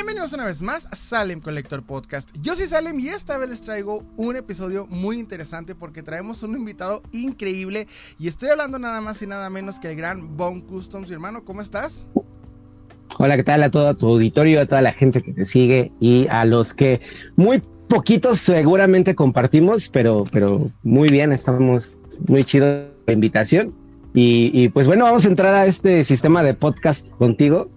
Bienvenidos una vez más a Salem Collector Podcast. Yo soy Salem y esta vez les traigo un episodio muy interesante porque traemos un invitado increíble y estoy hablando nada más y nada menos que el gran Bone Customs. Mi hermano, ¿cómo estás? Hola, ¿qué tal a todo tu auditorio, a toda la gente que te sigue y a los que muy poquitos seguramente compartimos, pero, pero muy bien, estamos muy chido la invitación. Y, y pues bueno, vamos a entrar a este sistema de podcast contigo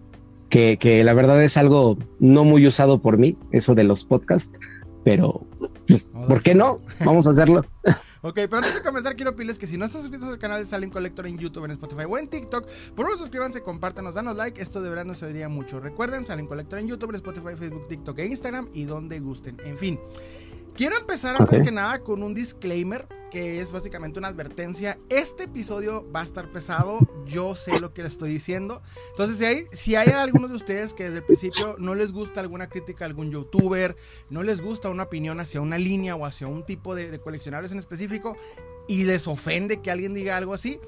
que, la verdad es algo no muy usado por mí, eso de los podcasts, pero pues, ¿por qué no? Vamos a hacerlo. Ok, pero antes de comenzar quiero pedirles que si no están suscritos al canal de Salim Collector en YouTube, en Spotify o en TikTok, por favor suscríbanse, compártanos, danos like, esto de verdad nos ayudaría mucho. Recuerden, Salim Collector en YouTube, en Spotify, Facebook, TikTok e Instagram y donde gusten. En fin, quiero empezar antes que nada con un disclaimer que es básicamente una advertencia. Este episodio va a estar pesado, yo sé lo que le estoy diciendo. Entonces, si hay, si hay algunos de ustedes que desde el principio no les gusta alguna crítica a algún youtuber, no les gusta una opinión hacia una línea o hacia un tipo de, coleccionables en específico y les ofende que alguien diga algo así,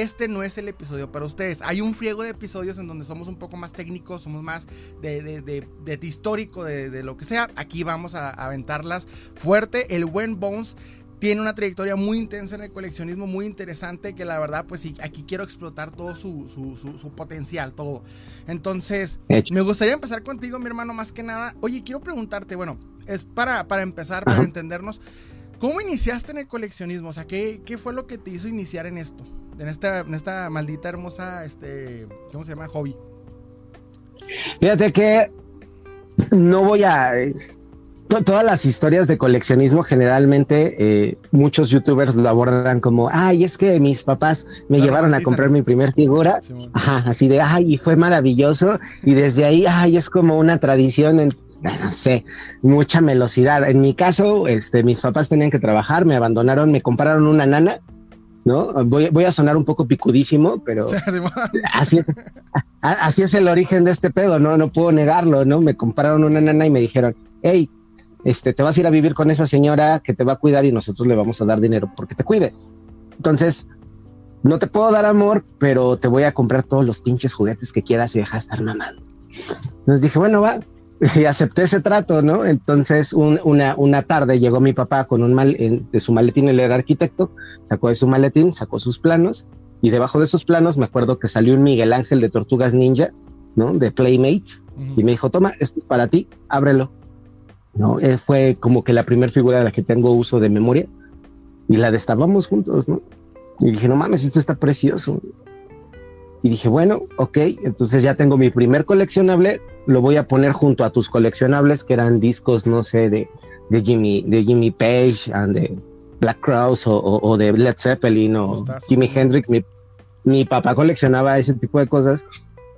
este no es el episodio para ustedes. Hay un friego de episodios en donde somos un poco más técnicos, somos más de, de, de, histórico, de, lo que sea. Aquí vamos a, a aventarlas fuerte. El buen Bones tiene una trayectoria muy intensa en el coleccionismo, muy interesante, que la verdad, pues sí, aquí quiero explotar todo su, su, potencial, todo. Entonces, me gustaría empezar contigo, mi hermano, más que nada. Oye, quiero preguntarte, bueno, es para, para empezar, para entendernos, ¿cómo iniciaste en el coleccionismo? O sea, ¿qué, ¿qué, fue lo que te hizo iniciar en esto? En esta, en esta maldita hermosa, este, ¿cómo se llama? Hobby. Fíjate que no voy a todas las historias de coleccionismo generalmente eh, muchos youtubers lo abordan como, ay, es que mis papás me llevaron a comprar mi primer figura, ajá, así de, ay, y fue maravilloso, y desde ahí, ay, es como una tradición en, no sé, mucha velocidad. En mi caso, este, mis papás tenían que trabajar, me abandonaron, me compraron una nana, ¿no? Voy, voy a sonar un poco picudísimo, pero así, así es el origen de este pedo, ¿no? No puedo negarlo, ¿no? Me compraron una nana y me dijeron, hey, este, te vas a ir a vivir con esa señora que te va a cuidar y nosotros le vamos a dar dinero porque te cuide. Entonces, no te puedo dar amor, pero te voy a comprar todos los pinches juguetes que quieras y deja de estar mamando. Entonces dije, bueno, va. Y acepté ese trato, ¿no? Entonces, una, una tarde llegó mi papá con un mal de su maletín, él era arquitecto, sacó de su maletín, sacó sus planos y debajo de esos planos me acuerdo que salió un Miguel Ángel de Tortugas Ninja, ¿no? De Playmates y me dijo, toma, esto es para ti, ábrelo. ¿no? Eh, fue como que la primera figura de la que tengo uso de memoria y la destapamos juntos, ¿no? Y dije, no mames, esto está precioso. Y dije, bueno, ok, entonces ya tengo mi primer coleccionable, lo voy a poner junto a tus coleccionables, que eran discos, no sé, de, de Jimmy, de Jimmy Page, and de Black Crowes o, o, de Led Zeppelin o Jimi Hendrix. Mi, mi papá coleccionaba ese tipo de cosas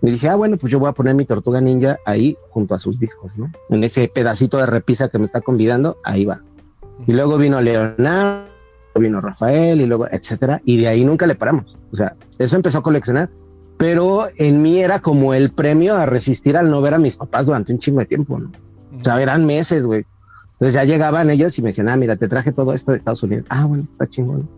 y dije, ah, bueno, pues yo voy a poner mi tortuga ninja ahí junto a sus discos, ¿no? En ese pedacito de repisa que me está convidando, ahí va. Y luego vino Leonardo, vino Rafael y luego, etcétera. Y de ahí nunca le paramos. O sea, eso empezó a coleccionar. Pero en mí era como el premio a resistir al no ver a mis papás durante un chingo de tiempo, ¿no? O sea, eran meses, güey. Entonces ya llegaban ellos y me decían, ah, mira, te traje todo esto de Estados Unidos. Ah, bueno, está chingón.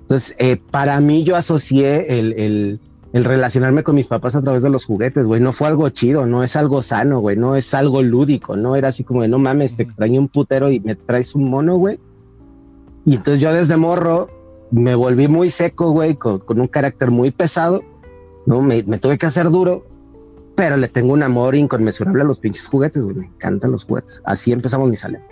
Entonces, eh, para mí yo asocié el, el el relacionarme con mis papás a través de los juguetes, güey, no fue algo chido, no es algo sano, güey, no es algo lúdico, no era así como de no mames, te extraño un putero y me traes un mono, güey. Y entonces yo desde morro me volví muy seco, güey, con, un carácter muy pesado, ¿no? Me, tuve que hacer duro, pero le tengo un amor inconmensurable a los pinches juguetes, güey, me encantan los juguetes. Así empezamos mi salida.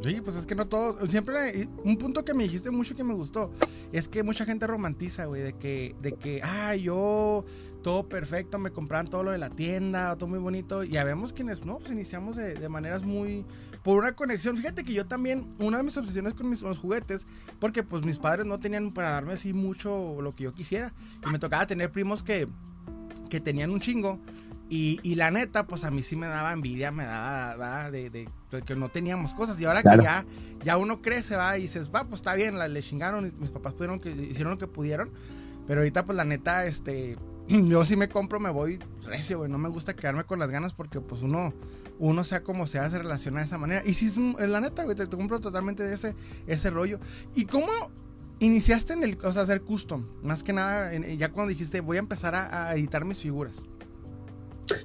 Sí, pues es que no todo. Siempre. Un punto que me dijiste mucho que me gustó. Es que mucha gente romantiza, güey. De que, de que, ah, yo. Todo perfecto, me compraban todo lo de la tienda, todo muy bonito. Y ya vemos quienes no, pues iniciamos de, maneras muy. Por una conexión. Fíjate que yo también. Una de mis obsesiones con mis juguetes. Porque pues mis padres no tenían para darme así mucho lo que yo quisiera. Y me tocaba tener primos que. Que tenían un chingo. Y, la neta, pues a mí sí me daba envidia, me daba, de, que no teníamos cosas. Y ahora que ya, ya uno crece, va, y dices, va, pues está bien, la, le chingaron, y mis papás pudieron que, hicieron lo que pudieron. Pero ahorita, pues la neta, este, yo sí me compro, me voy recio, güey. No me gusta quedarme con las ganas porque, pues uno, uno sea como sea, se relaciona de esa manera. Y sí, es la neta, güey, te, compro totalmente de ese, ese rollo. ¿Y cómo iniciaste en el, o sea, hacer custom? Más que nada, ya cuando dijiste, voy a empezar a editar mis figuras.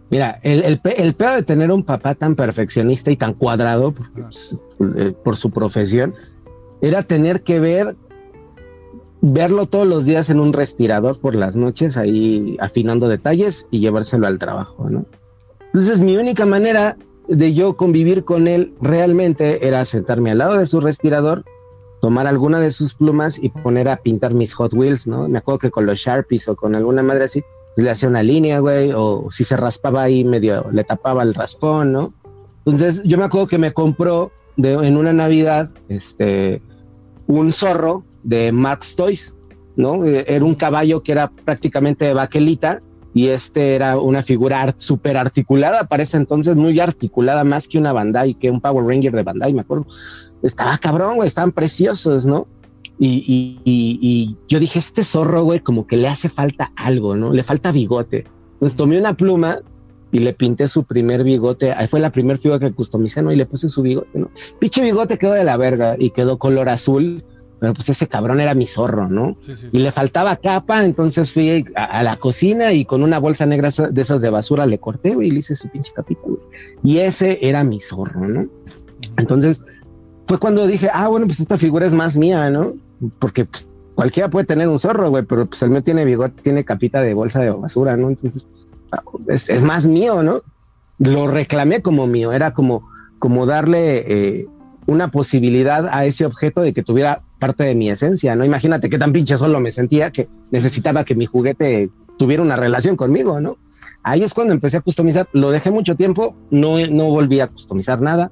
Mira, el, el, de tener un papá tan perfeccionista y tan cuadrado pues, eh, por su profesión era tener que ver, verlo todos los días en un respirador por las noches, ahí afinando detalles y llevárselo al trabajo, ¿no? Entonces, mi única manera de yo convivir con él realmente era sentarme al lado de su respirador, tomar alguna de sus plumas y poner a pintar mis Hot Wheels, ¿no? Me acuerdo que con los Sharpies o con alguna madre así, pues le hacía una línea, güey, o si se raspaba ahí medio, le tapaba el raspón, ¿no? Entonces yo me acuerdo que me compró de, en una Navidad, este, un zorro de Max Toys, ¿no? Eh, era un caballo que era prácticamente de baquelita y este era una figura súper articulada, parece entonces muy articulada, más que una Bandai, que un Power Ranger de Bandai, me acuerdo. Estaba cabrón, güey, estaban preciosos, ¿no? Y, yo dije, este zorro, güey, como que le hace falta algo, ¿no? Le falta bigote. Entonces tomé una pluma y le pinté su primer bigote. Ahí fue la primera figura que customicé, ¿no? Y le puse su bigote, ¿no? Pinche bigote quedó de la verga y quedó color azul. Pero pues ese cabrón era mi zorro, ¿no? Y le faltaba capa, entonces fui a, la cocina y con una bolsa negra de esas de basura le corté, güey, y le hice su pinche capita, güey. Y ese era mi zorro, ¿no? Entonces fue cuando dije, ah, bueno, pues esta figura es más mía, ¿no? porque cualquiera puede tener un zorro, güey, pero pues el mío tiene bigote, tiene capita de bolsa de basura, ¿no? Entonces, pues, es, más mío, ¿no? Lo reclamé como mío, era como, como darle eh, una posibilidad a ese objeto de que tuviera parte de mi esencia, ¿no? Imagínate qué tan pinche solo me sentía que necesitaba que mi juguete tuviera una relación conmigo, ¿no? Ahí es cuando empecé a customizar, lo dejé mucho tiempo, no, no volví a customizar nada,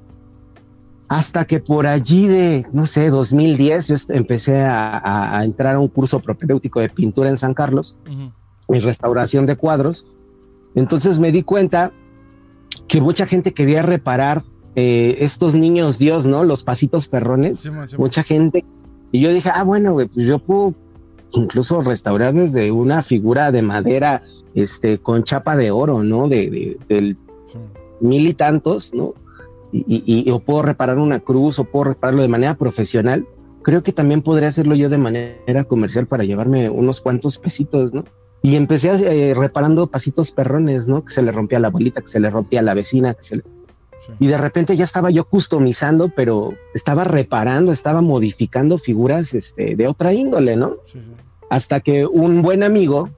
hasta que por allí de, no sé, 2010, yo empecé a, entrar a un curso propedéutico de pintura en San Carlos y restauración de cuadros. Entonces me di cuenta que mucha gente quería reparar eh, estos niños Dios, ¿no? Los pasitos perrones. mucha gente. Y yo dije, ah, bueno, pues yo puedo incluso restaurar desde una figura de madera, este, con chapa de oro, ¿no? De, del mil y tantos, ¿no? y, o puedo reparar una cruz o puedo repararlo de manera profesional, creo que también podría hacerlo yo de manera comercial para llevarme unos cuantos pesitos, ¿no? Y empecé eh, reparando pasitos perrones, ¿no? Que se le rompía a la abuelita, que se le rompía a la vecina, que se le... Y de repente ya estaba yo customizando, pero estaba reparando, estaba modificando figuras este, de otra índole, ¿no? Hasta que un buen amigo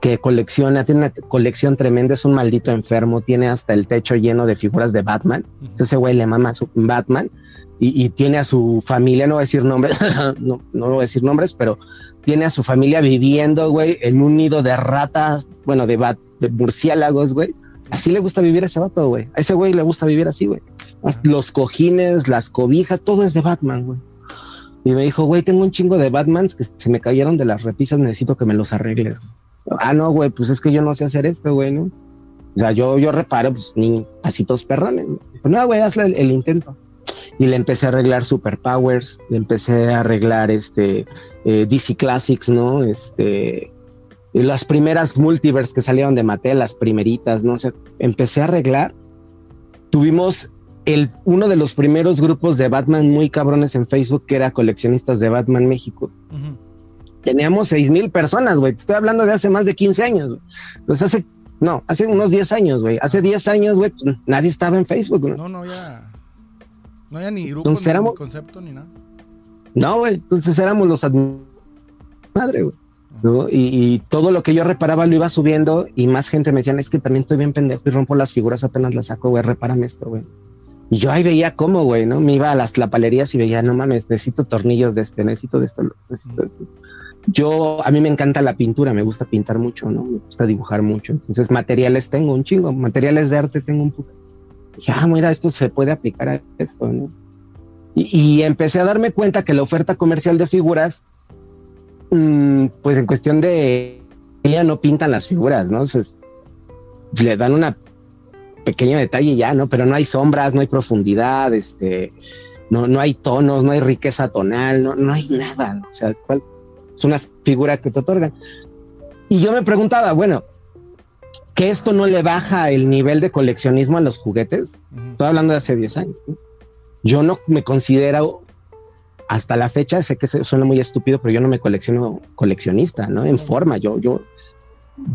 que colecciona, tiene una colección tremenda, es un maldito enfermo, tiene hasta el techo lleno de figuras de Batman. Entonces ese güey le mama a su Batman y, tiene a su familia, no voy a decir nombres, no, no voy a decir nombres, pero tiene a su familia viviendo, güey, en un nido de ratas, bueno, de, bat, de murciélagos, güey. Así le gusta vivir a ese vato, güey. A ese güey le gusta vivir así, güey. Los cojines, las cobijas, todo es de Batman, güey. Y me dijo, güey, tengo un chingo de Batmans que se me cayeron de las repisas, necesito que me los arregles. Ah, no, güey, pues es que yo no sé hacer esto, güey, ¿no? O sea, yo, yo reparo, pues, ni pasitos perrones. Pues no, güey, hazle el, intento. Y le empecé a arreglar Superpowers, le empecé a arreglar este eh, DC Classics, ¿no? Este, las primeras multiverse que salieron de Mattel, las primeritas, ¿no? O sea, empecé a arreglar. Tuvimos el, uno de los primeros grupos de Batman muy cabrones en Facebook, que era coleccionistas de Batman México teníamos seis mil personas, güey. Estoy hablando de hace más de 15 años. Pues hace, no, hace unos 10 años, güey. Hace 10 años, güey, pues, nadie estaba en Facebook, ¿no? No, no había, no había ni grupo, ni, concepto, ni nada. No, güey. Entonces éramos los madre, güey. ¿No? Y, todo lo que yo reparaba lo iba subiendo y más gente me decían, es que también estoy bien pendejo y rompo las figuras apenas las saco, güey, repárame esto, güey. Y yo ahí veía cómo, güey, ¿no? Me iba a las tlapalerías y veía, no mames, necesito tornillos de este, necesito de esto, necesito de esto yo, a mí me encanta la pintura, me gusta pintar mucho, ¿no? Me gusta dibujar mucho. Entonces, materiales tengo un chingo, materiales de arte tengo un poco. Ya, ah, mira, esto se puede aplicar a esto, ¿no? Y, empecé a darme cuenta que la oferta comercial de figuras, pues en cuestión de ella no pintan las figuras, ¿no? Entonces, le dan una pequeño detalle ya, ¿no? Pero no hay sombras, no hay profundidad, este, no, no hay tonos, no hay riqueza tonal, no, no hay nada. O sea, es una figura que te otorgan. Y yo me preguntaba, bueno, que esto no le baja el nivel de coleccionismo a los juguetes. Estoy hablando de hace 10 años. Yo no me considero hasta la fecha, sé que suena muy estúpido, pero yo no me colecciono coleccionista, ¿no? En forma, yo, yo,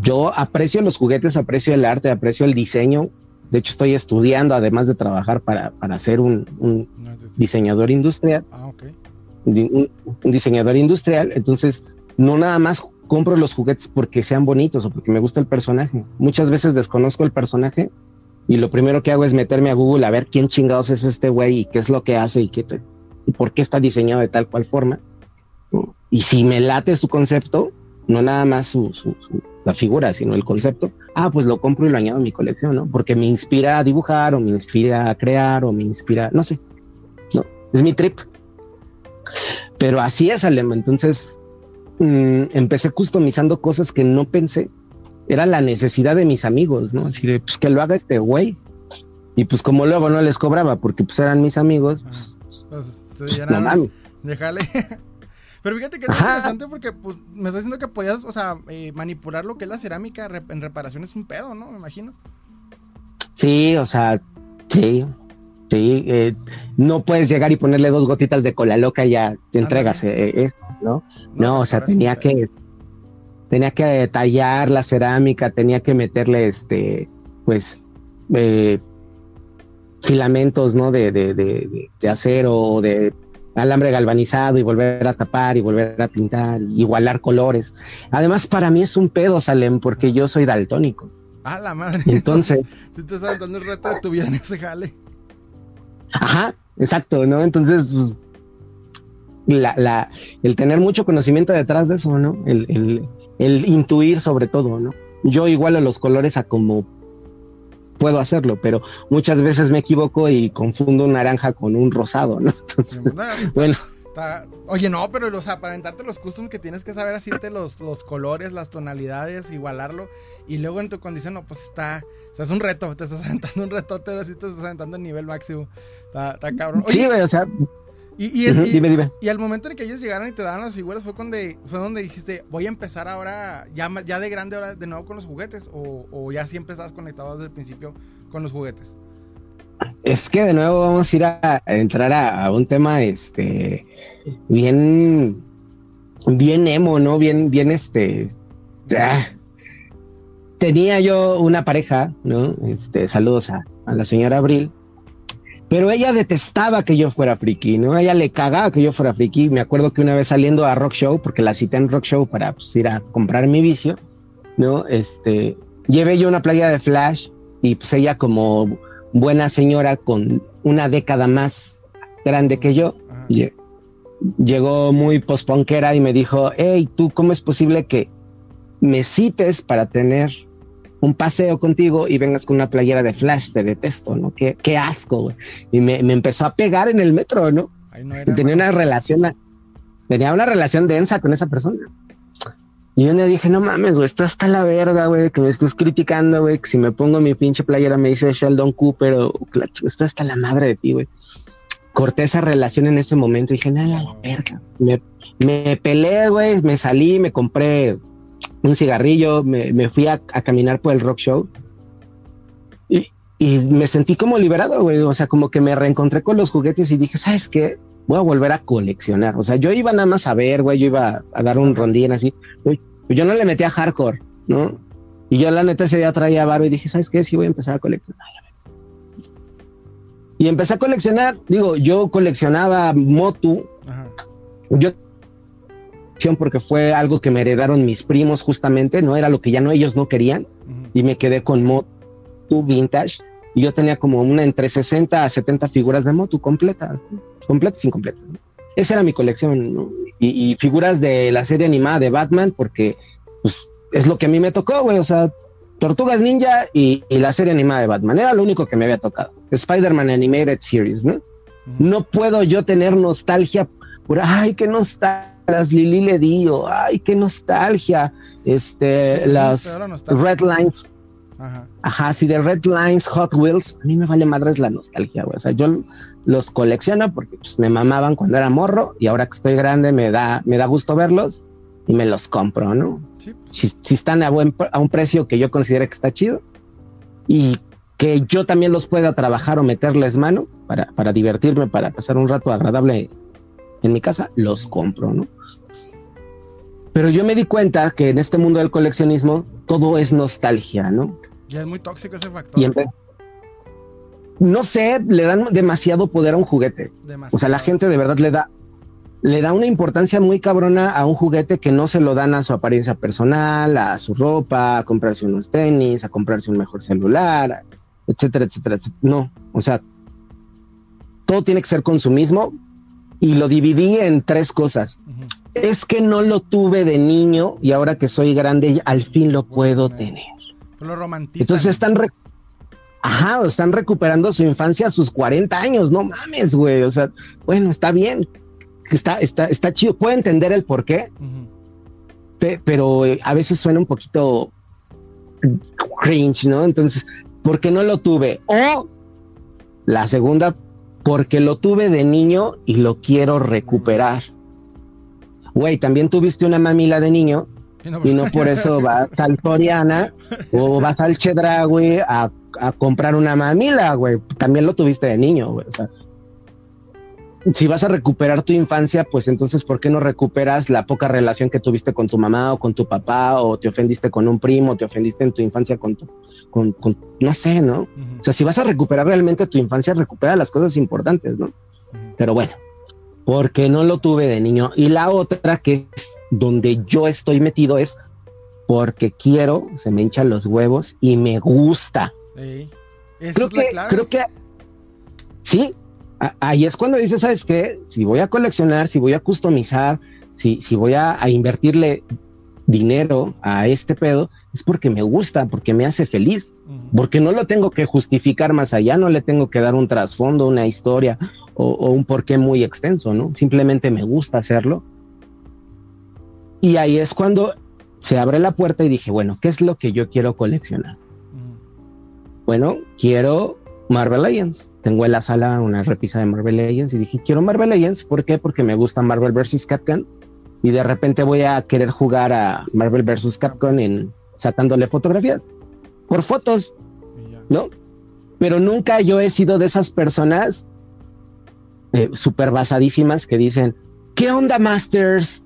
yo aprecio los juguetes, aprecio el arte, aprecio el diseño. De hecho, estoy estudiando, además de trabajar para, para ser un, diseñador industrial. Ah, un, diseñador industrial. Entonces, no nada más compro los juguetes porque sean bonitos o porque me gusta el personaje. Muchas veces desconozco el personaje y lo primero que hago es meterme a Google a ver quién chingados es este güey y qué es lo que hace y, qué y por qué está diseñado de tal cual forma. Y si me late su concepto, no nada más su, la figura, sino el concepto, ah, pues lo compro y lo añado a mi colección, ¿no? Porque me inspira a dibujar o me inspira a crear o me inspira, no sé, no, es mi trip. Pero así es, Alema. Entonces mm, empecé customizando cosas que no pensé. Era la necesidad de mis amigos, ¿no? Así pues que lo haga este güey. Y pues como luego no les cobraba porque pues eran mis amigos, pues, pues, pues no Déjale. Pero fíjate que es interesante porque pues, me está diciendo que podías, o sea, eh, manipular lo que es la cerámica en reparación es un pedo, ¿no? Me imagino. Sí, o sea, sí. Sí, eh, no puedes llegar y ponerle dos gotitas de cola loca y ya te entregas eh, esto, ¿no? No, o pues, sea, tenía que, tenía que tallar la cerámica, tenía que meterle este, pues, filamentos, ¿no? De, de, de, de acero o de alambre galvanizado y volver a tapar y volver a pintar, igualar colores. Además, para mí es un pedo, Salem, porque yo soy daltónico. Ah, la madre. Entonces. Si te estás dando el reto de tu vida en ese jale. Ajá, exacto, ¿no? Entonces, pues, la, la, el tener mucho conocimiento detrás de eso, ¿no? El, el, el intuir sobre todo, ¿no? Yo igualo los colores a como puedo hacerlo, pero muchas veces me equivoco y confundo un naranja con un rosado, ¿no? Entonces, bueno. oye, no, pero o sea, para aventarte los customs que tienes que saber hacerte los, los colores, las tonalidades, igualarlo. Y luego en tu condición, no, pues está. O sea, es un reto. Te estás aventando un reto, pero sí te estás aventando el nivel máximo. Está, está cabrón. sí, o sea, y, dime, dime. y al momento en que ellos llegaron y te daban las figuras fue donde, fue donde dijiste, voy a empezar ahora, ya, ya de grande ahora de nuevo con los juguetes, o, ya siempre estabas conectado desde el principio con los juguetes. Es que de nuevo vamos a ir a, entrar a, un tema este bien bien emo, ¿no? Bien, bien este. tenía yo una pareja, ¿no? Este, saludos a, a la señora Abril pero ella detestaba que yo fuera friki, ¿no? ella le cagaba que yo fuera friki. Me acuerdo que una vez saliendo a Rock Show, porque la cité en Rock Show para pues, ir a comprar mi vicio, ¿no? Este, llevé yo una playa de Flash y pues ella como buena señora con una década más grande que yo, llegó muy posponquera y me dijo, hey, ¿tú cómo es posible que me cites para tener un paseo contigo y vengas con una playera de Flash, te detesto, ¿no? Qué, qué asco, güey. Y me, empezó a pegar en el metro, ¿no? tenía una relación, tenía una relación densa con esa persona. Y yo le dije, no mames, güey, esto está la verga, güey, que me estés criticando, güey, que si me pongo mi pinche playera me dice Sheldon Cooper o esto está la madre de ti, güey. Corté esa relación en ese momento y dije, nada, la verga. Me, me peleé, güey, me salí, me compré un cigarrillo, me, fui a, caminar por el rock show y, me sentí como liberado, güey. O sea, como que me reencontré con los juguetes y dije, ¿sabes qué? Voy a volver a coleccionar. O sea, yo iba nada más a ver, güey, yo iba a dar un rondín así. Yo no le metía hardcore, ¿no? Y yo la neta ese día traía barro y dije, ¿sabes qué? Sí voy a empezar a coleccionar. Y empecé a coleccionar, digo, yo coleccionaba Motu. Yo porque fue algo que me heredaron mis primos justamente, no era lo que ya no ellos no querían. Y me quedé con Motu Vintage. Y yo tenía como una entre 60 a 70 figuras de Motu completas, completas, incompletas. Esa era mi colección y, figuras de la serie animada de Batman porque pues, es lo que a mí me tocó, güey, o sea, Tortugas Ninja y, la serie animada de Batman. Era lo único que me había tocado. Spider-Man Animated Series, ¿no? No puedo yo tener nostalgia por, ay, qué nostalgia las Lili le dio, ay, qué nostalgia. Este, las Red Lines. Ajá. Ajá, sí, de Red Lines, Hot Wheels, a mí me vale madres la nostalgia, güey. O sea, yo los colecciono porque pues, me mamaban cuando era morro y ahora que estoy grande me da, me da gusto verlos y me los compro, ¿no? Sí. Si, si, están a, buen, a un precio que yo considere que está chido y que yo también los pueda trabajar o meterles mano para, para divertirme, para pasar un rato agradable en mi casa, los compro, ¿no? Pero yo me di cuenta que en este mundo del coleccionismo todo es nostalgia, ¿no? Ya es muy tóxico ese factor. Y no sé, le dan demasiado poder a un juguete. O sea, la gente de verdad le da, le da una importancia muy cabrona a un juguete que no se lo dan a su apariencia personal, a su ropa, a comprarse unos tenis, a comprarse un mejor celular, etcétera, etcétera. etcétera. No, o sea, todo tiene que ser consumismo y lo dividí en tres cosas. Es que no lo tuve de niño y ahora que soy grande al fin lo puedo tener. Lo Entonces están Ajá, están recuperando su infancia a sus 40 años, no mames, güey. O sea, bueno, está bien, está, está, está chido, puedo entender el por qué, pero eh, a veces suena un poquito cringe, ¿no? Entonces, ¿por qué no lo tuve? O la segunda, porque lo tuve de niño y lo quiero recuperar. Güey, también tuviste una mamila de niño y no por eso vas al Soriana o vas al Chedra, güey, a, a, comprar una mamila, güey. También lo tuviste de niño, güey. O sea, si vas a recuperar tu infancia, pues entonces, ¿por qué no recuperas la poca relación que tuviste con tu mamá o con tu papá o te ofendiste con un primo, te ofendiste en tu infancia con tu, con, no sé, ¿no? O sea, si vas a recuperar realmente tu infancia, recupera las cosas importantes, ¿no? Pero bueno, porque no lo tuve de niño. Y la otra que es donde yo estoy metido es porque quiero, se me hinchan los huevos y me gusta. Creo que, creo que sí, ahí es cuando dices, ¿sabes qué? Si voy a coleccionar, si voy a customizar, si, si voy a, invertirle dinero a este pedo, es porque me gusta, porque me hace feliz, porque no lo tengo que justificar más allá, no le tengo que dar un trasfondo, una historia o, un porqué muy extenso, ¿no? Simplemente me gusta hacerlo. Y ahí es cuando se abre la puerta y dije, bueno, ¿qué es lo que yo quiero coleccionar? Bueno, quiero Marvel Legends. Tengo en la sala una repisa de Marvel Legends y dije, quiero Marvel Legends. ¿Por qué? Porque me gusta Marvel vs. Capcom y de repente voy a querer jugar a Marvel vs. Capcom en sacándole fotografías por fotos, ¿no? Pero nunca yo he sido de esas personas eh, súper basadísimas que dicen, ¿qué onda, Masters?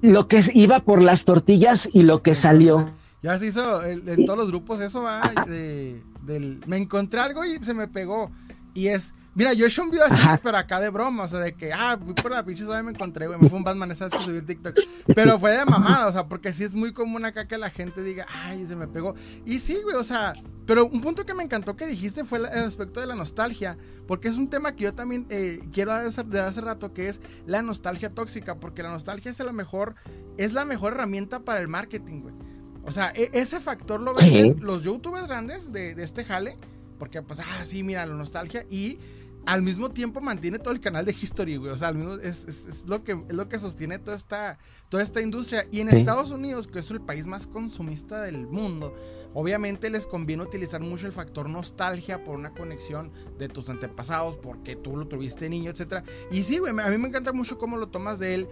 Lo que iba por las tortillas y lo que salió. Ya se hizo en todos los grupos, eso va de me encontré algo y se me pegó. Y es. Mira, yo he hecho un video así, pero acá de broma, o sea, de que, ah, fui por la pinche y me encontré, güey, me fue un Batman, esa vez que subí el TikTok. Pero fue de mamada, o sea, porque sí es muy común acá que la gente diga, ay, se me pegó. Y sí, güey, o sea, pero un punto que me encantó que dijiste fue el aspecto de la nostalgia, porque es un tema que yo también eh, quiero hacer de hace rato, que es la nostalgia tóxica, porque la nostalgia es la mejor, es la mejor herramienta para el marketing, güey. O sea, e, ese factor lo ven los youtubers grandes de, este jale, porque pues, ah, sí, mira, la nostalgia y al mismo tiempo mantiene todo el canal de History, güey. O sea, al mismo, es, lo que, es lo que sostiene toda esta, toda esta industria. Y en Estados Unidos, que es el país más consumista del mundo, obviamente les conviene utilizar mucho el factor nostalgia por una conexión de tus antepasados, porque tú lo tuviste niño, etc. Y sí, güey, a mí me encanta mucho cómo lo tomas de él.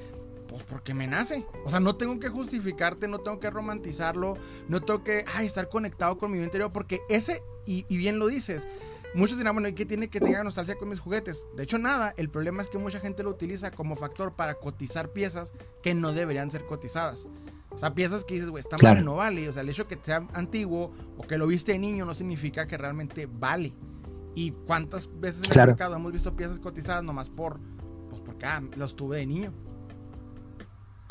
Pues porque me nace. O sea, no tengo que justificarte, no tengo que romantizarlo, no tengo que ay, estar conectado con mi interior, porque ese, y, bien lo dices, muchos dirán, bueno, ¿y qué tiene que tener nostalgia con mis juguetes? De hecho, nada, el problema es que mucha gente lo utiliza como factor para cotizar piezas que no deberían ser cotizadas. O sea, piezas que dices, güey, está mal, no vale. O sea, el hecho que sea antiguo o que lo viste de niño no significa que realmente vale. ¿Y cuántas veces en el mercado hemos visto piezas cotizadas nomás por, pues porque ah, los tuve de niño?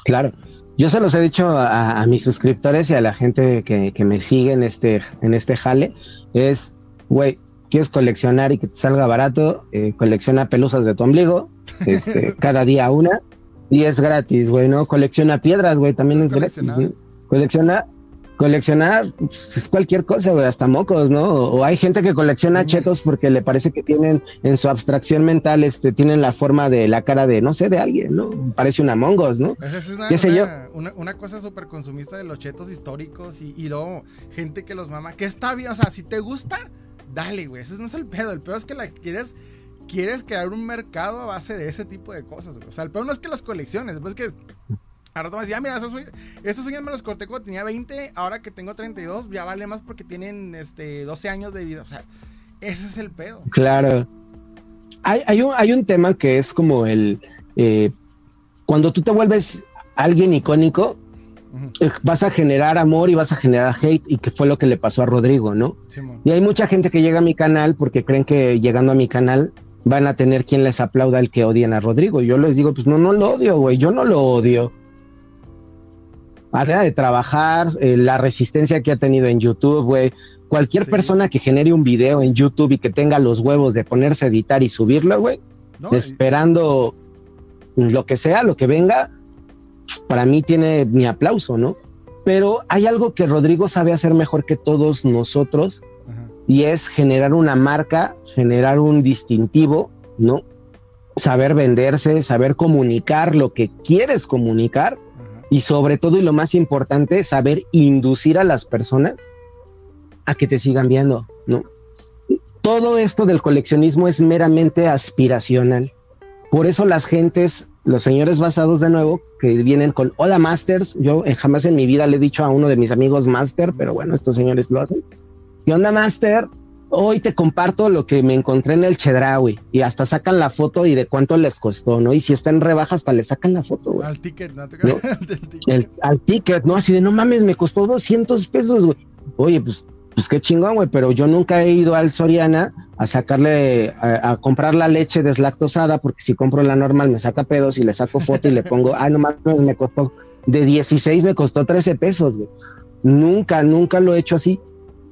Claro. Yo se los he dicho a, mis suscriptores y a la gente que, me sigue en este, en este jale, es, güey, quieres coleccionar y que te salga barato, eh, colecciona pelusas de tu ombligo, este, cada día una, y es gratis, güey, ¿no? Colecciona piedras, güey, también es gratis. Colecciona coleccionar pues, es cualquier cosa, güey, hasta mocos, ¿no? O hay gente que colecciona chetos porque le parece que tienen en su abstracción mental, este, tienen la forma de la cara de, no sé, de alguien, ¿no? Parece una mongos, ¿no? es una, ¿Qué sé yo? Una, cosa súper consumista de los chetos históricos y, y, luego gente que los mama, que está bien, o sea, si te gusta, dale, güey, ese no es el pedo, el pedo es que la quieres quieres crear un mercado a base de ese tipo de cosas, güey. O sea, el pedo no es que las colecciones, después que a rato me decía, ah, mira, estos uñas, me los corté cuando tenía 20, ahora que tengo 32, ya vale más porque tienen este, 12 años de vida. O sea, ese es el pedo. Claro. Hay, hay, un, hay un tema que es como el... Eh, cuando tú te vuelves alguien icónico, eh, vas a generar amor y vas a generar hate y que fue lo que le pasó a Rodrigo, ¿no? y hay mucha gente que llega a mi canal porque creen que llegando a mi canal van a tener quien les aplauda el que odien a Rodrigo. Yo les digo, pues no, no lo odio, güey, yo no lo odio. Manera de trabajar, eh, la resistencia que ha tenido en YouTube, güey. Cualquier persona que genere un video en YouTube y que tenga los huevos de ponerse a editar y subirlo, güey, esperando lo que sea, lo que venga, para mí tiene mi aplauso, ¿no? Pero hay algo que Rodrigo sabe hacer mejor que todos nosotros y es generar una marca, generar un distintivo, ¿no? Saber venderse, saber comunicar lo que quieres comunicar y sobre todo y lo más importante, saber inducir a las personas a que te sigan viendo, ¿no? Todo esto del coleccionismo es meramente aspiracional. Por eso las gentes los señores basados de nuevo que vienen con hola masters. Yo eh, jamás en mi vida le he dicho a uno de mis amigos master, pero bueno, estos señores lo hacen. ¿Qué onda master? Hoy te comparto lo que me encontré en el Chedraui y hasta sacan la foto y de cuánto les costó, ¿no? Y si está en rebaja, hasta le sacan la foto, Al ticket, ¿no? al ticket, ¿no? Así de no mames, me costó 200 pesos, güey. Oye, pues pues qué chingón, güey, pero yo nunca he ido al Soriana a sacarle, a, comprar la leche deslactosada, porque si compro la normal me saca pedos y le saco foto y le pongo, ay, no mames, me costó, de 16 me costó 13 pesos, güey. Nunca, nunca lo he hecho así.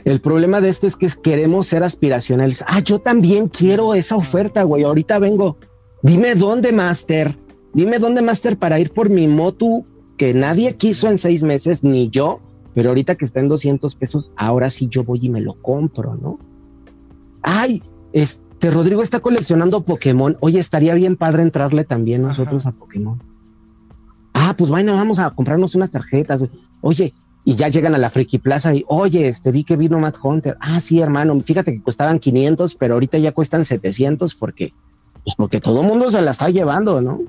El problema de esto es que queremos ser aspiracionales. Ah, yo también quiero esa oferta, güey. Ahorita vengo. Dime dónde, Master. Dime dónde, Master, para ir por mi moto que nadie quiso en seis meses, ni yo pero ahorita que está en 200 pesos, ahora sí yo voy y me lo compro, ¿no? Ay, este Rodrigo está coleccionando Pokémon. Oye, estaría bien padre entrarle también nosotros a Pokémon. Ah, pues bueno, vamos a comprarnos unas tarjetas. Oye, y ya llegan a la Friki Plaza y, oye, este vi que vino Matt Hunter. Ah, sí, hermano, fíjate que costaban 500, pero ahorita ya cuestan 700 porque, pues porque todo el mundo se la está llevando, ¿no?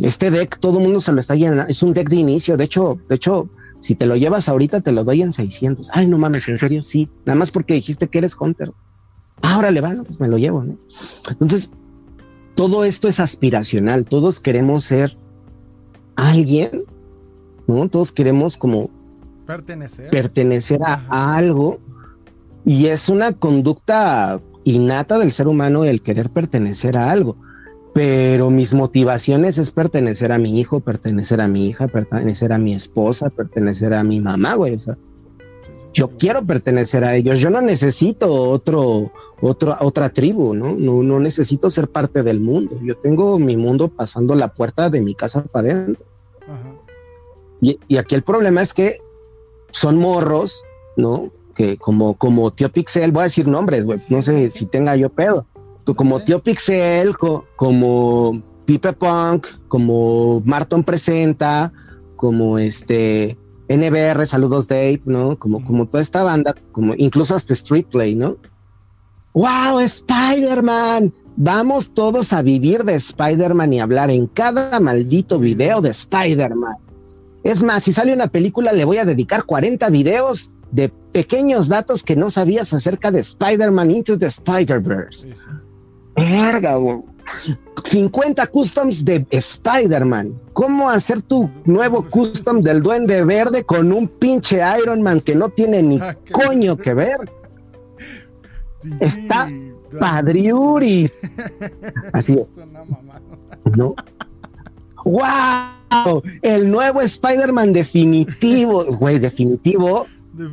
Este deck, todo el mundo se lo está llenando. Es un deck de inicio. De hecho, de hecho, si te lo llevas ahorita, te lo doy en 600. Ay, no mames, en serio, sí. Nada más porque dijiste que eres Hunter. Ahora le van, pues me lo llevo, ¿no? Entonces, todo esto es aspiracional. Todos queremos ser alguien, ¿no? Todos queremos como pertenecer, pertenecer a algo. Y es una conducta innata del ser humano el querer pertenecer a algo pero mis motivaciones es pertenecer a mi hijo, pertenecer a mi hija, pertenecer a mi esposa, pertenecer a mi mamá, güey. O sea, yo quiero pertenecer a ellos. Yo no necesito otro, otro, otra tribu, ¿no? ¿no? No necesito ser parte del mundo. Yo tengo mi mundo pasando la puerta de mi casa para adentro. Y, y, aquí el problema es que son morros, ¿no? Que como, como Tío Pixel, voy a decir nombres, güey. No sé si tenga yo pedo como Tío Pixel, como Pipe Punk, como Marton Presenta, como este NBR, Saludos Dave, ¿no? Como, como toda esta banda, como incluso hasta Street Play, ¿no? ¡Wow! Spider-Man. Vamos todos a vivir de Spider-Man y hablar en cada maldito video de Spider-Man. Es más, si sale una película, le voy a dedicar 40 videos de pequeños datos que no sabías acerca de Spider-Man Into the Spider-Verse. Verga, 50 customs de Spider-Man. ¿Cómo hacer tu nuevo custom del Duende Verde con un pinche Iron Man que no tiene ni ah, coño que ver? Está padriuris. Así es. ¿No? ¡Wow! El nuevo Spider-Man definitivo, güey, definitivo.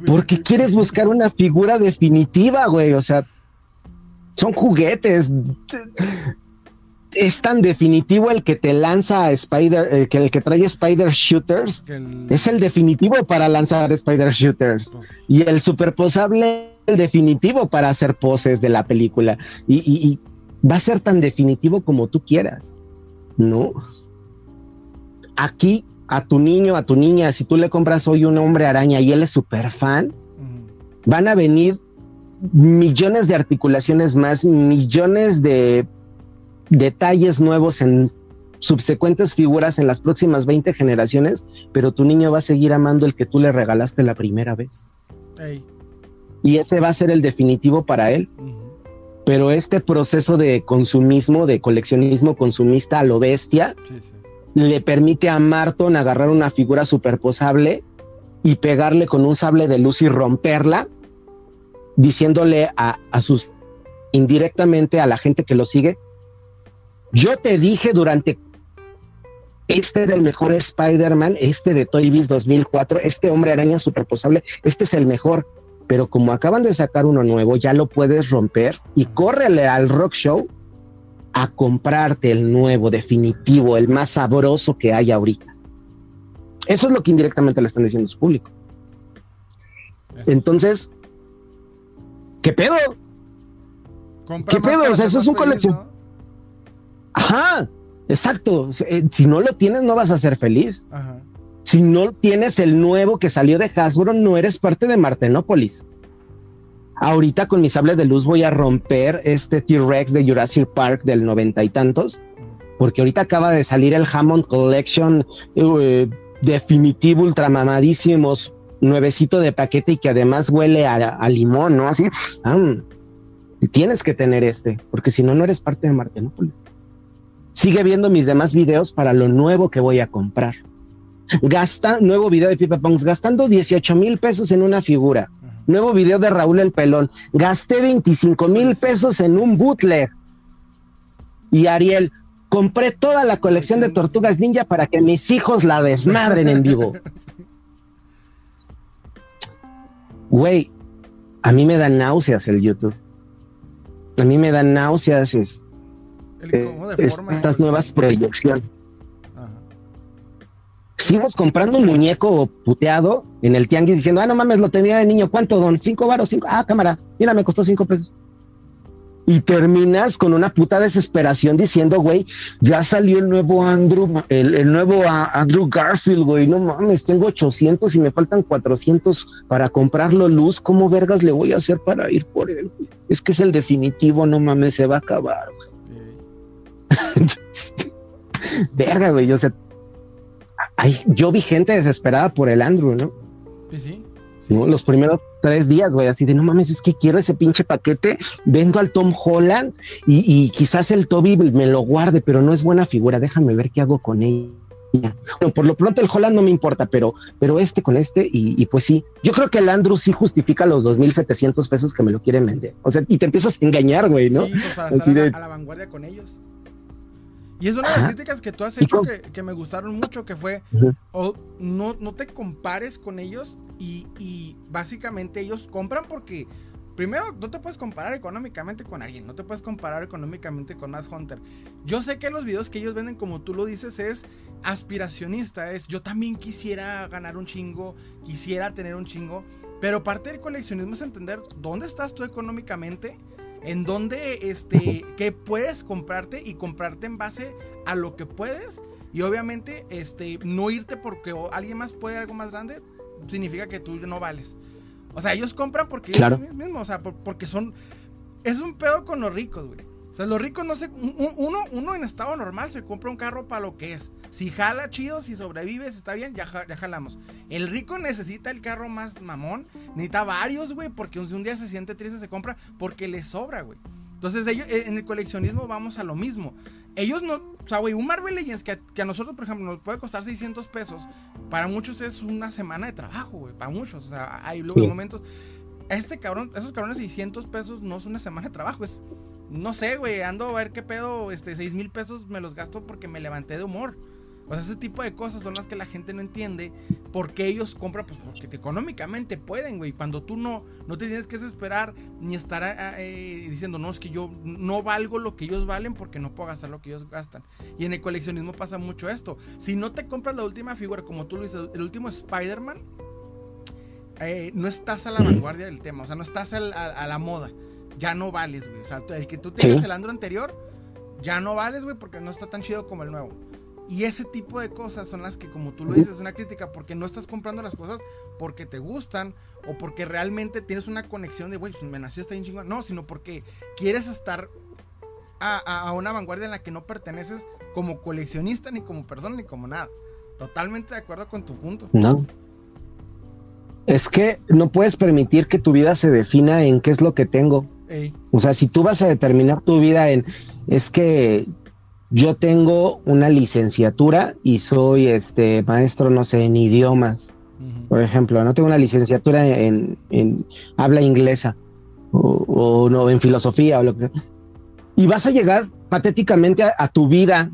¿Por qué quieres buscar una figura definitiva, güey? O sea, son juguetes. Es tan definitivo el que te lanza Spider, el que, el que trae Spider Shooters. Es el definitivo para lanzar Spider Shooters. Pues y el superposable, el definitivo para hacer poses de la película. Y, va a ser tan definitivo como tú quieras. ¿No? Aquí a tu niño, a tu niña, si tú le compras hoy un hombre araña y él es súper fan, van a venir millones de articulaciones más, millones de detalles nuevos en subsecuentes figuras en las próximas 20 generaciones, pero tu niño va a seguir amando el que tú le regalaste la primera vez. Y ese va a ser el definitivo para él. Pero este proceso de consumismo, de coleccionismo consumista a lo bestia, le permite a Marton agarrar una figura superposable y pegarle con un sable de luz y romperla, diciéndole a, sus indirectamente a la gente que lo sigue, yo te dije durante este era el mejor Spider-Man, este de Toy Biz 2004, este hombre araña superposable, este es el mejor. Pero como acaban de sacar uno nuevo, ya lo puedes romper y córrele al rock show a comprarte el nuevo, definitivo, el más sabroso que hay ahorita. Eso es lo que indirectamente le están diciendo a su público. Entonces, ¿qué pedo? ¿Qué pedo? O sea, eso es un colección. Ajá, exacto. Eh, si no lo tienes, no vas a ser feliz. Si no tienes el nuevo que salió de Hasbro, no eres parte de Martenópolis. Ahorita con mi sable de luz voy a romper este T-Rex de Jurassic Park del noventa y tantos, porque ahorita acaba de salir el Hammond Collection eh, definitivo, ultramamadísimos, nuevecito de paquete y que además huele a, limón, ¿no? Así, tienes que tener este, porque si no, no eres parte de Martenópolis. Sigue viendo mis demás videos para lo nuevo que voy a comprar. Gasta, nuevo video de Pipa Punks, gastando 18 mil pesos en una figura. Nuevo video de Raúl el Pelón. Gasté 25 mil pesos en un bootleg. Y Ariel, compré toda la colección de tortugas ninja para que mis hijos la desmadren en vivo. Güey, a mí me dan náuseas el YouTube. A mí me dan náuseas es, eh, estas nuevas proyecciones. Seguimos comprando un muñeco puteado en el tianguis diciendo, ah, no mames, lo tenía de niño, ¿cuánto, don? ¿Cinco varos? Cinco? Ah, cámara, mira, me costó cinco pesos. Y terminas con una puta desesperación diciendo, güey, ya salió el nuevo Andrew, el, nuevo Andrew Garfield, güey, no mames, tengo 800 y me faltan 400 para comprarlo luz, ¿cómo vergas le voy a hacer para ir por él? Es que es el definitivo, no mames, se va a acabar, güey. Verga, güey, yo sé. Ay, yo vi gente desesperada por el Andrew, ¿no? Sí, sí. Los primeros tres días, güey, así de no mames, es que quiero ese pinche paquete, vendo al Tom Holland y, quizás el Toby me lo guarde, pero no es buena figura, déjame ver qué hago con ella. Bueno, por lo pronto el Holland no me importa, pero, pero este con este, y, pues sí, yo creo que el Andrew sí justifica los 2.700 pesos que me lo quieren vender. O sea, y te empiezas a engañar, güey, ¿no? Sí, pues así de... a la vanguardia con ellos. Y es una de las críticas que tú has hecho que, me gustaron mucho, que fue, no, no te compares con ellos y, básicamente ellos compran porque, primero, no te puedes comparar económicamente con alguien, no te puedes comparar económicamente con Matt Hunter. Yo sé que los videos que ellos venden, como tú lo dices, es aspiracionista, es yo también quisiera ganar un chingo, quisiera tener un chingo, pero parte del coleccionismo es entender dónde estás tú económicamente en donde este, que puedes comprarte y comprarte en base a lo que puedes. Y obviamente, este, no irte porque alguien más puede algo más grande, significa que tú no vales. O sea, ellos compran porque claro. ellos mismos, o sea, porque son. Es un pedo con los ricos, güey. O sea, los ricos no se. Uno, uno en estado normal se compra un carro para lo que es. Si jala chido, si sobrevives, está bien, ya, ya jalamos. El rico necesita el carro más mamón. Necesita varios, güey, porque un, día se siente triste, se compra porque le sobra, güey. Entonces, ellos, eh, en el coleccionismo vamos a lo mismo. Ellos no, o sea, güey, un Marvel Legends que, a nosotros, por ejemplo, nos puede costar 600 pesos, para muchos es una semana de trabajo, güey, para muchos. O sea, hay luego momentos. Este cabrón, esos cabrones 600 pesos no es una semana de trabajo, es no sé, güey, ando a ver qué pedo, este, 6 mil pesos me los gasto porque me levanté de humor. O sea, ese tipo de cosas son las que la gente no entiende. ¿Por qué ellos compran? Pues porque económicamente pueden, güey. Cuando tú no, no te tienes que desesperar ni estar eh, diciendo, no, es que yo no valgo lo que ellos valen porque no puedo gastar lo que ellos gastan. Y en el coleccionismo pasa mucho esto. Si no te compras la última figura, como tú lo dices, el último Spider-Man, eh, no estás a la vanguardia del tema. O sea, no estás a la moda ya no vales, güey. O sea, el que tú tengas el Andro anterior, ya no vales, güey, porque no está tan chido como el nuevo. Y ese tipo de cosas son las que, como tú lo dices, es una crítica porque no estás comprando las cosas porque te gustan o porque realmente tienes una conexión de, güey, me nació está bien chingón. No, sino porque quieres estar a, a, una vanguardia en la que no perteneces como coleccionista, ni como persona, ni como nada. Totalmente de acuerdo con tu punto. No. Es que no puedes permitir que tu vida se defina en qué es lo que tengo. O sea, si tú vas a determinar tu vida en, es que yo tengo una licenciatura y soy este maestro, no sé, en idiomas. Por ejemplo, no tengo una licenciatura en, habla inglesa o, no en filosofía o lo que sea. Y vas a llegar patéticamente a, tu vida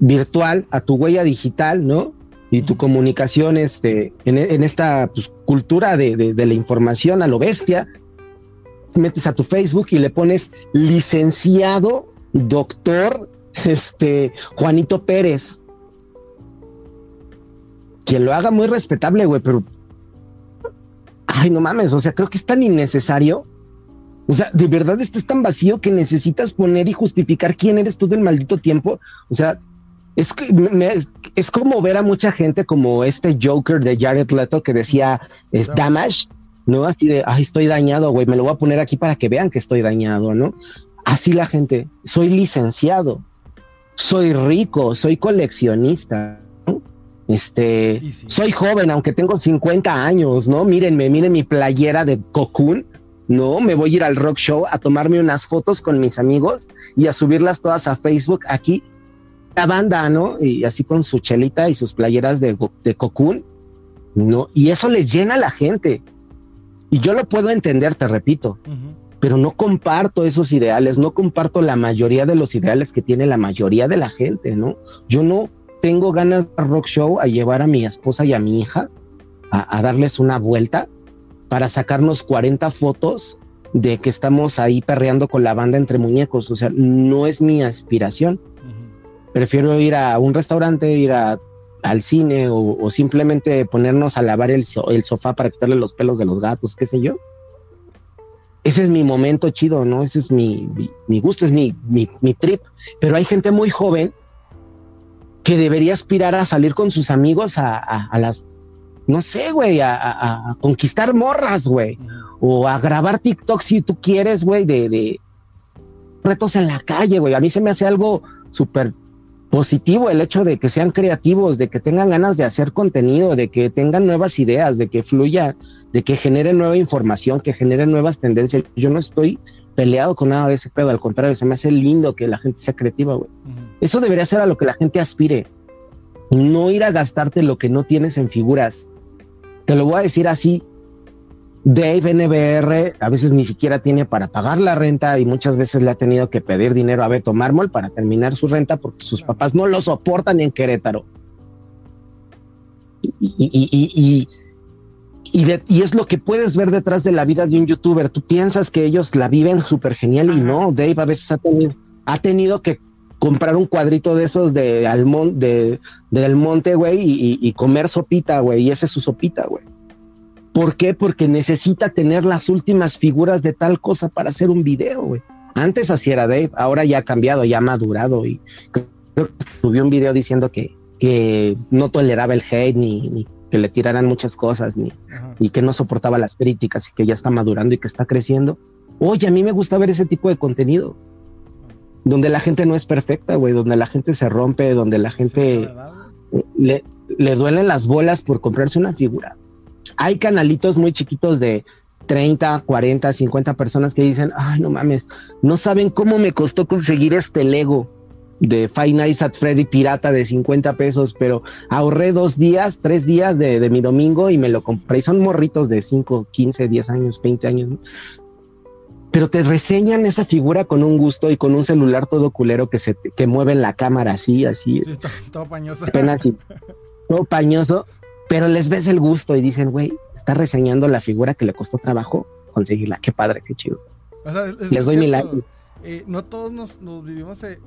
virtual, a tu huella digital, ¿no? Y tu comunicación este, en, esta pues, cultura de, de la información a lo bestia, metes a tu Facebook y le pones licenciado, doctor, este, Juanito Pérez. Quien lo haga muy respetable, güey, pero. Ay, no mames, o sea, creo que es tan innecesario. O sea, de verdad estás tan vacío que necesitas poner y justificar quién eres tú del maldito tiempo. O sea, es que es como ver a mucha gente como este Joker de Jared Leto que decía es damage, ¿no? Así de, ay, estoy dañado, güey, me lo voy a poner aquí para que vean que estoy dañado, ¿no? Así la gente, soy licenciado, soy rico, soy coleccionista, este, soy joven, aunque tengo 50 años, ¿no? Mírenme, miren mi playera de Cocoon, ¿no? Me voy a ir al rock show a tomarme unas fotos con mis amigos y a subirlas todas a Facebook aquí. La banda, ¿no? Y así con su chelita y sus playeras de, de Cocoon, ¿no? Y eso les llena a la gente. Y yo lo puedo entender, te repito, pero no comparto esos ideales, no comparto la mayoría de los ideales que tiene la mayoría de la gente, ¿no? Yo no tengo ganas de rock show a llevar a mi esposa y a mi hija a, darles una vuelta para sacarnos 40 fotos de que estamos ahí perreando con la banda entre muñecos. O sea, no es mi aspiración. Prefiero ir a un restaurante, ir a al cine o, simplemente ponernos a lavar el, sofá para quitarle los pelos de los gatos, qué sé yo. Ese es mi momento chido, ¿no? Ese es mi, mi, gusto, es mi, mi, trip. Pero hay gente muy joven que debería aspirar a salir con sus amigos a, a, las, no sé, güey, a, a, conquistar morras, güey. O a grabar TikTok si tú quieres, güey, de, de retos en la calle, güey. A mí se me hace algo súper positivo el hecho de que sean creativos, de que tengan ganas de hacer contenido, de que tengan nuevas ideas, de que fluya, de que generen nueva información, que generen nuevas tendencias. Yo no estoy peleado con nada de ese pedo, al contrario, se me hace lindo que la gente sea creativa, güey. Eso debería ser a lo que la gente aspire. No ir a gastarte lo que no tienes en figuras. Te lo voy a decir así, Dave NBR a veces ni siquiera tiene para pagar la renta y muchas veces le ha tenido que pedir dinero a Beto Mármol para terminar su renta porque sus papás no lo soportan en Querétaro. Y, y, es lo que puedes ver detrás de la vida de un youtuber. Tú piensas que ellos la viven súper genial y no. Dave a veces ha tenido, ha tenido que comprar un cuadrito de esos de, Almon, de del monte, güey, y, comer sopita, güey. Y ese es su sopita, güey. ¿Por qué? Porque necesita tener las últimas figuras de tal cosa para hacer un video, güey. Antes así era Dave, ahora ya ha cambiado, ya ha madurado y creo que subió un video diciendo que, que no toleraba el hate ni, que le tiraran muchas cosas ni y que no soportaba las críticas y que ya está madurando y que está creciendo. Oye, a mí me gusta ver ese tipo de contenido donde la gente no es perfecta, güey, donde la gente se rompe, donde la gente le, le duelen las bolas por comprarse una figura hay canalitos muy chiquitos de 30, 40, 50 personas que dicen, ay, no mames, no saben cómo me costó conseguir este Lego de Five Nights at Freddy pirata de 50 pesos, pero ahorré dos días, tres días de, mi domingo y me lo compré. Y son morritos de 5, 15, 10 años, 20 años. Pero te reseñan esa figura con un gusto y con un celular todo culero que se que mueve la cámara así, así. todo, pañoso. Apenas todo pañoso pero les ves el gusto y dicen, güey, está reseñando la figura que le costó trabajo conseguirla. Qué padre, qué chido. les doy mi like. Eh, no todos nos, vivimos. Eh,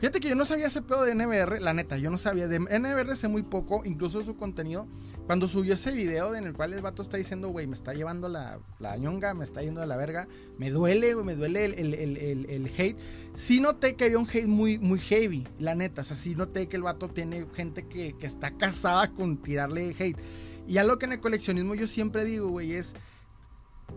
fíjate que yo no sabía ese pedo de NBR, la neta, yo no sabía. De NBR sé muy poco, incluso su contenido. Cuando subió ese video en el cual el vato está diciendo, güey, me está llevando la, la ñonga, me está yendo de la verga, me duele, güey, me duele el, el, el hate sí noté que había un hate muy, muy heavy, la neta. O sea, sí noté que el vato tiene gente que, está casada con tirarle hate. Y algo que en el coleccionismo yo siempre digo, güey, es.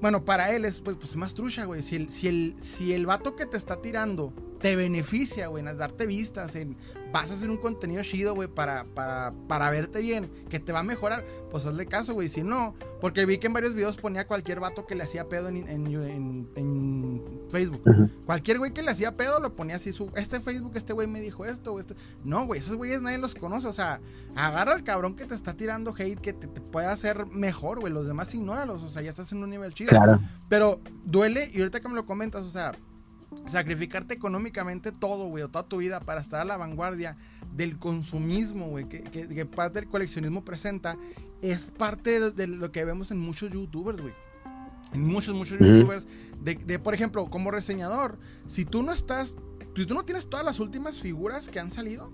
Bueno, para él es pues, pues más trucha, güey. Si el, si, el, si el vato que te está tirando te beneficia, güey, en darte vistas, en vas a hacer un contenido chido, güey, para, para, para verte bien, que te va a mejorar, pues hazle caso, güey. Si no, porque vi que en varios videos ponía cualquier vato que le hacía pedo en, en, en Facebook. Cualquier güey que le hacía pedo lo ponía así su, este Facebook, este güey me dijo esto, este. No, güey, esos güeyes nadie los conoce. O sea, agarra al cabrón que te está tirando hate, que te, puede hacer mejor, güey. Los demás ignóralos. O sea, ya estás en un nivel chido. Claro. Pero duele, y ahorita que me lo comentas, o sea, sacrificarte económicamente todo, güey, o toda tu vida para estar a la vanguardia del consumismo, güey, que, parte del coleccionismo presenta, es parte de, lo que vemos en muchos youtubers, güey. En muchos, muchos youtubers. De, por ejemplo, como reseñador, si tú no estás, si tú no tienes todas las últimas figuras que han salido,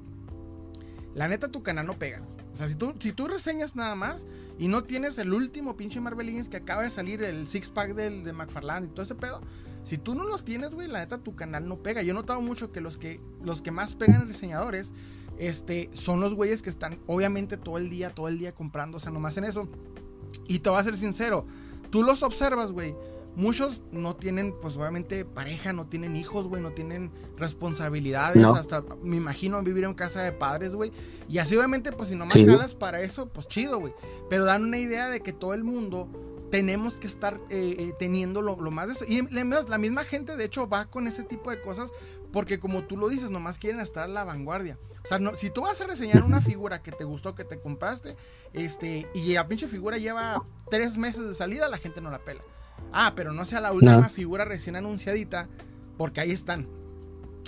la neta tu canal no pega. O sea, si tú, si tú reseñas nada más y no tienes el último pinche Marvel Legends que acaba de salir, el six pack del, de McFarlane y todo ese pedo, si tú no los tienes, güey, la neta tu canal no pega. Yo he notado mucho que los que, los que más pegan diseñadores este, son los güeyes que están obviamente todo el día, todo el día comprando, o sea, nomás en eso. Y te voy a ser sincero, tú los observas, güey. Muchos no tienen, pues obviamente, pareja, no tienen hijos, güey, no tienen responsabilidades. Hasta me imagino vivir en casa de padres, güey. Y así, obviamente, pues si nomás jalas para eso, pues chido, güey. Pero dan una idea de que todo el mundo tenemos que estar eh, eh, teniendo lo, más de esto. Y la misma gente, de hecho, va con ese tipo de cosas porque como tú lo dices, nomás quieren estar a la vanguardia. O sea, no, si tú vas a reseñar una figura que te gustó, que te compraste, este, y la pinche figura lleva tres meses de salida, la gente no la pela. Ah, pero no sea la última figura recién anunciadita, porque ahí están.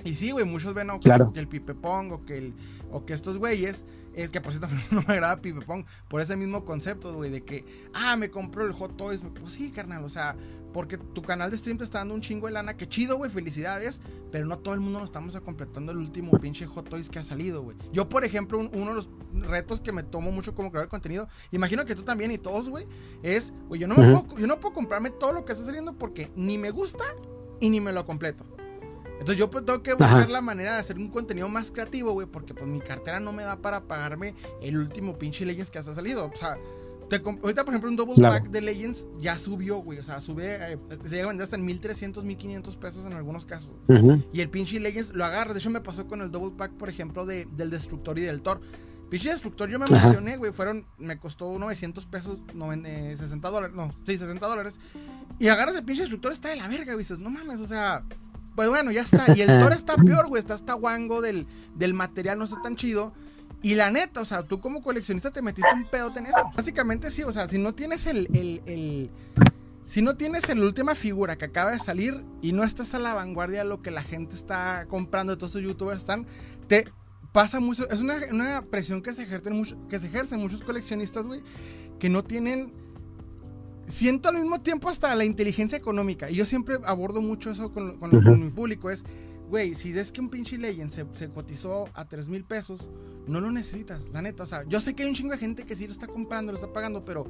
Y sí, güey, muchos ven que el Pipe Pong que, el, o que estos güeyes es que por cierto no me agrada Pipe Pong por ese mismo concepto, güey, de que, ah, me compró el Hot Toys. Pues sí, carnal, o sea, porque tu canal de stream te está dando un chingo de lana, que chido, güey, felicidades, pero no todo el mundo nos estamos completando el último pinche Hot Toys que ha salido, güey. Yo, por ejemplo, uno de los retos que me tomo mucho como creador de contenido, imagino que tú también y todos, güey, es, güey, yo no me puedo, yo no puedo comprarme todo lo que está saliendo porque ni me gusta y ni me lo completo. Entonces yo pues, tengo que buscar la manera de hacer un contenido más creativo, güey, porque pues mi cartera no me da para pagarme el último pinche Legends que hasta salido. O sea, ahorita por ejemplo un double pack de Legends ya subió, güey. O sea, sube, eh, se llega a vender hasta en 1300, 1500 pesos en algunos casos. Y el pinche Legends lo agarra. De hecho me pasó con el double pack, por ejemplo, de, del Destructor y del Thor. Pinche Destructor yo me emocioné, güey. Fueron, me costó 900 pesos, 60 eh, dólares, no, sí, 60 dólares. Y agarras el pinche Destructor, está de la verga, güey. Dices, no mames, o sea pues bueno, ya está. Y el Thor está peor, güey. Está hasta guango del, del material, no está tan chido. Y la neta, o sea, tú como coleccionista te metiste un pedote en eso. Básicamente sí, o sea, si no tienes el, el, el si no tienes la última figura que acaba de salir y no estás a la vanguardia de lo que la gente está comprando, todos estos youtubers están, te pasa mucho, es una, una presión que se ejercen mucho, que se ejercen muchos coleccionistas, güey, que no tienen siento al mismo tiempo hasta la inteligencia económica. Y yo siempre abordo mucho eso con, mi público. Es, güey, si ves que un pinche Legend se, cotizó a 3 mil pesos, no lo necesitas, la neta. O sea, yo sé que hay un chingo de gente que sí lo está comprando, lo está pagando, pero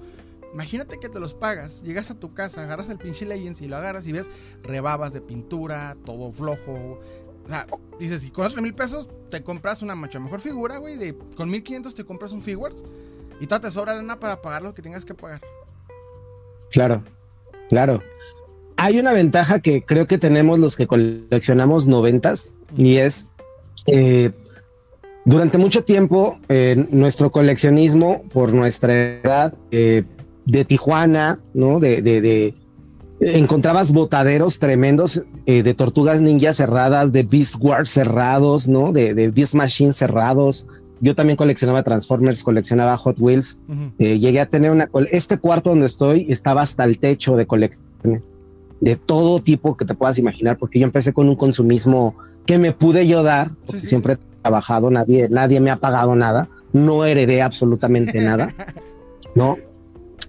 imagínate que te los pagas, llegas a tu casa, agarras el pinche Legends y lo agarras y ves rebabas de pintura, todo flojo. O sea, dices, si con esos mil pesos te compras una mucho mejor figura, güey. De, con 1500 te compras un Figures y te sobra lana para pagar lo que tengas que pagar. Claro, claro. Hay una ventaja que creo que tenemos los que coleccionamos noventas y es eh, durante mucho tiempo eh, nuestro coleccionismo por nuestra edad eh, de Tijuana, ¿no? De, de, de encontrabas botaderos tremendos de tortugas ninja cerradas, de Beast Wars cerrados, ¿no? De, de Beast Machine cerrados, yo también coleccionaba Transformers, coleccionaba Hot Wheels. Eh, llegué a tener una. Este cuarto donde estoy estaba hasta el techo de colecciones de todo tipo que te puedas imaginar, porque yo empecé con un consumismo que me pude yo dar, porque siempre he trabajado, nadie, nadie me ha pagado nada, no heredé absolutamente nada, ¿no?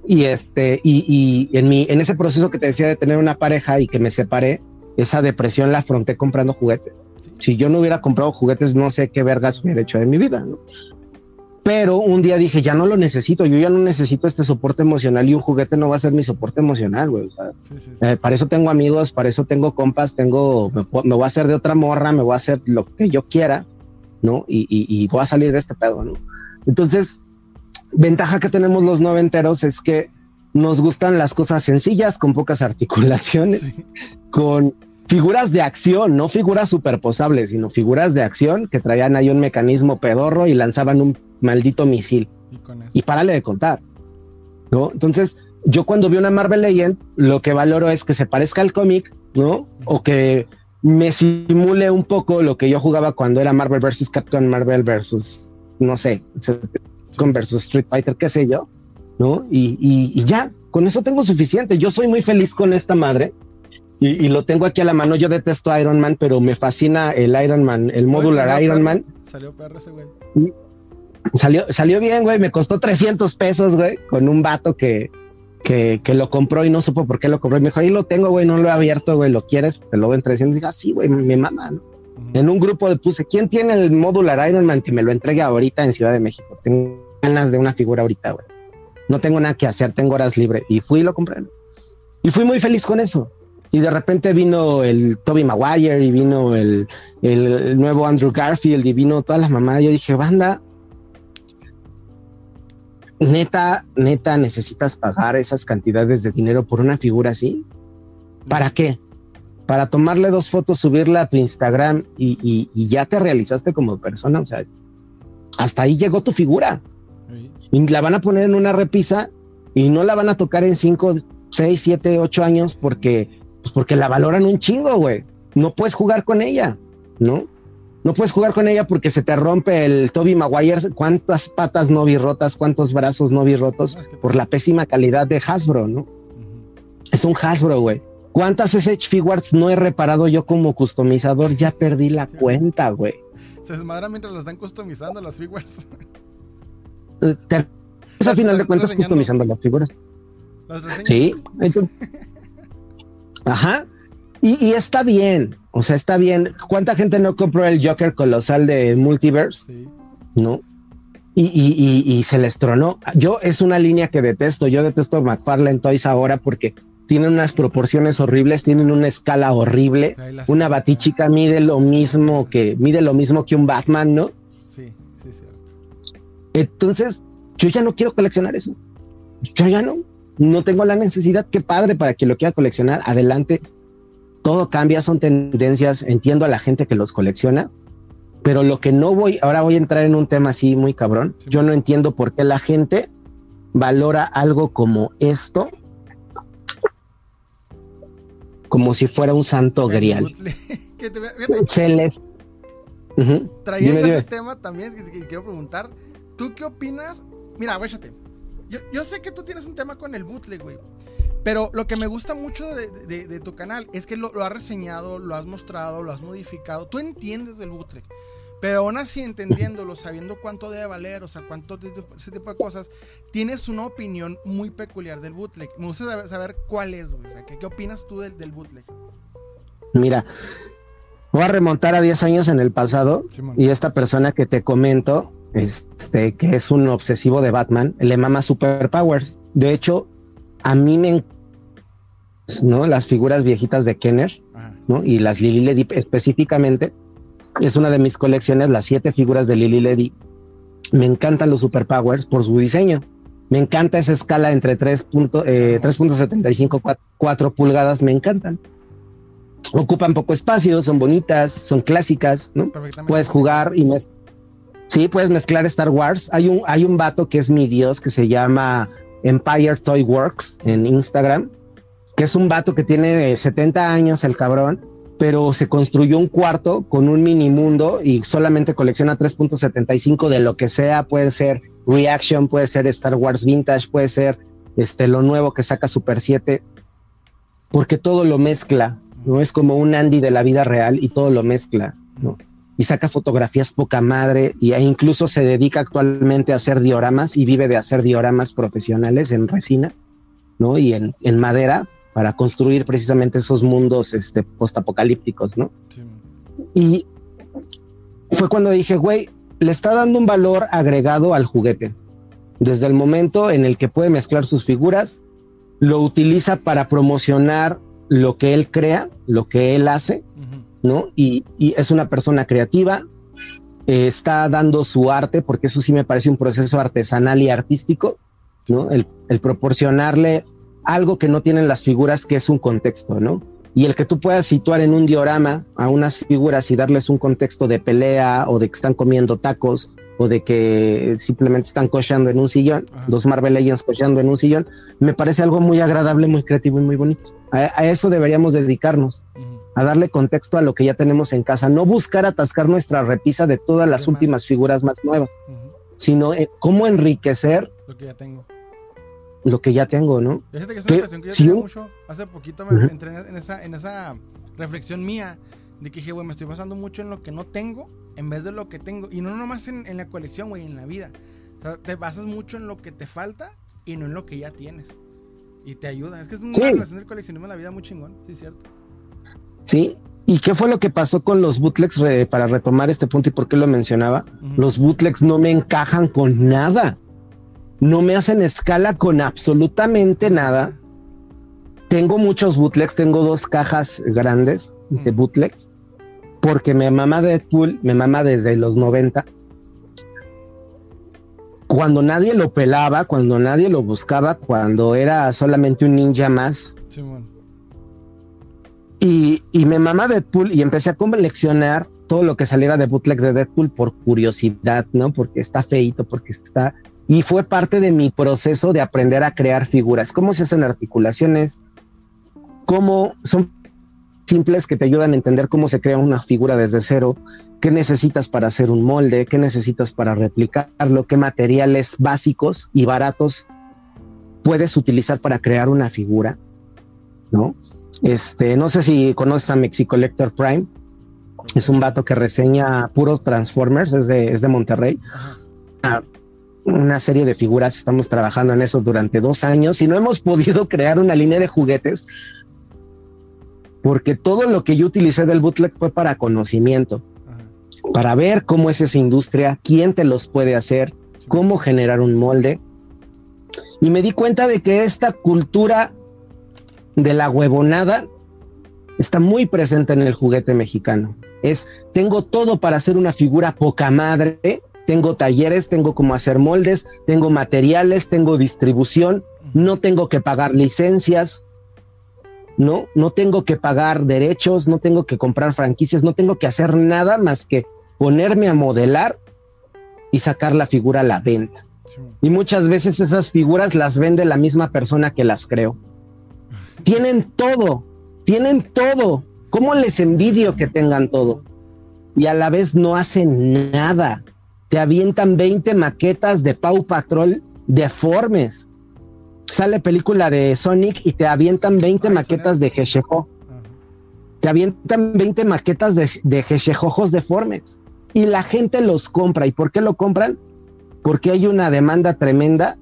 Y este, y, y en mi, en ese proceso que te decía de tener una pareja y que me separé, esa depresión la afronté comprando juguetes si yo no hubiera comprado juguetes, no sé qué vergas hubiera hecho de mi vida. Pero un día dije, ya no lo necesito, yo ya no necesito este soporte emocional y un juguete no va a ser mi soporte emocional, güey. Eh, para eso tengo amigos, para eso tengo compas, tengo, me, voy a hacer de otra morra, me voy a hacer lo que yo quiera, ¿no? Y, voy a salir de este pedo, ¿no? Entonces, ventaja que tenemos los noventeros es que nos gustan las cosas sencillas, con pocas articulaciones, con figuras de acción, no figuras superposables, sino figuras de acción que traían ahí un mecanismo pedorro y lanzaban un maldito misil. Y, y párale de contar. ¿no? Entonces, yo cuando vi una Marvel Legend, lo que valoro es que se parezca al cómic, ¿no? O que me simule un poco lo que yo jugaba cuando era Marvel vs. Capcom, Marvel vs. no sé, con versus Street Fighter, qué sé yo, ¿no? Y, ya, con eso tengo suficiente. Yo soy muy feliz con esta madre y, lo tengo aquí a la mano. Yo detesto Iron Man, pero me fascina el Iron Man, el modular Iron Man. Salió perro ese güey. Salió, salió bien, güey. Me costó 300 pesos, güey, con un vato que, que, que, lo compró y no supo por qué lo compró. Y me dijo, ahí lo tengo, güey, no lo he abierto, güey, ¿lo quieres? Te lo ven 300. Y dije, sí, güey, mi mamá, ¿no? En un grupo de puse, ¿quién tiene el modular Iron Man que me lo entregue ahorita en Ciudad de México? Tengo ganas de una figura ahorita, güey. No tengo nada que hacer, tengo horas libres. Y fui y lo compré. Y fui muy feliz con eso. Y de repente vino el Toby Maguire y vino el, el nuevo Andrew Garfield y vino todas las mamás. Yo dije, banda, neta, neta, necesitas pagar esas cantidades de dinero por una figura así. ¿Para qué? Para tomarle dos fotos, subirla a tu Instagram y, ya te realizaste como persona. O sea, hasta ahí llegó tu figura. Y la van a poner en una repisa y no la van a tocar en cinco, seis, siete, ocho años porque, pues porque la valoran un chingo, güey. No puedes jugar con ella, ¿no? No puedes jugar con ella porque se te rompe el Toby Maguire. ¿Cuántas patas no vi rotas? ¿Cuántos brazos no vi rotos? Por la pésima calidad de Hasbro, ¿no? Es un Hasbro, güey. ¿Cuántas SH Figures no he reparado yo como customizador? Ya perdí la cuenta, güey. Se desmadra mientras las están customizando las figures. Eh, es a final de cuentas customizando las figuras. sí. Ajá. Y, está bien, o sea, está bien. ¿Cuánta gente no compró el Joker colosal de Multiverse? ¿No? Y, se les tronó. Yo es una línea que detesto. Yo detesto McFarlane Toys ahora porque tienen unas proporciones horribles, tienen una escala horrible. Una batichica mide lo mismo que mide lo mismo que un Batman, ¿no? Sí, sí, cierto. Entonces, yo ya no quiero coleccionar eso. Yo ya no. No tengo la necesidad. Qué padre para que lo quiera coleccionar. Adelante todo cambia, son tendencias, entiendo a la gente que los colecciona, pero lo que no voy, ahora voy a entrar en un tema así muy cabrón, yo no entiendo por qué la gente valora algo como esto como si fuera un santo grial. Se les... Traía ese tema también que, quiero preguntar. ¿Tú qué opinas? Mira, váyate. Yo, yo sé que tú tienes un tema con el bootleg, güey. Pero lo que me gusta mucho de, tu canal es que lo, has reseñado, lo has mostrado, lo has modificado. Tú entiendes del bootleg. Pero aún así, entendiéndolo, sabiendo cuánto debe valer, o sea, cuánto ese tipo de cosas, tienes una opinión muy peculiar del bootleg. Me gusta saber, cuál es, güey. O sea, ¿qué, opinas tú del, del, bootleg? Mira, voy a remontar a 10 años en el pasado y esta persona que te comento, este, que es un obsesivo de Batman, le mama superpowers. De hecho, a mí me ¿no? Las figuras viejitas de Kenner, ¿no? Y las Lily Ledy específicamente. Es una de mis colecciones, las siete figuras de Lily Ledy. Me encantan los superpowers por su diseño. Me encanta esa escala entre 3.75 eh, 4 pulgadas, me encantan. Ocupan poco espacio, son bonitas, son clásicas, ¿no? Puedes jugar y mezclar. Sí, puedes mezclar Star Wars. Hay un, hay un vato que es mi dios que se llama Empire Toy Works en Instagram, que es un vato que tiene 70 años, el cabrón, pero se construyó un cuarto con un mini mundo y solamente colecciona 3.75 de lo que sea, puede ser Reaction, puede ser Star Wars Vintage, puede ser este lo nuevo que saca Super 7, porque todo lo mezcla, no es como un Andy de la vida real y todo lo mezcla, ¿no? Y saca fotografías poca madre y e incluso se dedica actualmente a hacer dioramas y vive de hacer dioramas profesionales en resina, ¿no? Y en, madera para construir precisamente esos mundos este, postapocalípticos, ¿no? Y fue cuando dije, güey, le está dando un valor agregado al juguete. Desde el momento en el que puede mezclar sus figuras, lo utiliza para promocionar lo que él crea, lo que él hace, ¿no? Y, es una persona creativa, eh, está dando su arte, porque eso sí me parece un proceso artesanal y artístico, ¿no? El, proporcionarle algo que no tienen las figuras, que es un contexto, ¿no? Y el que tú puedas situar en un diorama a unas figuras y darles un contexto de pelea o de que están comiendo tacos o de que simplemente están cocheando en un sillón, dos Marvel Legends cocheando en un sillón, me parece algo muy agradable, muy creativo y muy bonito. A, eso deberíamos dedicarnos, a darle contexto a lo que ya tenemos en casa, no buscar atascar nuestra repisa de todas las últimas figuras más nuevas, sino eh, cómo enriquecer lo que ya tengo. Lo que ya tengo, ¿no? Fíjate que es una que yo tengo mucho. Hace poquito me entré en esa, en esa reflexión mía de que dije, güey, me estoy basando mucho en lo que no tengo en vez de lo que tengo. Y no nomás en, en la colección, güey, en la vida. O sea, te basas mucho en lo que te falta y no en lo que ya tienes. Y te ayuda. Es que es una relación del coleccionismo en la vida muy chingón, sí, es cierto. Sí. ¿Y qué fue lo que pasó con los bootlegs para retomar este punto y por qué lo mencionaba? Los bootlegs no me encajan con nada. No me hacen escala con absolutamente nada. Tengo muchos bootlegs, tengo dos cajas grandes de bootlegs porque me mama Deadpool, me mama desde los 90. Cuando nadie lo pelaba, cuando nadie lo buscaba, cuando era solamente un ninja más. Y, me mama Deadpool y empecé a coleccionar todo lo que saliera de bootleg de Deadpool por curiosidad, ¿no? Porque está feito, porque está... Y fue parte de mi proceso de aprender a crear figuras, cómo se hacen articulaciones, cómo son simples que te ayudan a entender cómo se crea una figura desde cero, qué necesitas para hacer un molde, qué necesitas para replicarlo, qué materiales básicos y baratos puedes utilizar para crear una figura, ¿no? Este, no sé si conoces a Mexi Collector Prime. Es un vato que reseña puros Transformers, es de, es de Monterrey. Ah, una serie de figuras, estamos trabajando en eso durante dos años y no hemos podido crear una línea de juguetes porque todo lo que yo utilicé del bootleg fue para conocimiento, para ver cómo es esa industria, quién te los puede hacer, cómo generar un molde. Y me di cuenta de que esta cultura de la huevonada está muy presente en el juguete mexicano. Es, tengo todo para hacer una figura poca madre, tengo talleres, tengo cómo hacer moldes, tengo materiales, tengo distribución, no tengo que pagar licencias, ¿no? No tengo que pagar derechos, no tengo que comprar franquicias, no tengo que hacer nada más que ponerme a modelar y sacar la figura a la venta. Y muchas veces esas figuras las vende la misma persona que las creó. Tienen todo, tienen todo. ¿Cómo les envidio que tengan todo? Y a la vez no hacen nada. Te avientan 20 maquetas de Pau Patrol deformes sale película de Sonic y te avientan 20 maquetas de Geshejo. Te avientan 20 maquetas de, de deformes. Y la gente los compra. ¿Y por qué lo compran? Porque hay una demanda tremenda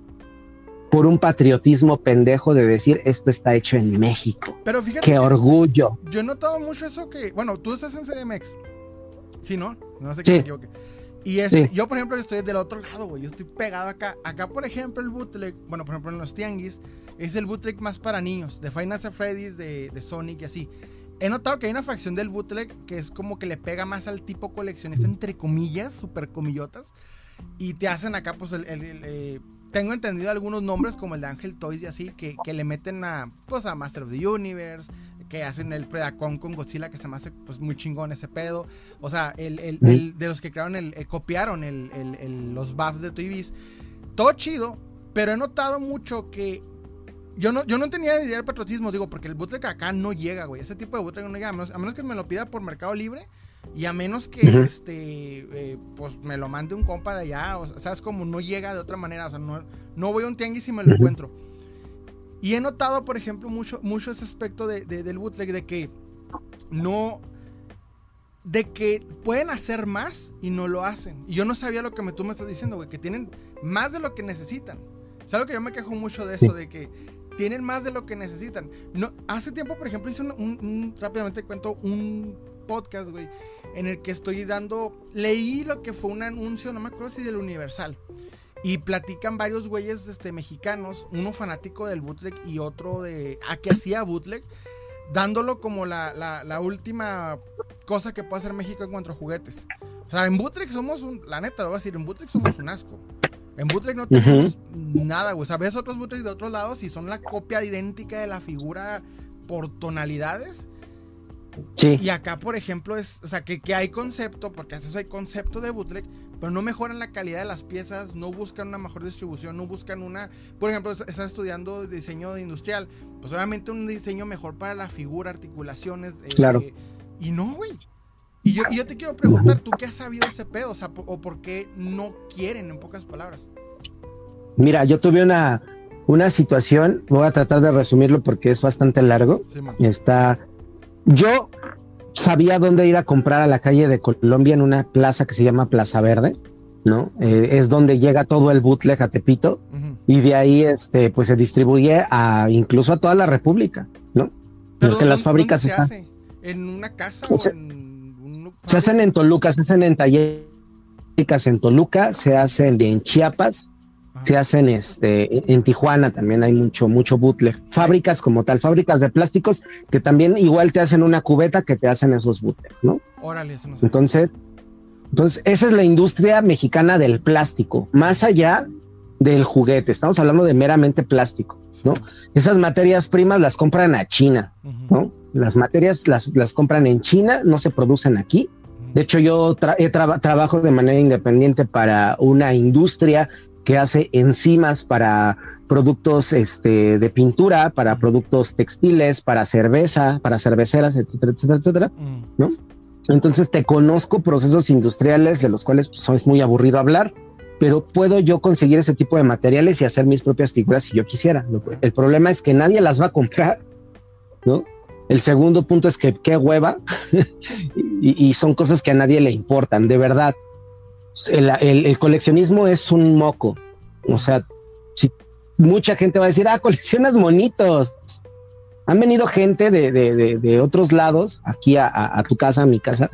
por un patriotismo pendejo de decir esto está hecho en México. Pero fíjate. Qué orgullo. Yo he notado mucho eso que. Bueno, tú estás en CDMX. Sí, ¿no? No sé qué me equivoque. Y es, yo, por ejemplo, estoy del otro lado, güey. Yo estoy pegado acá. Acá, por ejemplo, el bootleg, bueno, por ejemplo, en los tianguis, es el bootleg más para niños, de Final Fantasy, de, de Sonic y así. He notado que hay una facción del bootleg que es como que le pega más al tipo coleccionista, entre comillas, super comillotas. Y te hacen acá, pues, el, eh, tengo entendido algunos nombres como el de Angel Toys y así, que, que, le meten a, pues, a Master of the Universe, que hacen el Predacon con Godzilla, que se me hace pues muy chingón ese pedo. O sea, el, el, de los que crearon el, eh, copiaron los buffs de Toy Todo chido, pero he notado mucho que yo no, yo no tenía idea del patriotismo, digo, porque el bootleg acá no llega, güey. Ese tipo de bootleg no llega, a menos, que me lo pida por Mercado Libre y a menos que, este, eh, pues me lo mande un compa de allá, o sea, es como no llega de otra manera, o sea, no, no voy a un tianguis y me lo encuentro. Y he notado, por ejemplo, mucho, mucho ese aspecto de, del bootleg de que no. De que pueden hacer más y no lo hacen. Y yo no sabía lo que me, tú me estás diciendo, güey, que tienen más de lo que necesitan. Es algo que yo me quejo mucho de eso, de que tienen más de lo que necesitan. No, hace tiempo, por ejemplo, hice un, rápidamente cuento, un podcast, güey, en el que estoy dando, leí lo que fue un anuncio, no me acuerdo si del Universal, y platican varios güeyes este, mexicanos, uno fanático del bootleg y otro de a que hacía bootleg, dándolo como la, la, última cosa que puede hacer México en cuanto a juguetes. O sea, en bootleg somos un, la neta, lo voy a decir, en bootleg somos un asco. En bootleg no tenemos nada, güey. O sea, ves otros bootlegs de otros lados y son la copia idéntica de la figura por tonalidades. Sí. Y acá, por ejemplo, es, o sea, que, que hay concepto, porque a veces hay concepto de bootleg, pero no mejoran la calidad de las piezas, no buscan una mejor distribución, no buscan una, por ejemplo, estás estudiando diseño industrial, pues obviamente un diseño mejor para la figura, articulaciones. Eh, claro. y no, güey. Y yo, y yo te quiero preguntar, ¿tú qué has sabido ese pedo? O sea, o por qué no quieren, en pocas palabras. Mira, yo tuve una, una situación, voy a tratar de resumirlo porque es bastante largo. Está, yo sabía dónde ir a comprar a la calle de Colombia en una plaza que se llama Plaza Verde, ¿no? Eh, es donde llega todo el bootleg a Tepito y de ahí, este, pues se distribuye a incluso a toda la República, ¿no? Porque las fábricas se Hace? ¿En una casa o, en un... Se hacen en Toluca, se hacen en talleres en Toluca, se hacen en Chiapas, se hacen este en Tijuana también hay mucho mucho bootleg. Fábricas como tal fábricas de plásticos que también igual te hacen una cubeta que te hacen esos bootlegs no Órale, eso no entonces entonces esa es la industria mexicana del plástico más allá del juguete. Estamos hablando de meramente plástico no esas materias primas las compran a China no las materias las, las compran en China no se producen aquí. De hecho, yo trabajo de manera independiente para una industria que hace enzimas para productos este, de pintura, para productos textiles, para cerveza, para cerveceras, etcétera, etcétera, etcétera, mm. ¿no? Entonces te conozco procesos industriales de los cuales pues, es muy aburrido hablar, pero puedo yo conseguir ese tipo de materiales y hacer mis propias figuras si yo quisiera. El problema es que nadie las va a comprar, ¿no? El segundo punto es que qué hueva y, y son cosas que a nadie le importan, de verdad el, coleccionismo es un moco. O sea, si mucha gente va a decir, ah, coleccionas monitos. Han venido gente de, otros lados aquí a, tu casa, a mi casa,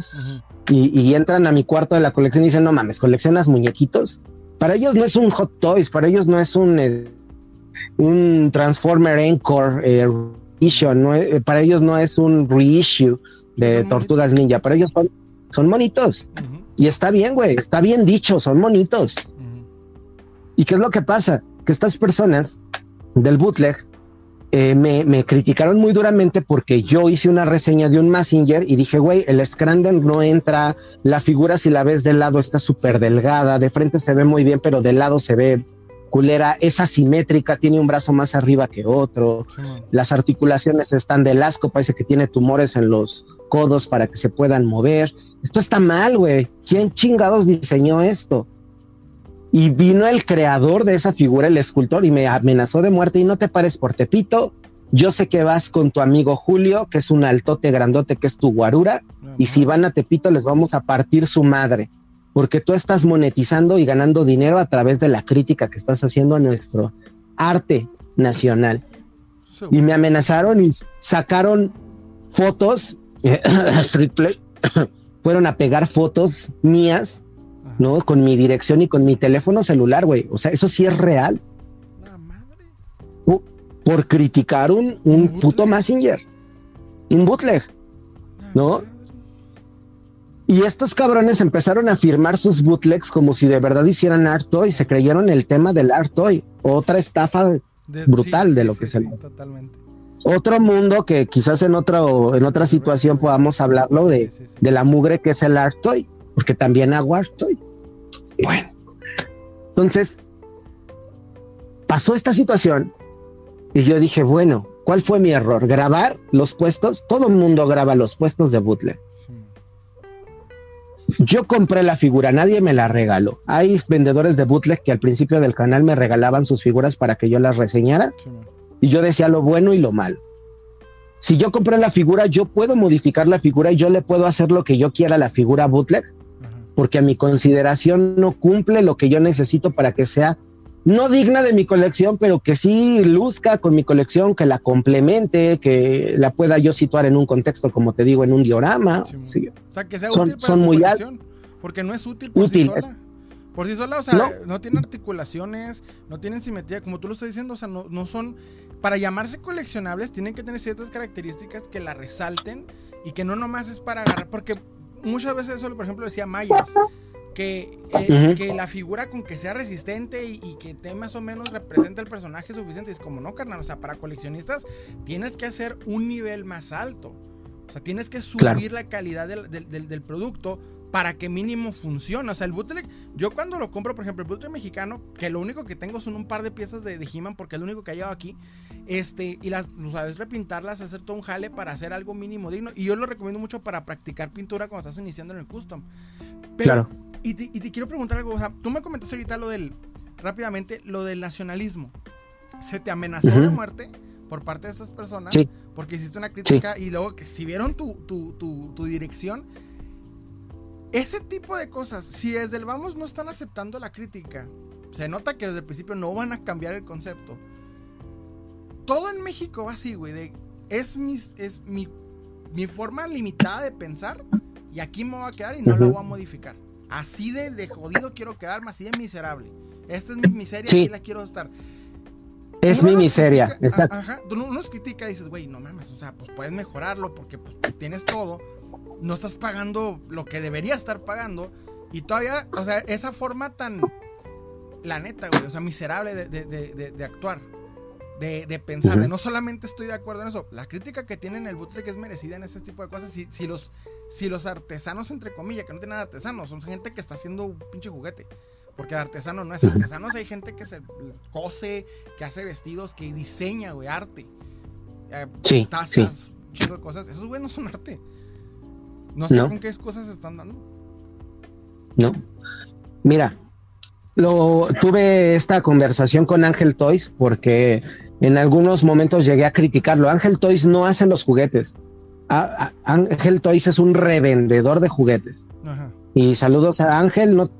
y, entran a mi cuarto de la colección y dicen, no mames, coleccionas muñequitos. Para ellos no es un Hot Toys, para ellos no es un, eh, un Transformer Encore eh, issue, no, eh, para ellos no es un reissue de Tortugas Ninja, para ellos son, son monitos. Y está bien, güey, está bien dicho, son monitos. ¿Y qué es lo que pasa? Que estas personas del bootleg eh, me, criticaron muy duramente porque yo hice una reseña de un Messenger y dije, güey, el Scrander no entra, la figura si la ves del lado está súper delgada, de frente se ve muy bien, pero del lado se ve culera, es asimétrica, tiene un brazo más arriba que otro, las articulaciones están del asco, parece que tiene tumores en los codos para que se puedan mover. Esto está mal, güey. ¿Quién chingados diseñó esto? Y vino el creador de esa figura, el escultor, y me amenazó de muerte y no te pares por Tepito. Yo sé que vas con tu amigo Julio, que es un altote grandote, que es tu guarura, y si van a Tepito les vamos a partir su madre porque tú estás monetizando y ganando dinero a través de la crítica que estás haciendo a nuestro arte nacional. Y me amenazaron y sacaron fotos, fueron a pegar fotos mías, ¿no? Con mi dirección y con mi teléfono celular, güey. O sea, eso sí es real. Por criticar un, un puto Messenger, un bootleg, ¿no? Y estos cabrones empezaron a firmar sus bootlegs como si de verdad hicieran art toy, se creyeron el tema del art toy, otra estafa brutal de lo que se totalmente. Otro mundo que quizás en otra en otra situación podamos hablarlo de, de la mugre que es el art toy, porque también hago art toy. Bueno, entonces pasó esta situación y yo dije, bueno, ¿cuál fue mi error? Grabar los puestos, todo el mundo graba los puestos de bootleg yo compré la figura, nadie me la regaló. Hay vendedores de bootleg que al principio del canal me regalaban sus figuras para que yo las reseñara y yo decía lo bueno y lo malo. Si yo compré la figura, yo puedo modificar la figura y yo le puedo hacer lo que yo quiera a la figura bootleg, porque a mi consideración no cumple lo que yo necesito para que sea no digna de mi colección, pero que sí luzca con mi colección, que la complemente, que la pueda yo situar en un contexto, como te digo, en un diorama. Sí. O sea, que sea son, útil para son muy colección, porque no es útil por sí sola. Por sí sola, o sea, no. tiene articulaciones, no tienen simetría, como tú lo estás diciendo, o sea, no, no son, para llamarse coleccionables, tienen que tener ciertas características que la resalten y que no nomás es para agarrar, porque muchas veces eso, por ejemplo, decía Myers, que, eh, que la figura con que sea resistente y, que te más o menos represente el personaje suficiente. Es como, no, carnal, o sea, para coleccionistas tienes que hacer un nivel más alto. O sea, tienes que subir la calidad del, del, producto para que mínimo funcione. O sea, el bootleg, yo cuando lo compro, por ejemplo, el bootleg mexicano, que lo único que tengo son un par de piezas de, de He-Man, porque es lo único que ha llegado aquí, este, y las, o sea, es repintarlas, hacer todo un jale para hacer algo mínimo digno. Y yo lo recomiendo mucho para practicar pintura cuando estás iniciando en el custom. Pero, claro. Y, te, y te quiero preguntar algo, o sea, tú me comentaste ahorita lo del, rápidamente, lo del nacionalismo. ¿Se te amenazó de muerte? por parte de estas personas sí. porque hiciste una crítica sí. y luego que si vieron tu, tu, tu, tu, dirección ese tipo de cosas si desde el vamos no están aceptando la crítica se nota que desde el principio no van a cambiar el concepto todo en México va así güey de es mi, es mi, mi forma limitada de pensar y aquí me voy a quedar y no uh -huh. la voy a modificar así de, de, jodido quiero quedarme así de miserable esta es mi miseria sí. y la quiero estar es mi miseria. Critica, Exacto. Ajá, uno nos critica y dices, güey, no mames, o sea, pues puedes mejorarlo porque pues, tienes todo, no estás pagando lo que debería estar pagando y todavía, o sea, esa forma tan, la neta, güey, o sea, miserable de, de, de, de actuar, de, pensar, uh -huh. de no solamente estoy de acuerdo en eso, la crítica que tienen el bootleg es merecida en ese tipo de cosas. Si, si, los, si los artesanos, entre comillas, que no tienen artesanos, son gente que está haciendo un pinche juguete. Porque artesano no es artesanos, hay gente que se cose, que hace vestidos, que diseña, güey, arte. Eh, sí, tazas, sí. de cosas. Esos güey no son arte. No sé no. con qué cosas se están dando. No. Mira, lo tuve esta conversación con Ángel Toys porque en algunos momentos llegué a criticarlo. Ángel Toys no hace los juguetes. A, a, Ángel Toys es un revendedor de juguetes. Ajá. Y saludos a Ángel, no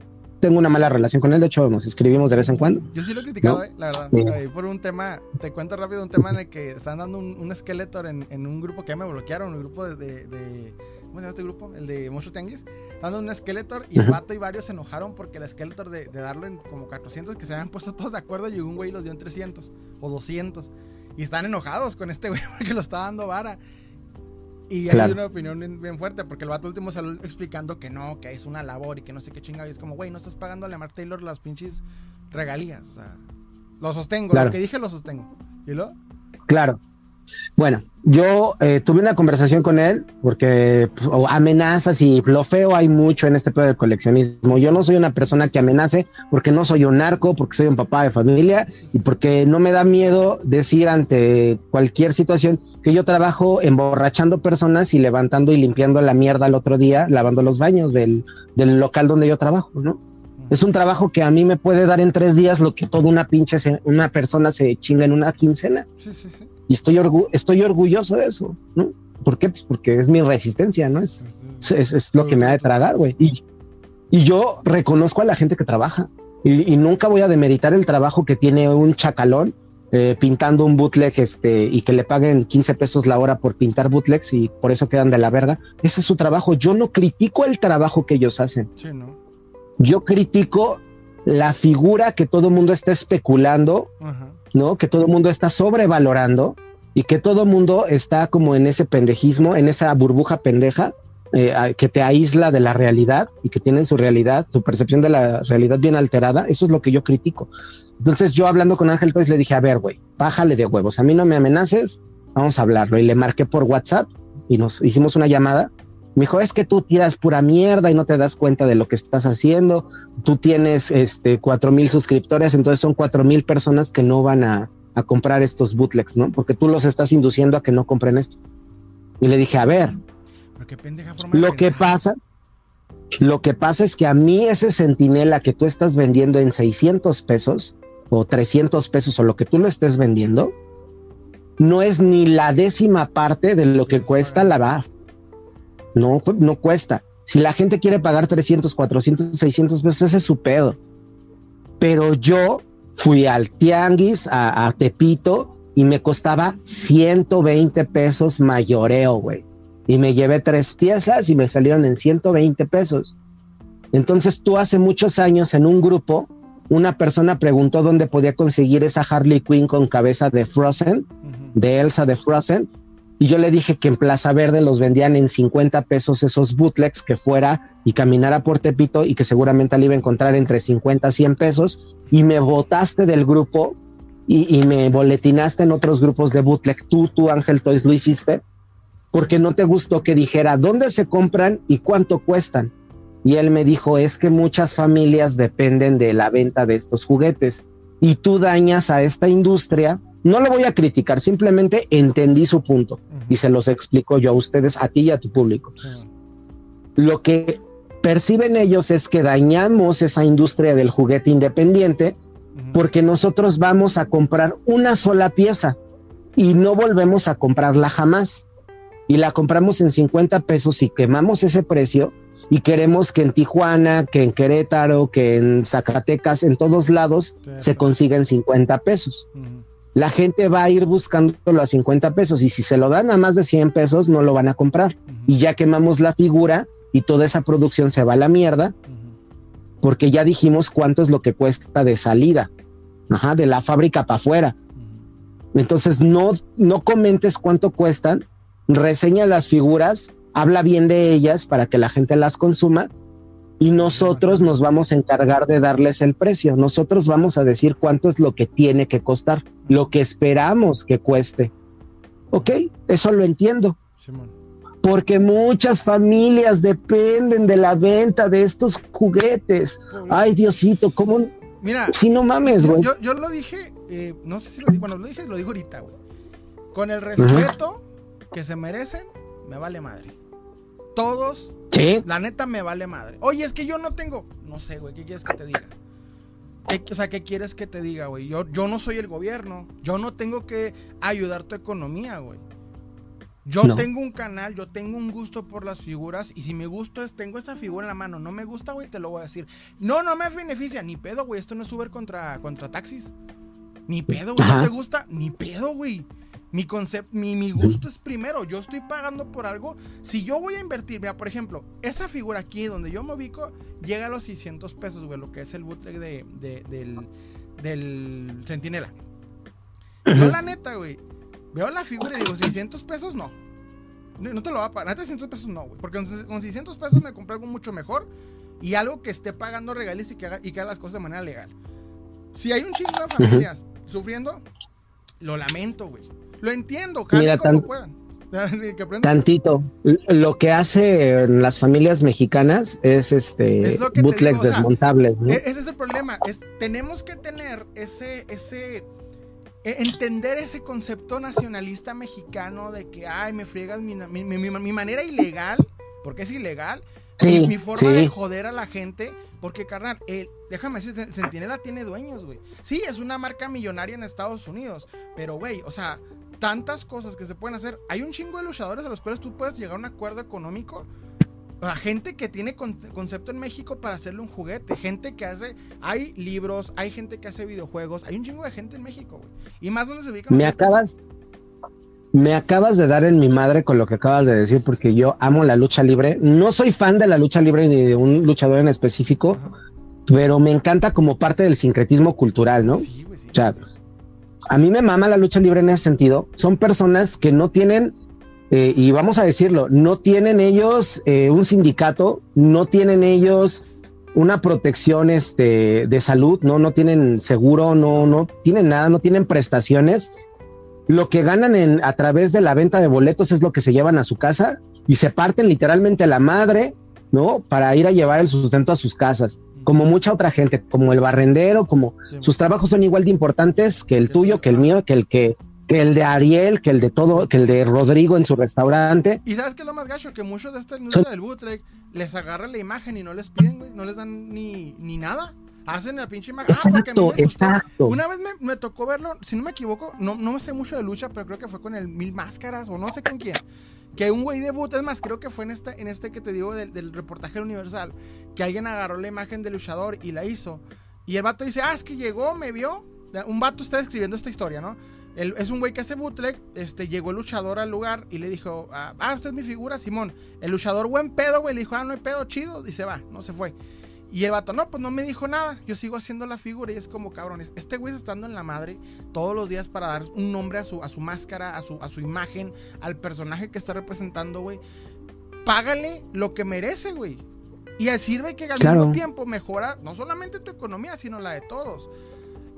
tengo una mala relación con él, de hecho nos escribimos de vez en cuando. Yo sí lo he criticado, ¿no? eh, la verdad. Sí. Por un tema, te cuento rápido un tema en el que están dando un, un Skeletor en, en, un grupo que ya me bloquearon, un grupo de, de, de ¿cómo se llama este grupo? El de Monstruo Tenguis. Dando un Skeletor y el vato y varios se enojaron porque el Skeletor de, de, darlo en como 400 que se habían puesto todos de acuerdo y un güey los dio en 300 o 200. Y están enojados con este güey porque lo está dando vara. Y claro. hay una opinión bien, bien, fuerte, porque el vato último salió explicando que no, que es una labor y que no sé qué chingado. Y es como, güey, no estás pagándole a Mark Taylor las pinches regalías. O sea, lo sostengo, claro. lo que dije lo sostengo. ¿Y lo? Claro. Bueno, yo eh, tuve una conversación con él porque pues, amenazas y lo feo hay mucho en este pedo del coleccionismo. Yo no soy una persona que amenace porque no soy un narco, porque soy un papá de familia y porque no me da miedo decir ante cualquier situación que yo trabajo emborrachando personas y levantando y limpiando la mierda al otro día, lavando los baños del, del local donde yo trabajo, ¿no? Es un trabajo que a mí me puede dar en tres días lo que toda una pinche una persona se chinga en una quincena. Sí, sí, sí. Y estoy, orgu estoy orgulloso de eso, ¿no? ¿Por qué? Pues porque es mi resistencia, ¿no? Es, es, es lo que me ha de tragar, güey. Y, y, yo reconozco a la gente que trabaja y, y, nunca voy a demeritar el trabajo que tiene un chacalón eh, pintando un bootleg este, y que le paguen 15 pesos la hora por pintar bootlegs y por eso quedan de la verga. Ese es su trabajo. Yo no critico el trabajo que ellos hacen. Sí, ¿no? Yo critico la figura que todo el mundo está especulando, Ajá. ¿no? Que todo el mundo está sobrevalorando y que todo el mundo está como en ese pendejismo, en esa burbuja pendeja eh, que te aísla de la realidad y que tienen su realidad, su percepción de la realidad bien alterada. Eso es lo que yo critico. Entonces yo hablando con Ángel Toys le dije, a ver, güey, bájale de huevos, a mí no me amenaces, vamos a hablarlo. Y le marqué por WhatsApp y nos hicimos una llamada me dijo, es que tú tiras pura mierda y no te das cuenta de lo que estás haciendo. Tú tienes este cuatro mil suscriptores, entonces son cuatro mil personas que no van a, a, comprar estos bootlegs, ¿no? Porque tú los estás induciendo a que no compren esto. Y le dije, a ver, lo que pasa, lo que pasa es que a mí ese centinela que tú estás vendiendo en 600 pesos o 300 pesos o lo que tú lo estés vendiendo, no es ni la décima parte de lo que cuesta la BAF no, no cuesta. Si la gente quiere pagar 300, 400, 600 pesos, ese es su pedo. Pero yo fui al Tianguis, a, a Tepito, y me costaba 120 pesos mayoreo, güey. Y me llevé tres piezas y me salieron en 120 pesos. Entonces tú hace muchos años en un grupo, una persona preguntó dónde podía conseguir esa Harley Quinn con cabeza de Frozen, uh -huh. de Elsa de Frozen, y yo le dije que en Plaza Verde los vendían en 50 pesos esos bootlegs que fuera y caminara por Tepito y que seguramente le iba a encontrar entre 50 a 100 pesos y me votaste del grupo y, y, me boletinaste en otros grupos de bootleg. Tú, tú Ángel Toys lo hiciste porque no te gustó que dijera dónde se compran y cuánto cuestan. Y él me dijo, es que muchas familias dependen de la venta de estos juguetes y tú dañas a esta industria. No lo voy a criticar, simplemente entendí su punto y se los explico yo a ustedes, a ti y a tu público. Lo que perciben ellos es que dañamos esa industria del juguete independiente porque nosotros vamos a comprar una sola pieza y no volvemos a comprarla jamás. Y la compramos en 50 pesos y quemamos ese precio y queremos que en Tijuana, que en Querétaro, que en Zacatecas, en todos lados se consiga en 50 pesos. La gente va a ir buscándolo a 50 pesos y si se lo dan a más de 100 pesos no lo van a comprar. Y ya quemamos la figura y toda esa producción se va a la mierda porque ya dijimos cuánto es lo que cuesta de salida, Ajá, de la fábrica para afuera. Entonces no, no comentes cuánto cuestan, reseña las figuras, habla bien de ellas para que la gente las consuma y nosotros nos vamos a encargar de darles el precio. Nosotros vamos a decir cuánto es lo que tiene que costar, lo que esperamos que cueste. Ok, eso lo entiendo porque muchas familias dependen de la venta de estos juguetes. Ay, Diosito, ¿cómo? Mira, si no mames, güey. Yo, lo dije, eh, no sé si lo dije, bueno, lo dije, lo digo ahorita, güey. Con el respeto que se merecen, me vale madre. Todos, ¿Sí? la neta me vale madre. Oye, es que yo no tengo, no sé, güey, ¿qué quieres que te diga? o sea, ¿qué quieres que te diga, güey? Yo, yo no soy el gobierno. Yo no tengo que ayudar tu economía, güey. Yo tengo un canal, yo tengo un gusto por las figuras y si me gusta es, tengo esa figura en la mano, no me gusta, güey, te lo voy a decir. No, no me beneficia, ni pedo, güey, esto no es Uber contra, contra taxis. Ni pedo, güey, no te gusta, ni pedo, güey. Mi concepto, mi, mi, gusto es primero. Yo estoy pagando por algo. Si yo voy a invertir, mira, por ejemplo, esa figura aquí donde yo me ubico llega a los 600 pesos, güey, lo que es el bootleg de, del, del Centinela. Yo, la neta, güey, Veo la figura y digo, 600 pesos no. No te lo va a pagar. 600 pesos no, güey. Porque con 600 pesos me compré algo mucho mejor y algo que esté pagando regalista y que haga, y que haga las cosas de manera legal. Si hay un chingo de familias sufriendo, lo lamento, güey. Lo entiendo, Mira, como puedan. Tantito. Lo que hacen las familias mexicanas es este bootlegs desmontables. E-, ese es el problema. Es, tenemos que tener ese, ese e, entender ese concepto nacionalista mexicano de que, ay, me friegas mi, manera ilegal, porque es ilegal, mi forma de joder a la gente, porque, carnal, déjame decir, Centinela tiene dueños, güey. Sí, es una marca millonaria en Estados Unidos, pero, güey, o sea, tantas cosas que se pueden hacer. Hay un chingo de luchadores a los cuales tú puedes llegar a un acuerdo económico gente que tiene concepto en México para hacerle un juguete, gente que hace, hay libros, hay gente que hace videojuegos, hay un chingo de gente en México, güey. Y más donde se ubican. Me acabas, me acabas de dar en mi madre con lo que acabas de decir, porque yo amo la lucha libre. No soy fan de la lucha libre ni de un luchador en específico, pero me encanta como parte del sincretismo cultural, ¿no? Sí, güey, sí, o sea, a mí me mama la lucha libre en ese sentido. Son personas que no tienen eh, y vamos a decirlo, no tienen ellos eh, un sindicato, no tienen ellos una protección este, de salud, no, no tienen seguro, no, no tienen nada, no tienen prestaciones. Lo que ganan en, a través de la venta de boletos es lo que se llevan a su casa y se parten literalmente la madre, ¿no? Para ir a llevar el sustento a sus casas, como mucha otra gente, como el barrendero, como sus trabajos son igual de importantes que el tuyo, que el mío, que el que que el de Ariel, que el de todo, que el de Rodrigo en su restaurante. Y sabes qué es lo más gacho, que muchos de esta industria del bootleg les agarran la imagen y no les piden, güey, no les dan ni, ni nada. Hacen la pinche imagen. Ah, exacto, exacto. Una vez me, me, tocó verlo, si no me equivoco, no, no sé mucho de lucha, pero creo que fue con el Mil Máscaras o no sé con quién. Que un güey de boot, es más, creo que fue en este, en este que te digo del, del reportaje universal, que alguien agarró la imagen del luchador y la hizo. Y el vato dice, ah, es que llegó, me vio. Un vato está escribiendo esta historia, ¿no? es un güey que hace bootleg. Este, llegó el luchador al lugar y le dijo: Ah, ah usted es mi figura, Simón. El luchador, buen pedo, güey. Le dijo: Ah, no hay pedo, chido. Y se va, no se fue. Y el vato, no, pues no me dijo nada. Yo sigo haciendo la figura y es como cabrones. Este güey está estando en la madre todos los días para dar un nombre a su, a su máscara, a su, a su imagen, al personaje que está representando, güey. Págale lo que merece, güey. Y sirve que al mismo tiempo mejora no solamente tu economía, sino la de todos.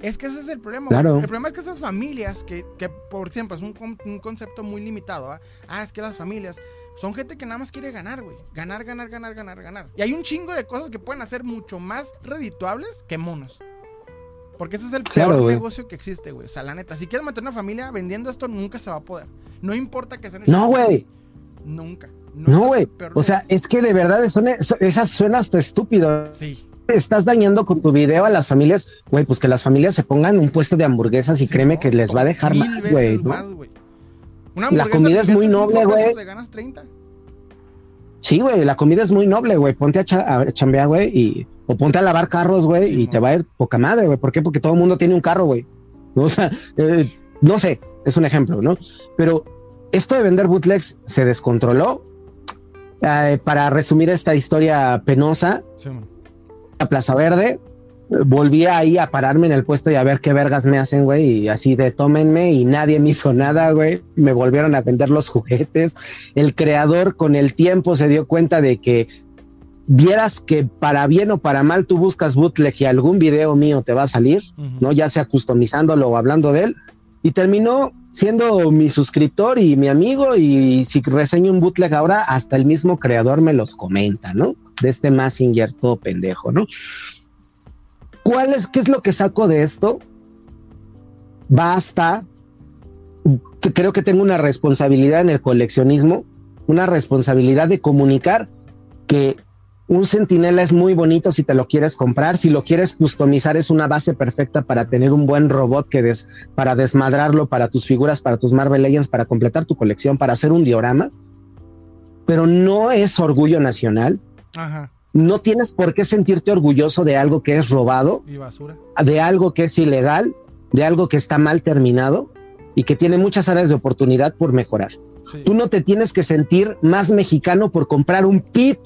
Es que ese es el problema. Claro. El problema es que esas familias, que, que por ejemplo es un, un concepto muy limitado. Ah, es que las familias son gente que nada más quiere ganar, güey. Ganar, ganar, ganar, ganar, ganar. Y hay un chingo de cosas que pueden hacer mucho más redituables que monos. Porque ese es el peor negocio que existe, güey. O sea, la neta, si quieres mantener una familia vendiendo esto, nunca se va a poder. No importa que sea No, güey. Nunca. No, güey. O sea, es que de verdad son, esas suena hasta estúpido. Sí. Estás dañando con tu video a las familias, güey, pues que las familias se pongan un puesto de hamburguesas y Sí, créeme ¿no? que les va a dejar Mil más, güey, ¿no? Una La comida te es muy noble, güey. Le ganas 30. Sí, güey, la comida es muy noble, güey. Ponte a, cha- a chambear, güey, y o ponte a lavar carros, güey, Sí, y te va a ir poca madre, güey. ¿Por qué? Porque todo el mundo tiene un carro, güey. O sea, eh, no sé, es un ejemplo, ¿no? Pero esto de vender bootlegs se descontroló. Eh, para resumir esta historia penosa, Sí, man. a Plaza Verde, eh, volví ahí a pararme en el puesto y a ver qué vergas me hacen, güey, y así de tómenme y nadie me hizo nada, güey. Me volvieron a vender los juguetes. El creador con el tiempo se dio cuenta de que vieras que para bien o para mal tú buscas bootleg y algún video mío te va a salir, Ujú. ¿no? Ya sea customizándolo o hablando de él. Y terminó siendo mi suscriptor y mi amigo y si reseño un bootleg ahora, hasta el mismo creador me los comenta, ¿no? De este Massinger todo pendejo, ¿no? ¿Cuál es, qué es lo que saco de esto? Basta. Creo que tengo una responsabilidad en el coleccionismo, una responsabilidad de comunicar que un centinela es muy bonito si te lo quieres comprar, si lo quieres customizar es una base perfecta para tener un buen robot que des, para desmadrarlo para tus figuras, para tus Marvel Legends, para completar tu colección, para hacer un diorama. Pero no es orgullo nacional. Ajá. No tienes por qué sentirte orgulloso de algo que es robado, Y basura. de algo que es ilegal, de algo que está mal terminado y que tiene muchas áreas de oportunidad por mejorar. Sí. Tú no te tienes que sentir más mexicano por comprar un pit,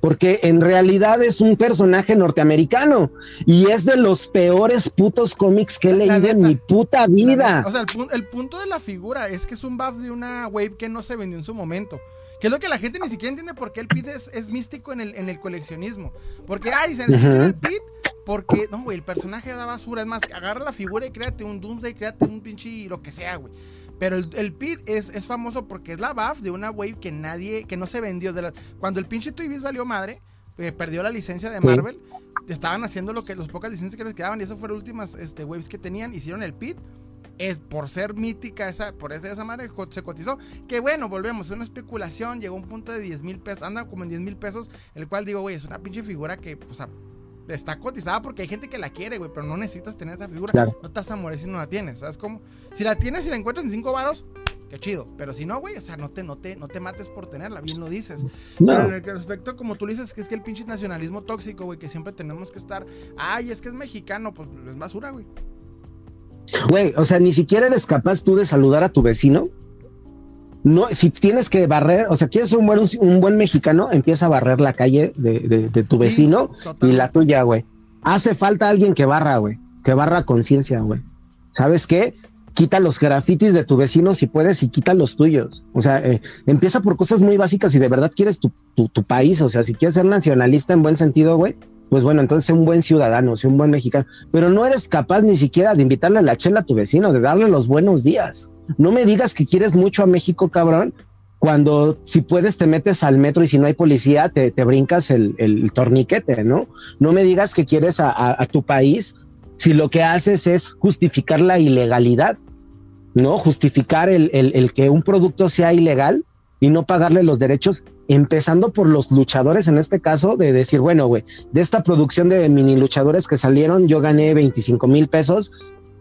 porque en realidad es un personaje norteamericano y es de los peores putos cómics que he La- la leído en mi puta vida. O sea, el, el punto de la figura es que es un buff de una wave que no se vendió en su momento. Que es lo que la gente ni siquiera entiende por qué el pit es, es místico en el, en el coleccionismo. Porque, ah, dicen, es que quiero el pit porque, no, güey, el personaje da basura. Es más, agarra la figura y créate un Doomsday, créate un pinche lo que sea, güey. Pero el, el pit es, es famoso porque es la buff de una wave que nadie, que no se vendió. De la, cuando el pinche Toy Biz valió madre, eh, perdió la licencia de. Marvel, estaban haciendo lo que, los pocas licencias que les quedaban y esas fueron las últimas este, waves que tenían, hicieron el pit es por ser mítica esa, por esa, esa madre se cotizó. Que bueno, volvemos, es una especulación, llegó a un punto de 10 mil pesos, anda como en 10 mil pesos, el cual digo, güey, es una pinche figura que, o sea, está cotizada porque hay gente que la quiere, güey, pero no necesitas tener esa figura. Claro. No vas a morir si no la tienes, ¿sabes cómo? Si la tienes y la encuentras en 5 varos, qué chido, pero si no, güey, o sea, no te, no, te, no te mates por tenerla, bien lo dices. Pero en el que respecto, como tú dices, que es que el pinche nacionalismo tóxico, güey, que siempre tenemos que estar, ay, es que es mexicano, pues es basura, güey. Güey, o sea, ni siquiera eres capaz tú de saludar a tu vecino. No, si tienes que barrer, o sea, quieres ser un buen, un buen mexicano, empieza a barrer la calle de, de- de tu vecino y la tuya, güey. Hace falta alguien que barra, güey, que barra conciencia, güey. ¿Sabes qué? Quita los grafitis de tu vecino si puedes y quita los tuyos. O sea, eh, empieza por cosas muy básicas y de verdad quieres tu, tu, país. O sea, si quieres ser nacionalista en buen sentido, güey, pues bueno, entonces sé un buen ciudadano, sé un buen mexicano. Pero no eres capaz ni siquiera de invitarle a la chela a tu vecino, de darle los buenos días. No me digas que quieres mucho a México, cabrón, cuando si puedes te metes al metro y si no hay policía te, te brincas el, el torniquete, ¿no? No me digas que quieres a tu país si lo que haces es justificar la ilegalidad, ¿no? Justificar el, el- que un producto sea ilegal y no pagarle los derechos, empezando por los luchadores en este caso, de decir, bueno, güey, de esta producción de mini luchadores que salieron, yo gané 25 mil pesos,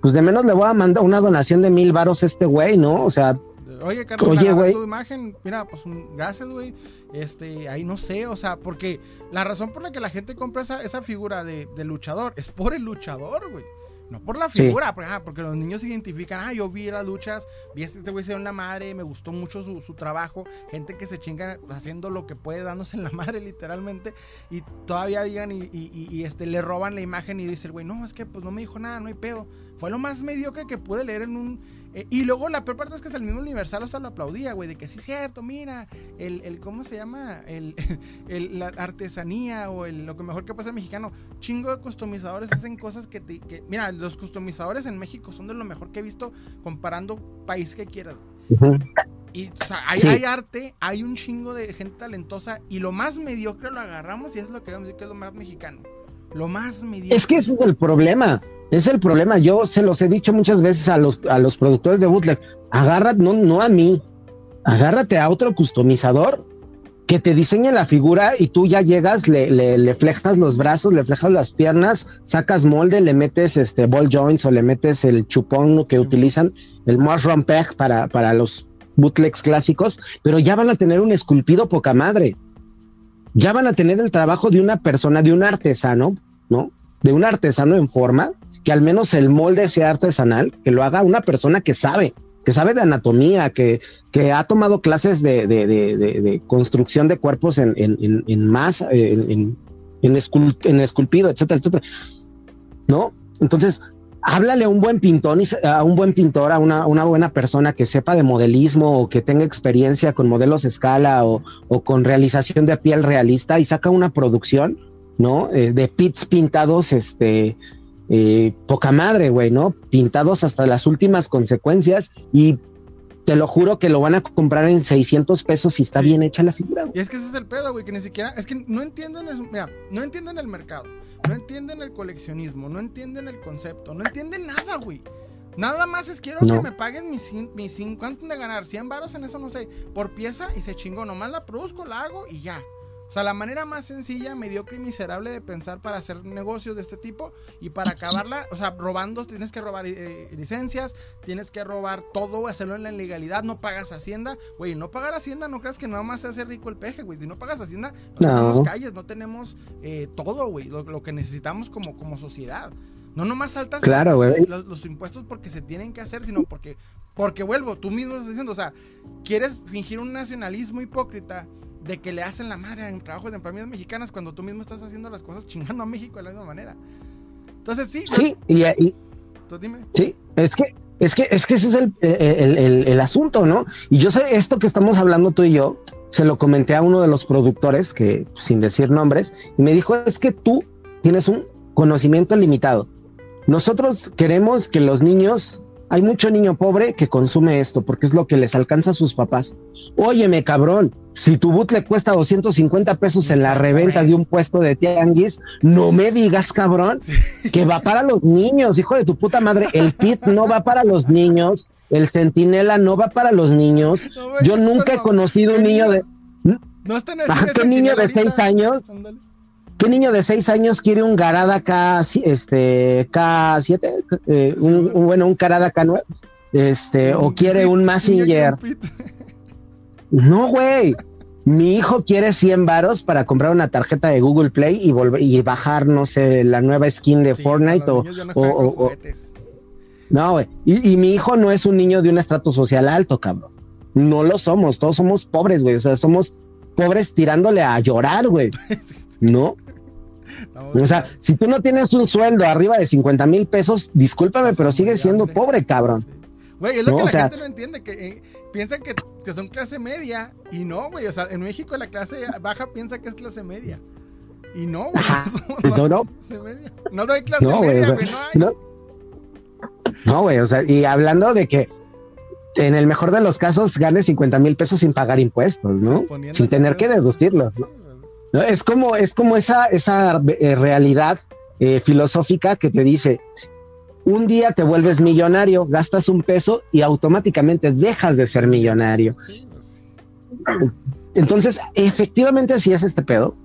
pues de menos le voy a mandar una donación de mil varos a este güey, ¿no? O sea, Oye, Carlos, Oye, güey. tu imagen, mira, pues un, gracias, güey. Este, ahí no sé, o sea, porque la razón por la que la gente compra esa, esa figura de, de luchador es por el luchador, güey. No por la Sí. figura, porque, ajá, porque los niños se identifican, ah, yo vi las luchas, vi a este güey se en la madre, me gustó mucho su, su trabajo, gente que se chinga haciendo lo que puede, dándose en la madre literalmente, y todavía digan y, y- y- y, este, le roban la imagen y dice el güey, no, es que pues no me dijo nada, no hay pedo. Fue lo más mediocre que pude leer en un... eh, y luego la peor parte es que hasta el mismo Universal hasta lo aplaudía, güey, de que sí es cierto, mira, el, el ¿cómo se llama? El, el- la artesanía o el, lo que mejor que pasa el mexicano. Chingo de customizadores hacen cosas que, te- que... Mira, los customizadores en México son de lo mejor que he visto comparando país que quieras. Y, o sea, hay, Sí. hay arte, hay un chingo de gente talentosa y lo más mediocre lo agarramos y es lo que queremos decir que es lo más mexicano. Lo más mediocre. Es que ese es el problema. Es el problema. Yo se los he dicho muchas veces a los, a los productores de bootleg. Agárrate, no, no a mí. Agárrate a otro customizador que te diseñe la figura y tú ya llegas, le, le, le flejas los brazos, le flejas las piernas, sacas molde, le metes este ball joints o le metes el chupón que utilizan, el mushroom peg para, para los bootlegs clásicos, pero ya van a tener un esculpido poca madre. Ya van a tener el trabajo de una persona, de un artesano, ¿no? De un artesano en forma, que al menos el molde sea artesanal, que lo haga una persona que sabe, que sabe de anatomía, que, que ha tomado clases de, de, de, construcción de cuerpos en, en, en, masa, en, escul- esculpido, etcétera, etcétera. ¿No? Entonces, háblale a un buen pintor, a un buen pintor, a una, una buena persona que sepa de modelismo o que tenga experiencia con modelos escala o, o con realización de piel realista y saca una producción, ¿no? Eh, de pits pintados, este, eh, poca madre, güey, ¿no? Pintados hasta las últimas consecuencias y te lo juro que lo van a comprar en 600 pesos si está Sí. bien hecha la figura. güey. Y es que ese es el pedo, güey, que ni siquiera, es que no entienden, el, mira, no entienden el mercado, no entienden el coleccionismo, no entienden el concepto, no entienden nada, güey. Nada más es quiero No. que me paguen mis, mis cin- ¿cuánto de ganar? 100 varos en eso, no sé, por pieza y se chingó, nomás la produzco, la hago y ya. O sea, la manera más sencilla, mediocre y miserable de pensar para hacer negocios de este tipo y para acabarla, o sea, robando, tienes que robar eh, licencias, tienes que robar todo, hacerlo en la ilegalidad, no pagas Hacienda. Güey, no pagar Hacienda, no creas que nada más se hace rico el peje, güey. Si no pagas Hacienda, no, No. tenemos calles, no tenemos eh, todo, güey, lo, lo que necesitamos como, como sociedad. No nomás saltas Claro, los, los impuestos porque se tienen que hacer, sino porque, porque vuelvo, tú mismo estás diciendo, o sea, quieres fingir un nacionalismo hipócrita de que le hacen la madre en trabajos de empresas mexicanas cuando tú mismo estás haciendo las cosas chingando a México de la misma manera. Entonces, sí, Sí, y, tú dime. Sí, es que, es que, es que ese es el, el, el- el asunto, ¿no? Y yo sé esto que estamos hablando tú y yo, se lo comenté a uno de los productores que, sin decir nombres, y me dijo, es que tú tienes un conocimiento limitado. Nosotros queremos que los niños, hay mucho niño pobre que consume esto porque es lo que les alcanza a sus papás. Óyeme, cabrón, si tu boot le cuesta 250 pesos en la reventa de un puesto de tianguis, no me digas, cabrón, que va para los niños, hijo de tu puta madre. El PIT no va para los niños, el Centinela no va para los niños. Yo nunca he conocido un ¿Qué niño de... No está en el ¿qué niño de seis años? ¿Qué niño de seis años quiere un Garada K, este, K7? Eh, un, un- bueno, un Garada K9. Este, o quiere un Massinger. No, güey. Mi hijo quiere 100 varos para comprar una tarjeta de Google Play y volver y bajar, no sé, la nueva skin de Sí, Fortnite o, no o- juegan con o- o- juguetes. no, güey. Y, y mi hijo no es un niño de un estrato social alto, cabrón. No lo somos, todos somos pobres, güey. O sea, somos pobres tirándole a llorar, güey. ¿No? O sea, si tú no tienes un sueldo arriba de 50 mil pesos, discúlpame, pero sigues siendo pobre, cabrón. Güey, es lo No, que o la sea- gente no entiende, que eh, piensan que, que son clase media y no, güey. O sea, en México la clase baja piensa que es clase media. Y no, güey. No, no. clase. No hay clase No, güey. media, o sea, güey. No güey. O sea, y hablando de que en el mejor de los casos ganes 50 mil pesos sin pagar impuestos, ¿no? Sin tener que deducirlos, ¿no? Es como, es como esa, esa eh, realidad eh, filosófica que te dice, un día te vuelves millonario, gastas un peso y automáticamente dejas de ser millonario. Entonces, efectivamente, sí es este pedo.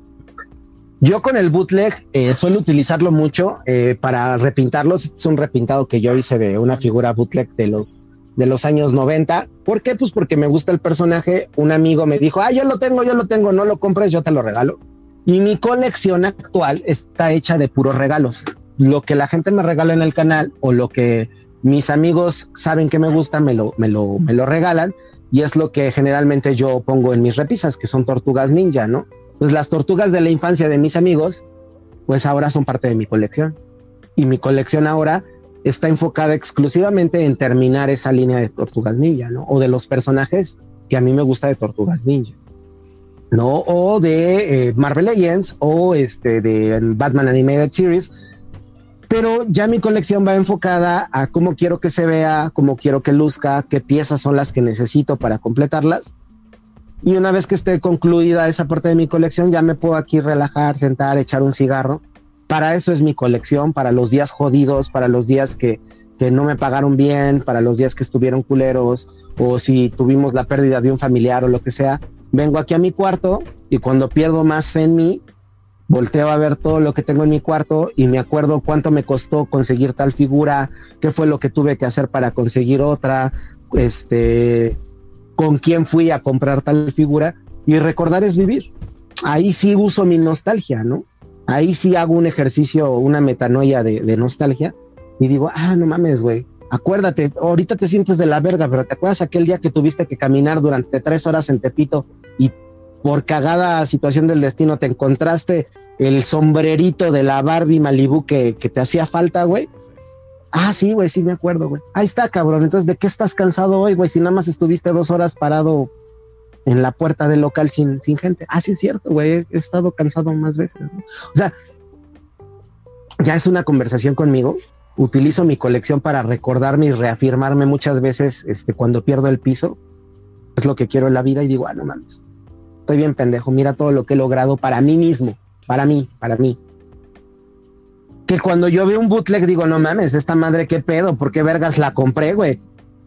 Yo con el bootleg eh, suelo utilizarlo mucho para repintarlos. Este Es un repintado que yo hice de una figura bootleg de los de los años 90. ¿Por qué? Pues porque me gusta el personaje. Un amigo me dijo, ah, yo lo tengo, yo lo tengo, no lo compres, yo te lo regalo. Y mi colección actual está hecha de puros regalos. Lo que la gente me regala en el canal o lo que mis amigos saben que me gusta, me lo, me lo, me lo regalan. Y es lo que generalmente yo pongo en mis repisas, que son tortugas ninja, ¿no? Pues las tortugas de la infancia de mis amigos, pues ahora son parte de mi colección. Y mi colección ahora está enfocada exclusivamente en terminar esa línea de Tortugas Ninja, ¿no? O de los personajes que a mí me gusta de Tortugas Ninja. ¿no? O de eh, Marvel Legends o este de Batman Animated Series. Pero ya mi colección va enfocada a cómo quiero que se vea, cómo quiero que luzca, qué piezas son las que necesito para completarlas. Y una vez que esté concluida esa parte de mi colección, ya me puedo aquí relajar, sentar, echar un cigarro. Para eso es mi colección, para los días jodidos, para los días que, que no me pagaron bien, para los días que estuvieron culeros, o si tuvimos la pérdida de un familiar o lo que sea vengo aquí a mi cuarto y cuando pierdo más fe en mí, volteo a ver todo lo que tengo en mi cuarto y me acuerdo cuánto me costó conseguir tal figura, qué fue lo que tuve que hacer para conseguir otra, este, con quién fui a comprar tal figura y recordar es vivir. Ahí sí uso mi nostalgia, ¿no? Ahí sí hago un ejercicio, una metanoia de, de nostalgia y digo, ah, no mames, güey, acuérdate, ahorita te sientes de la verga, pero ¿te acuerdas aquel día que tuviste que caminar durante tres horas en Tepito y por cagada situación del destino te encontraste el sombrerito de la Barbie Malibu que, que te hacía falta, güey? Ah, sí, güey, sí me acuerdo, güey. Ahí está, cabrón. Entonces, ¿de qué estás cansado hoy, güey? Si nada más estuviste dos horas parado en la puerta del local sin, sin gente. Ah, sí es cierto, güey. He estado cansado más veces. O sea, ya es una conversación conmigo utilizo mi colección para recordarme y reafirmarme muchas veces este, cuando pierdo el piso. Es lo que quiero en la vida y digo, ah, no mames, estoy bien pendejo, mira todo lo que he logrado para mí mismo, para mí, para mí. Que cuando yo veo un bootleg digo, no mames, esta madre qué pedo, ¿por qué vergas la compré, güey?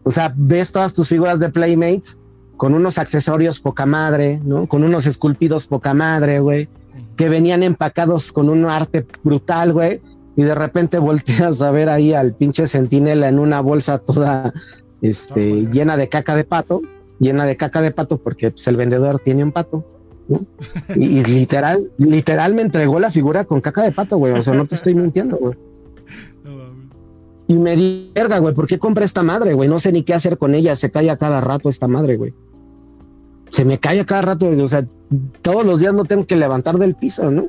O sea, ves todas tus figuras de Playmates con unos accesorios poca madre, ¿no? Con unos esculpidos poca madre, güey, que venían empacados con un arte brutal, güey y de repente volteas a ver ahí al pinche centinela en una bolsa toda este, llena de caca de pato, llena de caca de pato porque pues, el vendedor tiene un pato. Y, literal, literal me entregó la figura con caca de pato, güey. O sea, no te estoy mintiendo, güey. Y me di verga, güey, ¿por qué compra esta madre, güey? No sé ni qué hacer con ella. Se cae a cada rato esta madre, güey. Se me cae a cada rato, o sea, todos los días no tengo que levantar del piso, ¿no?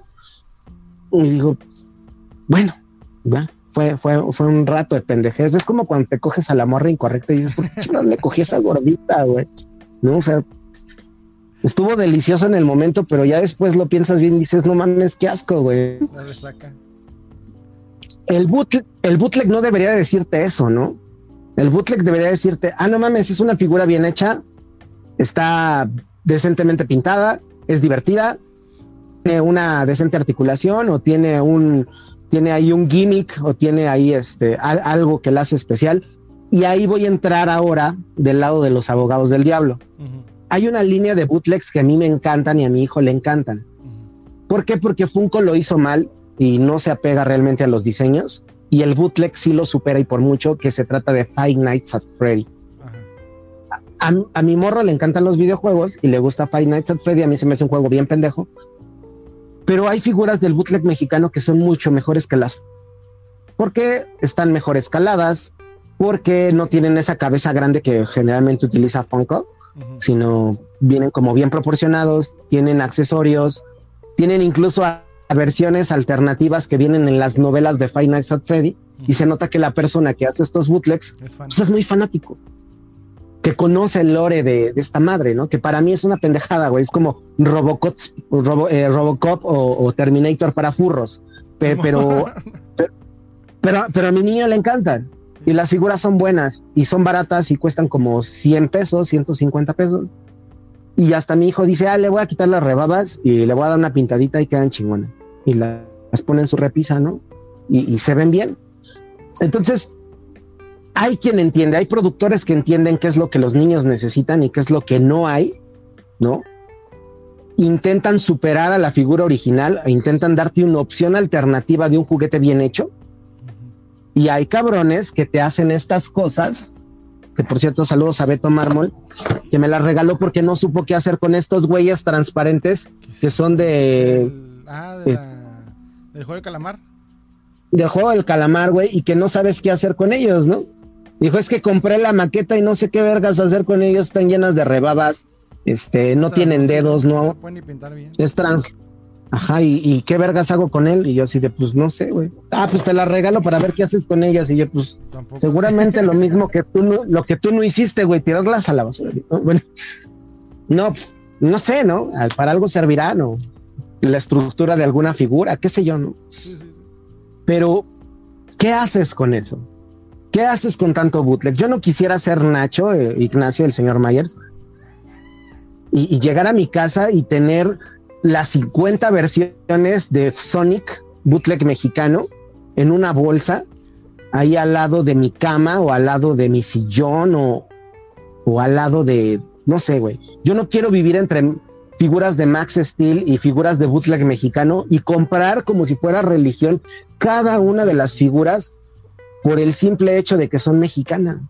Y digo, bueno, Fue, fue, fue un rato de pendejez. Es como cuando te coges a la morra incorrecta y dices, ¿por qué no me cogí esa gordita, güey? No, o sea, estuvo delicioso en el momento, pero ya después lo piensas bien y dices, no mames, qué asco, güey. El, bootleg, el bootleg no debería decirte eso, ¿no? El bootleg debería decirte, ah, no mames, es una figura bien hecha, está decentemente pintada, es divertida, tiene una decente articulación o tiene un, tiene ahí un gimmick o tiene ahí este, algo que la hace especial. Y ahí voy a entrar ahora del lado de los abogados del diablo. Hay una línea de bootlegs que a mí me encantan y a mi hijo le encantan. ¿Por qué? Porque Funko lo hizo mal y no se apega realmente a los diseños. Y el bootleg sí lo supera y por mucho que se trata de Five Nights at Freddy. A, a, mi morro le encantan los videojuegos y le gusta Five Nights at Freddy. A mí se me hace un juego bien pendejo, pero hay figuras del bootleg mexicano que son mucho mejores que las porque están mejor escaladas, porque no tienen esa cabeza grande que generalmente utiliza Funko, sino vienen como bien proporcionados, tienen accesorios, tienen incluso versiones alternativas que vienen en las novelas de Five Nights at Freddy y se nota que la persona que hace estos bootlegs es, pues es muy fanático que conoce el lore de, esta madre, ¿no? Que para mí es una pendejada, güey. Es como Robocop, eh, Robocop o, Terminator para furros. Pero, pero, pero, a mi niña le encantan. Y las figuras son buenas y son baratas y cuestan como 100 pesos, 150 pesos. Y hasta mi hijo dice, ah, le voy a quitar las rebabas y le voy a dar una pintadita y quedan chingonas. Y las pone en su repisa, ¿no? y se ven bien. Entonces, hay quien entiende, hay productores que entienden qué es lo que los niños necesitan y qué es lo que no hay, ¿no? Intentan superar a la figura original, intentan darte una opción alternativa de un juguete bien hecho. Y hay cabrones que te hacen estas cosas, que por cierto, saludos a Beto Mármol, que me las regaló porque no supo qué hacer con estos güeyes transparentes que son de... ah, de del juego del calamar. Del juego del calamar, güey, y que no sabes qué hacer con ellos, ¿no? Dijo, es que compré la maqueta y no sé qué vergas hacer con ellos, están llenas de rebabas, este, no tienen dedos, no. pueden pintar bien. Es trans. Ajá, ¿y, qué vergas hago con él? Y yo así de, pues no sé, güey. Ah, pues te la regalo para ver qué haces con ellas. Y yo, pues, seguramente lo mismo que tú, no, lo que tú no hiciste, güey, tirarlas a la basura. Bueno, no, pues, no sé, ¿no? Para algo servirá, ¿no? La estructura de alguna figura, qué sé yo, ¿no? Pero, ¿qué haces con eso? ¿Qué haces con tanto bootleg? Yo no quisiera ser Nacho, eh, Ignacio, el señor Myers, y, llegar a mi casa y tener las 50 versiones de Sonic bootleg mexicano en una bolsa ahí al lado de mi cama o al lado de mi sillón o, o al lado de, no sé, güey. Yo no quiero vivir entre figuras de Max Steel y figuras de bootleg mexicano y comprar como si fuera religión cada una de las figuras por el simple hecho de que son mexicanas.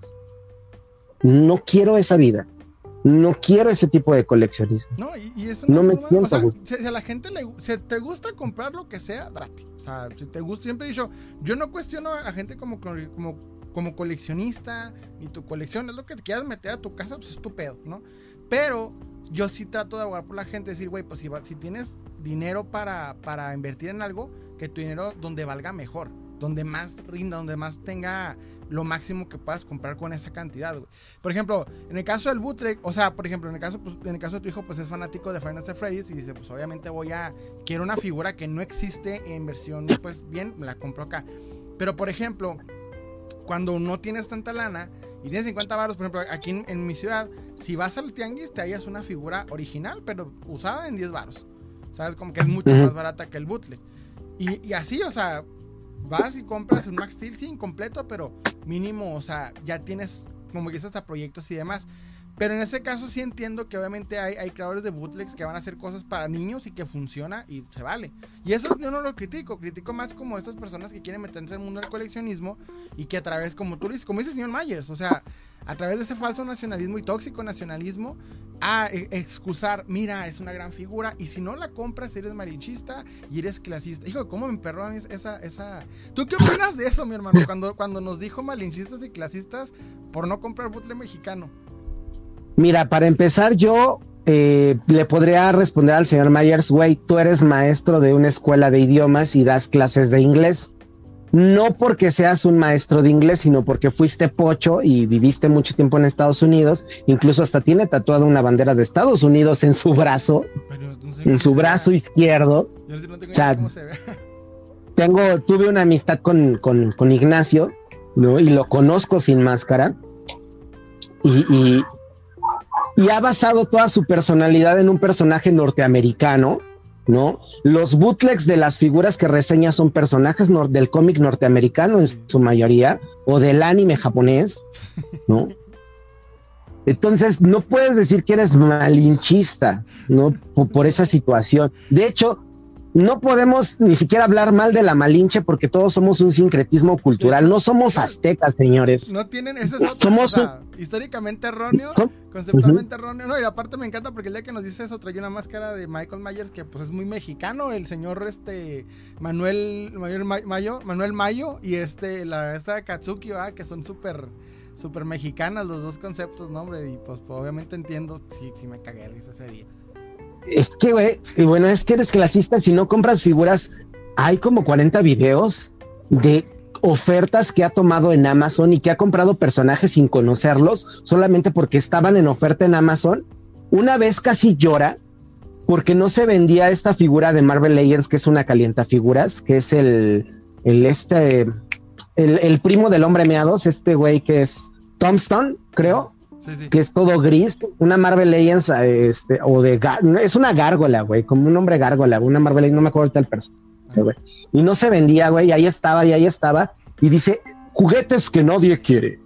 No quiero esa vida. No quiero ese tipo de coleccionismo. No, y, eso no, me siento o si, a la gente le si te gusta comprar lo que sea, date. O sea, si te gusta, siempre he dicho, yo no cuestiono a la gente como, como, como coleccionista, ni tu colección, es lo que te quieras meter a tu casa, pues es tu pedo, ¿no? Pero yo sí trato de abogar por la gente, decir, güey, pues si, tienes dinero para, para invertir en algo, que tu dinero donde valga mejor, donde más rinda, donde más tenga lo máximo que puedas comprar con esa cantidad, Por ejemplo, en el caso del bootleg, o sea, por ejemplo, en el caso, pues, en el caso de tu hijo, pues es fanático de Final Fantasy Freddy's y dice, pues obviamente voy a, quiero una figura que no existe en versión, pues bien, me la compro acá. Pero por ejemplo, cuando no tienes tanta lana y tienes 50 baros, por ejemplo, aquí en, mi ciudad, si vas al tianguis te hallas una figura original, pero usada en 10 baros. ¿Sabes? Como que es mucho más barata que el bootleg. Y, y así, o sea, vas y compras un Max Steel, sí, incompleto, pero mínimo, o sea, ya tienes, como dices, hasta proyectos y demás. Pero en ese caso sí entiendo que obviamente hay, hay, creadores de bootlegs que van a hacer cosas para niños y que funciona y se vale. Y eso yo no lo critico, critico más como estas personas que quieren meterse el mundo del coleccionismo y que a través, como tú dices, como dice el señor Myers, o sea, a través de ese falso nacionalismo y tóxico nacionalismo, a e, excusar, mira, es una gran figura, y si no la compras, eres marinchista y eres clasista. Hijo, ¿cómo me emperró esa, esa... ¿Tú qué opinas de eso, mi hermano? Cuando, cuando nos dijo malinchistas y clasistas por no comprar bootleg mexicano. Mira, para empezar, yo eh, le podría responder al señor Myers, güey, tú eres maestro de una escuela de idiomas y das clases de inglés no porque seas un maestro de inglés, sino porque fuiste pocho y viviste mucho tiempo en Estados Unidos. Incluso hasta tiene tatuada una bandera de Estados Unidos en su brazo, en su brazo izquierdo. tengo, tuve una amistad con, con, Ignacio, ¿no? Y lo conozco sin máscara. y, y ha basado toda su personalidad en un personaje norteamericano ¿no? Los bootlegs de las figuras que reseña son personajes del cómic norteamericano en su mayoría o del anime japonés, ¿no? Entonces, no puedes decir que eres malinchista, ¿no? por esa situación. De hecho, no podemos ni siquiera hablar mal de la Malinche porque todos somos un sincretismo cultural. No somos aztecas, señores. No tienen, ese es somos históricamente erróneo, conceptualmente erróneo. No, y aparte me encanta porque el día que nos dice eso trae una máscara de Michael Myers que pues es muy mexicano, el señor este Manuel Manuel Mayo, Manuel Mayo y este la esta Katsuki, que son súper súper mexicanas los dos conceptos, ¿no, hombre? Y pues, obviamente entiendo si, si me cagué ese día. Es que, güey, bueno, es que eres clasista. Si no compras figuras, hay como 40 videos de ofertas que ha tomado en Amazon y que ha comprado personajes sin conocerlos solamente porque estaban en oferta en Amazon. Una vez casi llora porque no se vendía esta figura de Marvel Legends, que es una calienta figuras, que es el, el este, el, primo del hombre meados, este güey que es Tombstone, creo que es todo gris, una Marvel Legends, este, o de, es una gárgola, güey, como un hombre gárgola, una Marvel Legends, no me acuerdo el personaje, güey. Y no se vendía, güey, y ahí estaba, y ahí estaba, y dice, juguetes que nadie quiere,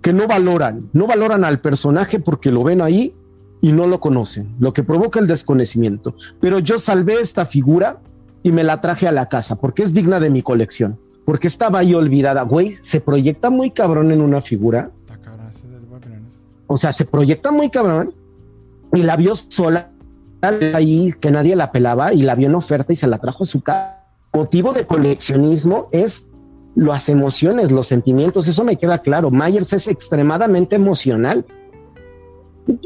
que no valoran, no valoran al personaje porque lo ven ahí y no lo conocen, lo que provoca el desconocimiento. Pero yo salvé esta figura y me la traje a la casa porque es digna de mi colección, porque estaba ahí olvidada, güey, se proyecta muy cabrón en una figura o sea, se proyecta muy cabrón y la vio sola ahí que nadie la pelaba y la vio en oferta y se la trajo a su casa. Motivo de coleccionismo es las emociones, los sentimientos, eso me queda claro. Myers es extremadamente emocional.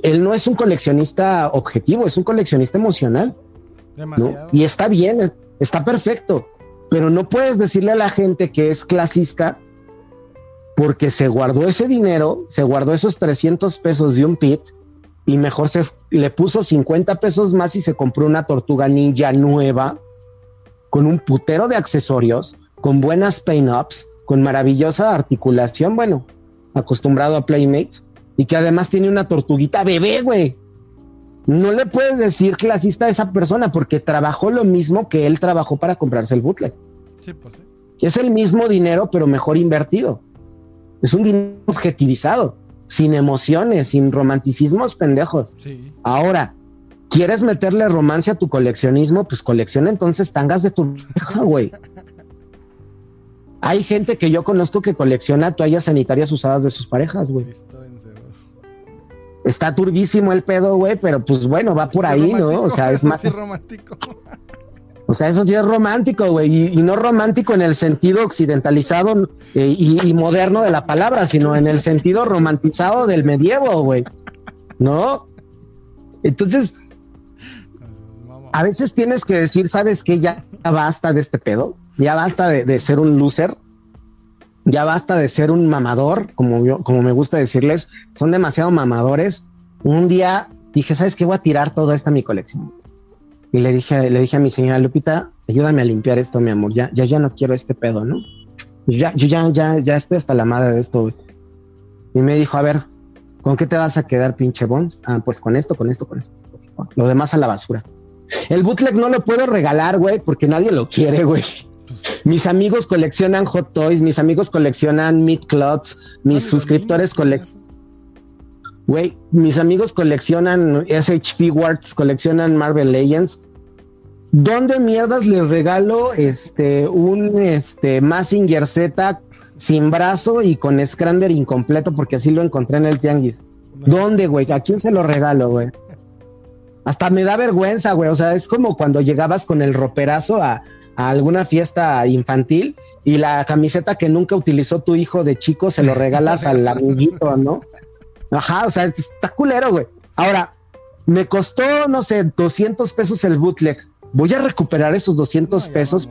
Él no es un coleccionista objetivo, es un coleccionista emocional. Y está bien, está perfecto, pero no puedes decirle a la gente que es clasista porque se guardó ese dinero, se guardó esos 300 pesos de un pit y mejor se le puso 50 pesos más y se compró una tortuga ninja nueva con un putero de accesorios, con buenas paint-ups, con maravillosa articulación, bueno, acostumbrado a Playmates y que además tiene una tortuguita bebé, güey. No le puedes decir clasista a esa persona porque trabajó lo mismo que él trabajó para comprarse el bootleg. Sí, pues sí. Es el mismo dinero, pero mejor invertido. Es un dinero objetivizado, sin emociones, sin romanticismos pendejos. Ahora, ¿quieres meterle romance a tu coleccionismo? Pues colecciona entonces tangas de tu vieja, güey. Hay gente que yo conozco que colecciona toallas sanitarias usadas de sus parejas, güey. Está turbísimo el pedo, güey, pero pues bueno, va por ahí, ¿no? O sea, es más romántico. O sea, eso sí es romántico, güey, y, no romántico en el sentido occidentalizado eh, y, moderno de la palabra, sino en el sentido romantizado del medievo, güey. ¿No? Entonces, a veces tienes que decir, ¿sabes qué? Ya basta de este pedo, ya basta de, ser un loser, ya basta de ser un mamador, como, yo, como me gusta decirles, son demasiado mamadores. Un día dije, ¿sabes qué? Voy a tirar toda esta mi colección y le dije, le dije a mi señora Lupita, ayúdame a limpiar esto, mi amor. Ya, ya, ya no quiero este pedo, ¿no? ya, yo ya, ya, ya estoy hasta la madre de esto. Y me dijo, a ver, ¿con qué te vas a quedar, pinche Bones? Ah, pues con esto, con esto, con esto. Lo demás a la basura. El bootleg no lo puedo regalar, güey, porque nadie lo quiere, güey. Mis amigos coleccionan Hot Toys, mis amigos coleccionan Meat Clots, mis suscriptores coleccionan Güey, mis amigos coleccionan SH Figuarts, coleccionan Marvel Legends. ¿Dónde mierdas les regalo este un este Massinger Z sin brazo y con Scrander incompleto? Porque así lo encontré en el tianguis. ¿Dónde, güey? ¿A quién se lo regalo, güey? Hasta me da vergüenza, güey. O sea, es como cuando llegabas con el roperazo a, a alguna fiesta infantil y la camiseta que nunca utilizó tu hijo de chico se lo regalas al amiguito, ¿no? Ajá, o sea, está culero, güey. Ahora, me costó, no sé, 200 pesos el bootleg. Voy a recuperar esos 200 pesos.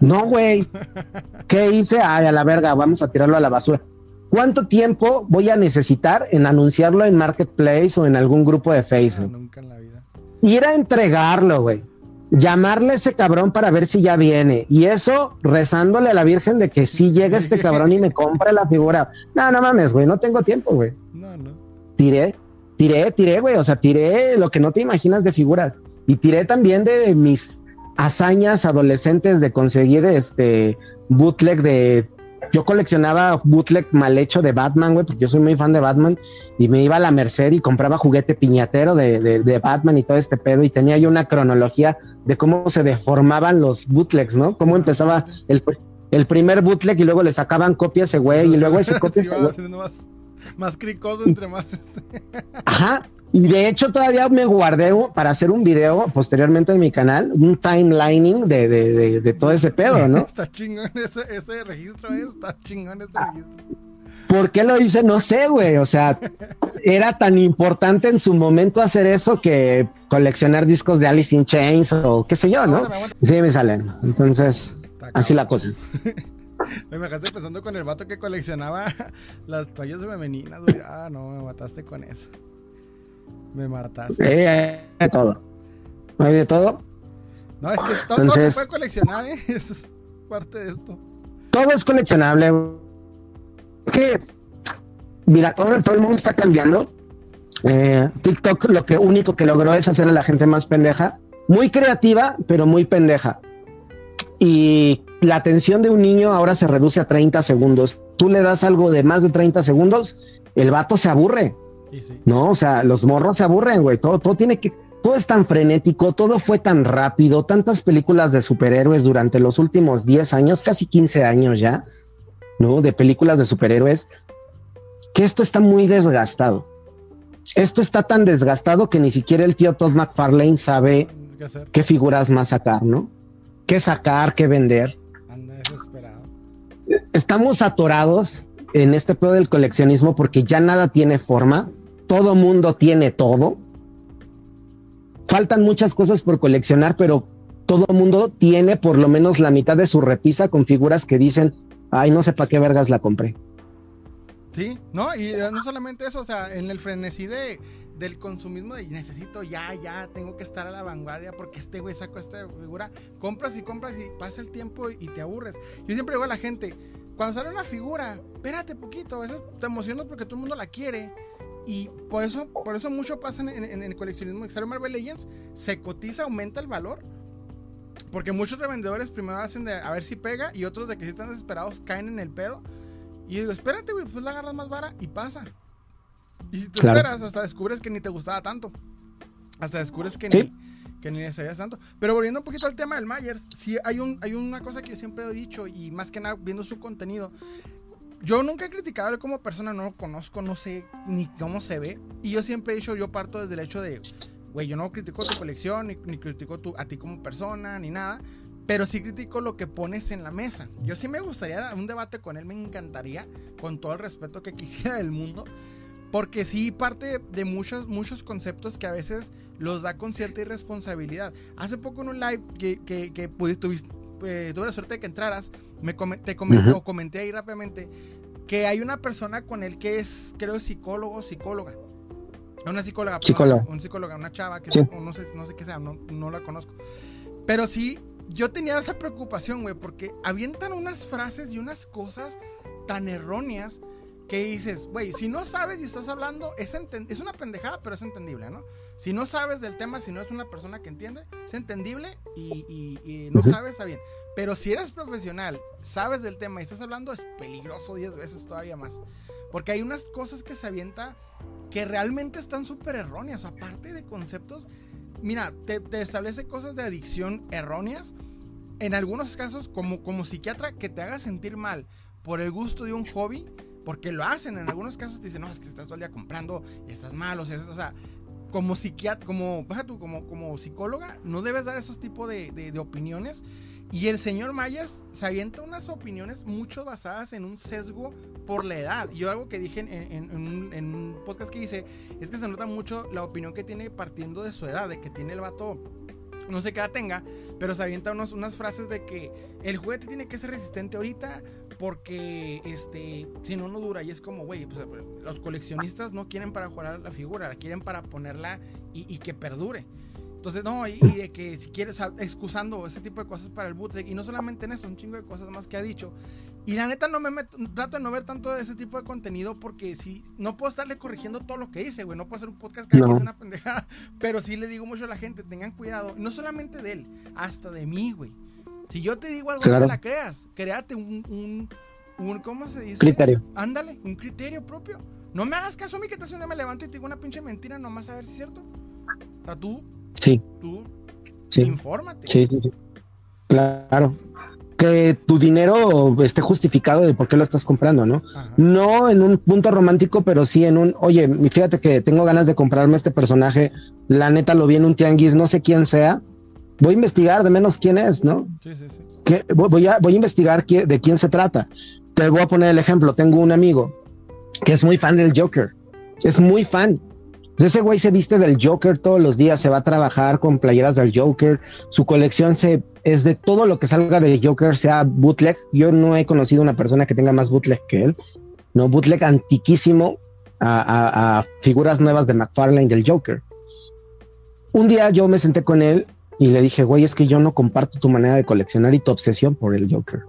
No, güey. ¿Qué hice? Ay, a la verga, vamos a tirarlo a la basura. ¿Cuánto tiempo voy a necesitar en anunciarlo en Marketplace o en algún grupo de Facebook? nunca en la vida. Ir a entregarlo, güey llamarle a ese cabrón para ver si ya viene. Y eso rezándole a la Virgen de que si llega este cabrón y me compre la figura. No, no mames, güey, no tengo tiempo, güey. No, no. Tiré, tiré, tiré, güey. O sea, tiré lo que no te imaginas de figuras. Y tiré también de mis hazañas adolescentes de conseguir este bootleg de yo coleccionaba bootleg mal hecho de Batman, güey, porque yo soy muy fan de Batman y me iba a la Merced y compraba juguete piñatero de, de, Batman y todo este pedo y tenía yo una cronología de cómo se deformaban los bootlegs, ¿no? Cómo empezaba el, el primer bootleg y luego le sacaban copia ese güey y luego ese copia ese güey. Más, más cricoso entre más este. Ajá, y de hecho todavía me guardé para hacer un video posteriormente en mi canal, un timelining de, de, de, todo ese pedo, ¿no? está chingón ese, ese registro, ¿eh? está chingón ese ah, registro. ¿Por qué lo hice? No sé, güey. O sea, era tan importante en su momento hacer eso que coleccionar discos de Alice in Chains o qué sé yo, ¿no? Sí, me salen. Entonces, así la cosa. me dejaste pensando con el vato que coleccionaba las toallas femeninas, güey. Ah, no, me mataste con eso. Me mataste. Hay de todo. Hay de todo. No, es que todo, se puede coleccionar, ¿eh? Eso es parte de esto. Todo es coleccionable. Que, mira, todo, todo el mundo está cambiando. Eh, TikTok lo que único que logró es hacer a la gente más pendeja. Muy creativa, pero muy pendeja. Y la atención de un niño ahora se reduce a 30 segundos. Tú le das algo de más de 30 segundos, el vato se aburre. No, o sea, los morros se aburren, güey. Todo, todo tiene que, todo es tan frenético, todo fue tan rápido, tantas películas de superhéroes durante los últimos 10 años, casi 15 años ya, ¿no? De películas de superhéroes, que esto está muy desgastado. Esto está tan desgastado que ni siquiera el tío Todd McFarlane sabe qué, figuras más sacar, ¿no? Qué sacar, qué vender. Estamos atorados en este pedo del coleccionismo porque ya nada tiene forma todo mundo tiene todo. faltan muchas cosas por coleccionar, pero todo mundo tiene por lo menos la mitad de su repisa con figuras que dicen, ay, no sé para qué vergas la compré. Sí, no, y eh, no solamente eso, o sea, en el frenesí de, del consumismo de necesito ya, ya, tengo que estar a la vanguardia porque este güey sacó esta figura, compras y compras y pasa el tiempo y te aburres. Yo siempre digo a la gente, cuando sale una figura, espérate poquito, a veces te emocionas porque todo el mundo la quiere. Y por eso, por eso mucho pasa en, el coleccionismo. Sale Marvel Legends, se cotiza, aumenta el valor. Porque muchos revendedores primero hacen de a ver si pega y otros de que si están desesperados caen en el pedo. Y digo, espérate, güey, pues la agarras más vara y pasa. Y si te esperas, hasta descubres que ni te gustaba tanto. Hasta descubres que ni que ni le sabías tanto. Pero volviendo un poquito al tema del Myers, sí hay, un, hay una cosa que yo siempre he dicho y más que nada viendo su contenido. Yo nunca he criticado a él como persona, no lo conozco, no sé ni cómo se ve. Y yo siempre he dicho, yo parto desde el hecho de, güey, yo no critico tu colección, ni, ni critico a ti como persona, ni nada. Pero sí critico lo que pones en la mesa. Yo sí me gustaría un debate con él, me encantaría, con todo el respeto que quisiera del mundo. Porque sí parte de muchos, muchos conceptos que a veces los da con cierta irresponsabilidad. Hace poco en un live que, que, que pudiste, eh, tuve la suerte de que entraras, me te comenté, o comenté ahí rápidamente que hay una persona con él que es, creo, psicólogo o psicóloga. Una psicóloga, psicóloga. una psicóloga, una chava que no, sé, no sé qué sea, no, no la conozco. Pero sí, yo tenía esa preocupación, güey, porque avientan unas frases y unas cosas tan erróneas que dices, güey, si no sabes y estás hablando, es, es una pendejada, pero es entendible, ¿no? Si no sabes del tema, si no es una persona que entiende, es entendible y, no sabes, está bien. Pero si eres profesional, sabes del tema y estás hablando, es peligroso 10 veces todavía más. Porque hay unas cosas que se avienta que realmente están súper erróneas, aparte de conceptos. Mira, te, establece cosas de adicción erróneas. En algunos casos, como, como psiquiatra, que te haga sentir mal por el gusto de un hobby porque lo hacen, en algunos casos te dicen, no, es que estás todo el día comprando y estás mal, o sea, o sea como psiquiatra, como, tú, como, como psicóloga, no debes dar esos tipos de, de, opiniones. Y el señor Myers se avienta unas opiniones mucho basadas en un sesgo por la edad. Yo algo que dije en, un, podcast que hice es que se nota mucho la opinión que tiene partiendo de su edad, de que tiene el vato, no sé qué edad tenga, pero se avienta unos, unas frases de que el juguete tiene que ser resistente ahorita porque este, si no, no dura. Y es como, güey, pues, los coleccionistas no quieren para jugar la figura, la quieren para ponerla y, que perdure. Entonces, no, y, de que si quieres, excusando ese tipo de cosas para el bootleg, y no solamente en eso, un chingo de cosas más que ha dicho. Y la neta, no me trato de no ver tanto de ese tipo de contenido porque si no puedo estarle corrigiendo todo lo que dice, güey. No puedo hacer un podcast que no. es una pendejada. Pero sí le digo mucho a la gente, tengan cuidado. No solamente de él, hasta de mí, güey. Si yo te digo algo, no te la creas. Créate un, un, ¿cómo se dice? Criterio. Ándale, un criterio propio. No me hagas caso a mí que te me levanto y te digo una pinche mentira nomás a ver si es cierto. O sea, tú. Sí. Tú. Sí. Infórmate. Sí, sí, sí. Claro. Que tu dinero esté justificado de por qué lo estás comprando, ¿no? No en un punto romántico, pero sí en un, oye, fíjate que tengo ganas de comprarme este personaje, la neta lo vi en un tianguis, no sé quién sea, voy a investigar de menos quién es, ¿no? Sí, sí, sí. voy, a, voy a investigar de quién se trata. Te voy a poner el ejemplo. Tengo un amigo que es muy fan del Joker. Es muy fan. Ese güey se viste del Joker todos los días, se va a trabajar con playeras del Joker. Su colección se, es de todo lo que salga del Joker, sea bootleg. Yo no he conocido una persona que tenga más bootleg que él. No, bootleg antiquísimo a, a figuras nuevas de McFarlane del Joker. Un día yo me senté con él y le dije, güey, es que yo no comparto tu manera de coleccionar y tu obsesión por el Joker.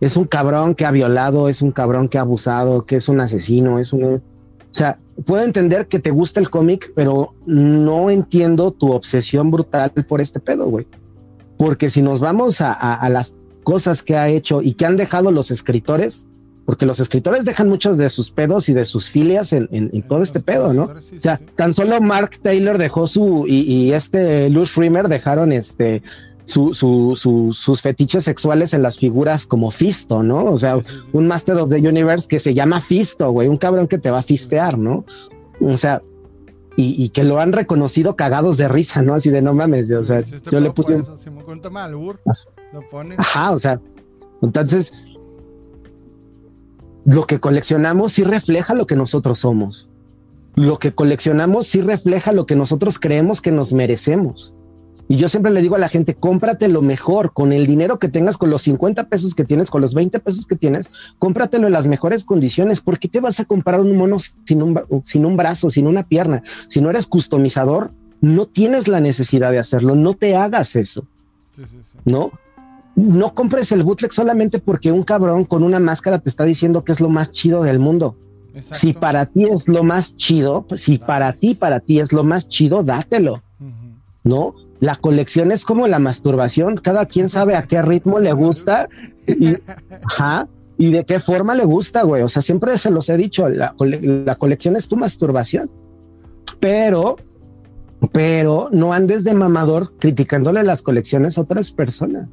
Es un cabrón que ha violado, es un cabrón que ha abusado, que es un asesino, es un... O sea, puedo entender que te gusta el cómic, pero no entiendo tu obsesión brutal por este pedo, güey. Porque si nos vamos a las cosas que ha hecho y que han dejado los escritores, porque los escritores dejan muchos de sus pedos y de sus filias en, todo este pedo, ¿no? o sea, tan solo Mark Taylor dejó su, y, este Luz Rimmer dejaron este, sus fetiches sexuales en las figuras como Fisto, ¿no? O sea, un Master of the Universe que se llama Fisto, güey, un cabrón que te va a fistear, ¿no? O sea, y, que lo han reconocido cagados de risa, ¿no? Así de no mames, o sea, yo le puse un... Ajá, o sea, entonces lo que coleccionamos sí refleja lo que nosotros somos. lo que coleccionamos sí refleja lo que nosotros creemos que nos merecemos. Y yo siempre le digo a la gente, cómprate lo mejor con el dinero que tengas, con los 50 pesos que tienes, con los 20 pesos que tienes, cómpratelo en las mejores condiciones. ¿Por qué te vas a comprar un mono sin un, sin un brazo, sin una pierna? Si no eres customizador, no tienes la necesidad de hacerlo. No te hagas eso. ¿No? No compres el bootleg solamente porque un cabrón con una máscara te está diciendo que es lo más chido del mundo. Si para ti es lo más chido, pues, si para ti, para ti es lo más chido, dátelo. ¿No? La colección es como la masturbación, cada quien sabe a qué ritmo le gusta y, de qué forma le gusta, güey. O sea, siempre se los he dicho, la, colección es tu masturbación, pero, pero no andes de mamador criticándole las colecciones a otras personas.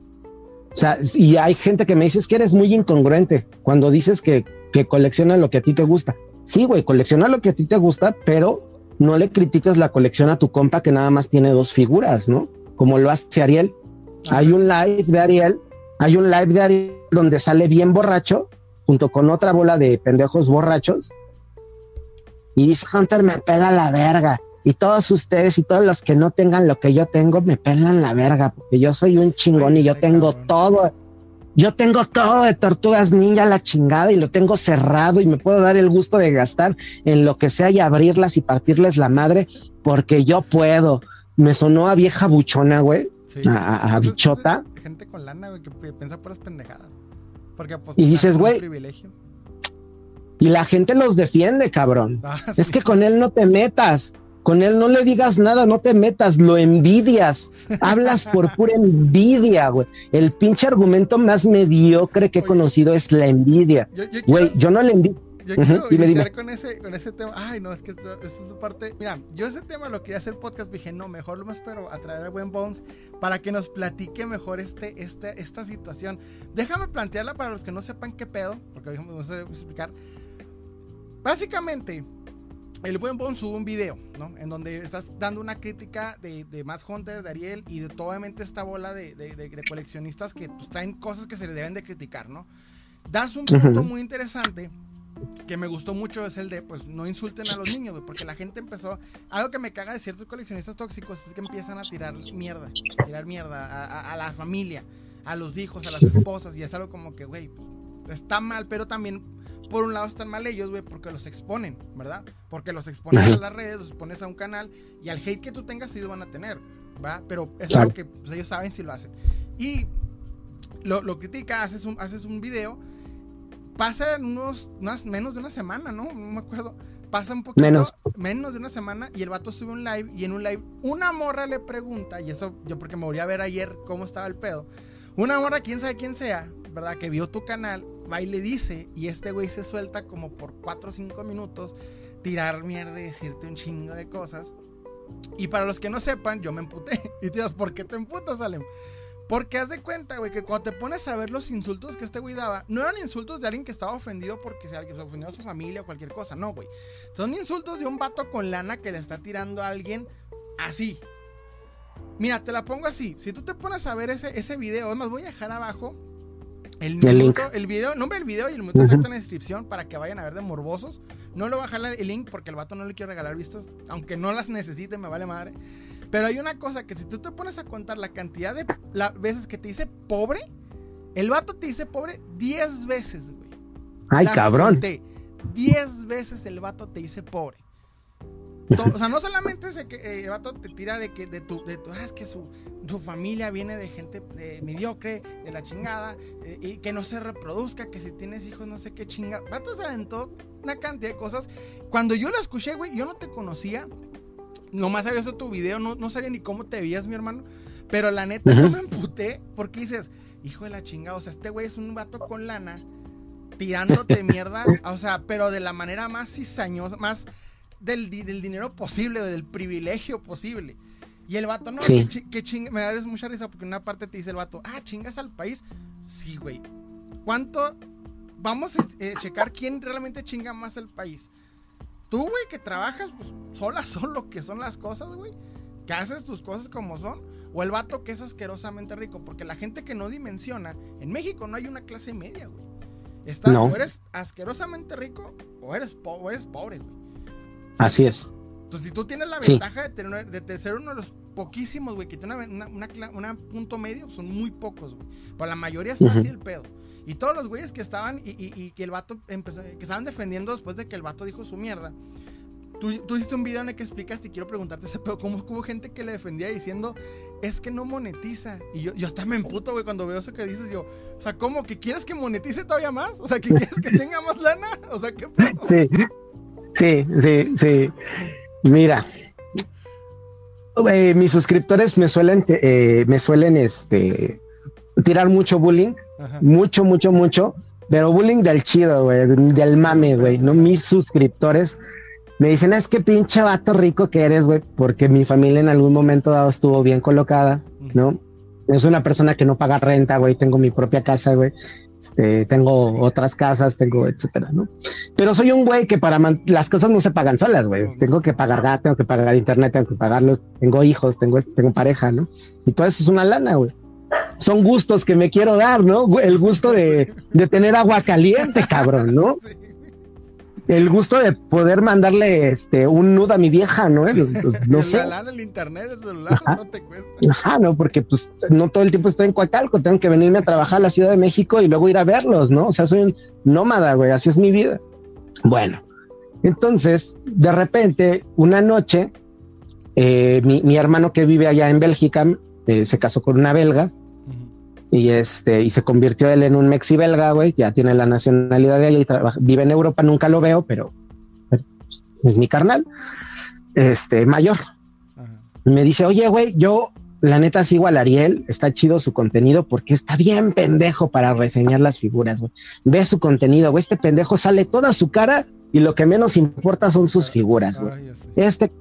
O sea, y hay gente que me dice que eres muy incongruente cuando dices que, que colecciona lo que a ti te gusta. Sí, güey, colecciona lo que a ti te gusta, pero no le critiques la colección a tu compa que nada más tiene dos figuras, ¿no? Como lo hace Ariel. Hay un live de Ariel, hay un live de Ariel donde sale bien borracho, junto con otra bola de pendejos borrachos. Y dice, Hunter me pela la verga. Y todos ustedes y todos los que no tengan lo que yo tengo, me pelan la verga, porque yo soy un chingón y yo tengo todo yo tengo todo de tortugas ninja la chingada y lo tengo cerrado y me puedo dar el gusto de gastar en lo que sea y abrirlas y partirles la madre porque yo puedo. Me sonó a vieja buchona, güey. A, pues bichota. gente con lana, güey, que piensa puras pendejadas. Porque, pues, y dices, güey. Y la gente los defiende, cabrón. Ah, es que con él no te metas. Con él no le digas nada, no te metas, lo envidias. Hablas por pura envidia, güey. El pinche argumento más mediocre que he conocido es la envidia. Güey, yo, no le envidio. Yo quiero iniciar Con, ese, con ese tema. Ay, no, es que esto, es su parte. Mira, yo ese tema lo quería hacer podcast. Dije, no, mejor lo más espero a traer a buen Bones para que nos platique mejor este, este, esta situación. Déjame plantearla para los que no sepan qué pedo, porque vamos a explicar. Básicamente, el buen Bon sube un video, ¿no? En donde estás dando una crítica de, de Matt Hunter, de Ariel y de toda esta bola de, de, coleccionistas que pues, traen cosas que se le deben de criticar, ¿no? Das un punto muy interesante que me gustó mucho es el de, pues, no insulten a los niños, porque la gente empezó, algo que me caga de ciertos coleccionistas tóxicos es que empiezan a tirar mierda, tirar mierda a, a la familia, a los hijos, a las esposas, y es algo como que, güey, pues, está mal, pero también por un lado están mal ellos, güey, porque los exponen, ¿verdad? Porque los expones a las redes, los expones a un canal y al hate que tú tengas ellos van a tener, ¿va? Pero es algo que pues, ellos saben si lo hacen. Y lo, lo critica, haces un, haces un video, pasa en unos, menos de una semana, ¿no? No me acuerdo. Pasa un poquito menos. menos de una semana y el vato sube un live y en un live una morra le pregunta, y eso yo porque me volví a ver ayer cómo estaba el pedo, una morra, quién sabe quién sea, ¿verdad? Que vio tu canal, va y le dice, y este güey se suelta como por 4 o 5 minutos, tirar mierda y decirte un chingo de cosas. Y para los que no sepan, yo me emputé. Y tíos, ¿por qué te emputas, Salem? Porque haz de cuenta, güey, que cuando te pones a ver los insultos que este güey daba, no eran insultos de alguien que estaba ofendido porque se ofendió a su familia o cualquier cosa, no, güey. Son insultos de un vato con lana que le está tirando a alguien así. Mira, te la pongo así. Si tú te pones a ver ese, ese video, además voy a dejar abajo el, link. el video, nombre del video y el minuto exacto en la descripción para que vayan a ver de morbosos. No lo voy a dejar el link porque el vato no le quiero regalar vistas, aunque no las necesite, me vale madre. Pero hay una cosa que si tú te pones a contar la cantidad de veces que te dice pobre, el vato te dice pobre 10 veces, güey. Ay, cabrón. 10 veces el vato te dice pobre o sea, no solamente ese que eh, vato te tira de que de tu, de tu ah, es que su, su, familia viene de gente mediocre, de la chingada, eh, y que no se reproduzca, que si tienes hijos no sé qué chinga. Vato se aventó una cantidad de cosas. Cuando yo lo escuché, güey, yo no te conocía. Nomás había visto tu video, no, no sabía ni cómo te veías, mi hermano. Pero la neta, no me emputé porque dices, hijo de la chingada, o sea, este güey es un vato con lana tirándote mierda, o sea, pero de la manera más cizañosa, más del, del dinero posible, del privilegio posible. Y el vato, no, que, chinga, me da mucha risa porque en una parte te dice el vato, ah, chingas al país. Sí, güey. ¿Cuánto? Vamos a eh, checar quién realmente chinga más al país. Tú, güey, que trabajas, pues, sola son lo que son las cosas, güey. Que haces tus cosas como son. O el vato que es asquerosamente rico. Porque la gente que no dimensiona, en México no hay una clase media, güey. Está, o eres asquerosamente rico o eres, o eres pobre, güey. Así es. Entonces, si tú tienes la ventaja de, tener, de, ser uno de los poquísimos, güey, que tiene una, una, punto medio, son muy pocos, güey. Pero la mayoría está así el pedo. Y todos los güeyes que estaban y, y, que el vato empezó, que estaban defendiendo después de que el vato dijo su mierda. Tú, tú hiciste un video en el que explicaste y quiero preguntarte ese pedo. ¿Cómo hubo gente que le defendía diciendo es que no monetiza? Y yo, yo hasta me emputo, güey, cuando veo eso que dices yo. O sea, ¿cómo? ¿Que quieres que monetice todavía más? O sea, ¿que quieres que tenga más lana? O sea, ¿qué pedo? Sí, sí, sí, sí. Mira, eh, mis suscriptores me suelen, eh, me suelen este, tirar mucho bullying, mucho, mucho, mucho, pero bullying del chido, güey, del mame, güey, no mis suscriptores. Me dicen, es que pinche vato rico que eres, güey, porque mi familia en algún momento dado estuvo bien colocada, ¿no? Es una persona que no paga renta, güey, tengo mi propia casa, güey. Este, tengo otras casas, tengo etcétera, ¿no? Pero soy un güey que para las cosas no se pagan solas, güey. Tengo que pagar gas, tengo que pagar internet, tengo que pagarlos, tengo hijos, tengo, tengo pareja, ¿no? Y todo eso es una lana, güey. Son gustos que me quiero dar, ¿no? El gusto de, de tener agua caliente, cabrón, ¿no? el gusto de poder mandarle este un nudo a mi vieja, ¿no? Pues, no sé. el internet, el celular, no te cuesta. Ajá, no, porque pues no todo el tiempo estoy en Coacalco, tengo que venirme a trabajar a la Ciudad de México y luego ir a verlos, ¿no? O sea, soy un nómada, güey, así es mi vida. Bueno, entonces, de repente, una noche, eh, mi, hermano que vive allá en Bélgica eh, se casó con una belga y este y se convirtió él en un mexi belga, güey, ya tiene la nacionalidad de él y vive en Europa, nunca lo veo, pero, pues, es mi carnal, este mayor. Me dice, oye, güey, yo la neta sigo al Ariel, está chido su contenido porque está bien pendejo para reseñar las figuras, güey. Ve su contenido, güey, este pendejo sale toda su cara y lo que menos importa son sus figuras, güey. Este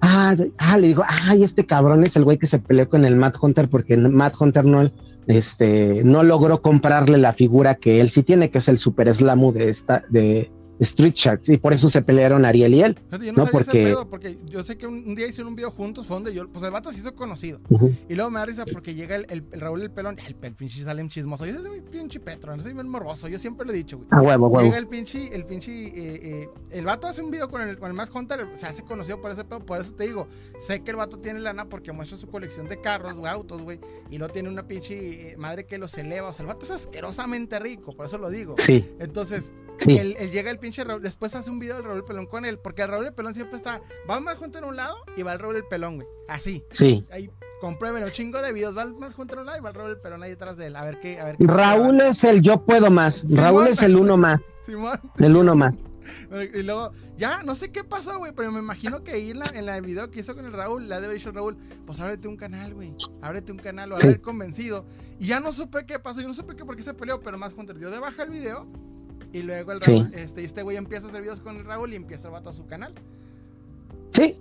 Ah, ah, le digo, ay, este cabrón es el güey que se peleó con el Matt Hunter porque Matt Hunter no, este, no logró comprarle la figura que él sí tiene, que es el Super Slamu de esta, de, Street Sharks y por eso se pelearon Ariel y él. Yo no, porque... porque yo sé que un, día hicieron un video juntos, fue donde yo, pues el vato se hizo conocido. Y luego me da risa porque llega el, el, Raúl el pelón, el, el pinche Salem chismoso. Yo soy un pinche Petro, no soy bien morboso, yo siempre lo he dicho, güey. Ah, huevo, huevo. Llega el pinche, el pinche, eh, eh, el vato hace un video con el, con el Max Hunter, se hace conocido por ese pedo, por eso te digo, sé que el vato tiene lana porque muestra su colección de carros, güey, autos, güey, y no tiene una pinche eh, madre que los eleva, o sea, el vato es asquerosamente rico, por eso lo digo. Sí. Entonces, Sí. Él, llega el pinche Raúl, después hace un video del Raúl Pelón con él, porque el Raúl del Pelón siempre está, va más junto en un lado y va el Raúl del Pelón, güey. Así. Sí. Ahí comprueben un chingo de videos, va más junto en un lado y va el Raúl del Pelón ahí detrás de él. A ver qué, a ver Raúl es el yo puedo más. Raúl es el uno más. Simón. El uno más. Y luego, ya, no sé qué pasó, güey, pero me imagino que ahí en, la, en el video que hizo con el Raúl, la debe dicho Raúl, pues ábrete un canal, güey, ábrete un canal, o haber convencido. Y ya no supe qué pasó, yo no supe qué por qué se peleó, pero más Hunter dio de baja el video y luego el Raúl, este, este güey empieza a hacer videos con el Raúl y empieza a batar su canal. Sí.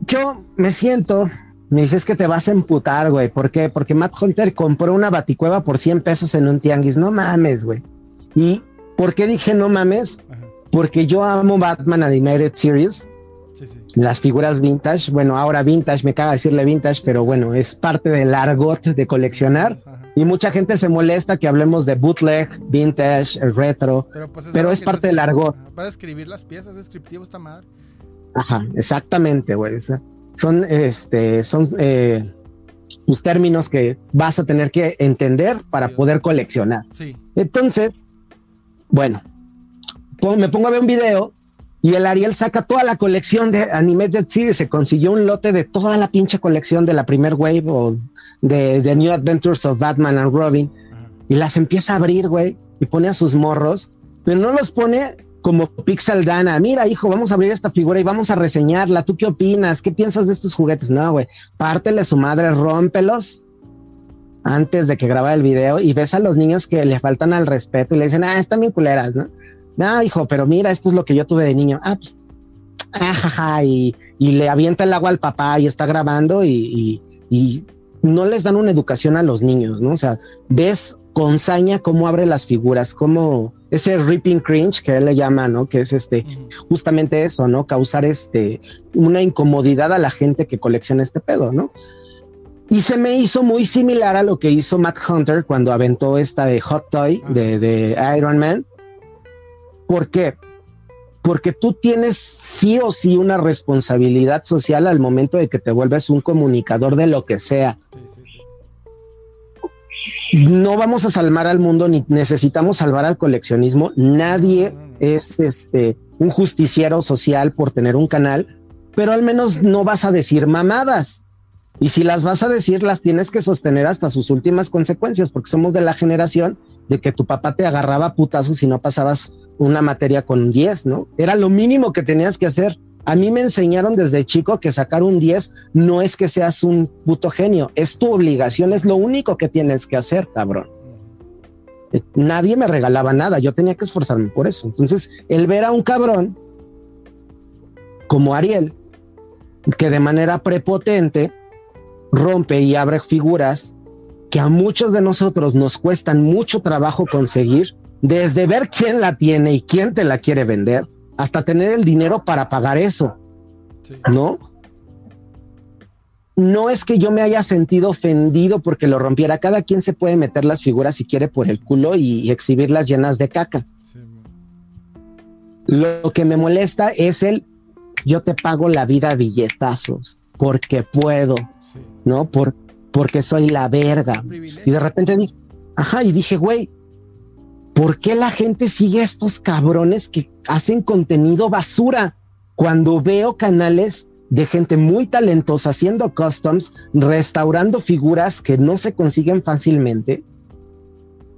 Yo me siento, me dices que te vas a emputar, güey. ¿Por qué? Porque Matt Hunter compró una baticueva por 100 pesos en un tianguis. No mames, güey. ¿Y por qué dije no mames? Porque yo amo Batman Animated Series. Sí, sí. Las figuras vintage. Bueno, ahora vintage, me caga decirle vintage, pero bueno, es parte del argot de coleccionar. Y mucha gente se molesta que hablemos de bootleg, vintage, retro, pero, pues es, parte del argot. Para escribir las piezas, es descriptivo esta madre. Ajá, exactamente, güey. Son, este, son eh, los términos que vas a tener que entender para poder coleccionar. Sí. Entonces, bueno, me pongo a ver un video y el Ariel saca toda la colección de Animated Series. Se consiguió un lote de toda la pinche colección de la primer wave o de New Adventures of Batman and Robin y las empieza a abrir, güey, y pone a sus morros, pero no los pone como Pixel Dana. Mira, hijo, vamos a abrir esta figura y vamos a reseñarla. ¿Tú qué opinas? ¿Qué piensas de estos juguetes? No, güey, pártele a su madre, rómpelos antes de que graba el video y ves a los niños que le faltan al respeto y le dicen, ah, están bien culeras, ¿no? No, hijo, pero mira, esto es lo que yo tuve de niño. Ah, pues, ajaja, y, y le avienta el agua al papá y está grabando y, y no les dan una educación a los niños, ¿no? O sea, ves con saña cómo abre las figuras, cómo ese ripping cringe que él le llama, ¿no? Que es este, justamente eso, ¿no? Causar este, una incomodidad a la gente que colecciona este pedo, ¿no? Y se me hizo muy similar a lo que hizo Matt Hunter cuando aventó esta de Hot Toy de, de Iron Man. ¿Por qué? porque tú tienes sí o sí una responsabilidad social al momento de que te vuelves un comunicador de lo que sea. No vamos a salvar al mundo ni necesitamos salvar al coleccionismo. Nadie es este un justiciero social por tener un canal, pero al menos no vas a decir mamadas. Y si las vas a decir, las tienes que sostener hasta sus últimas consecuencias, porque somos de la generación de que tu papá te agarraba putazos si no pasabas una materia con 10, ¿no? Era lo mínimo que tenías que hacer. A mí me enseñaron desde chico que sacar un 10 no es que seas un puto genio, es tu obligación, es lo único que tienes que hacer, cabrón. Nadie me regalaba nada, yo tenía que esforzarme por eso. Entonces, el ver a un cabrón como Ariel, que de manera prepotente rompe y abre figuras que a muchos de nosotros nos cuestan mucho trabajo conseguir, desde ver quién la tiene y quién te la quiere vender, hasta tener el dinero para pagar eso, ¿no? No es que yo me haya sentido ofendido porque lo rompiera. Cada quien se puede meter las figuras si quiere por el culo y, exhibirlas llenas de caca. lo que me molesta es el yo te pago la vida a billetazos porque puedo, ¿no? Por, porque soy la verga. Y de repente dije, ajá, y dije, güey, ¿por qué la gente sigue a estos cabrones que hacen contenido basura? Cuando veo canales de gente muy talentosa haciendo customs, restaurando figuras que no se consiguen fácilmente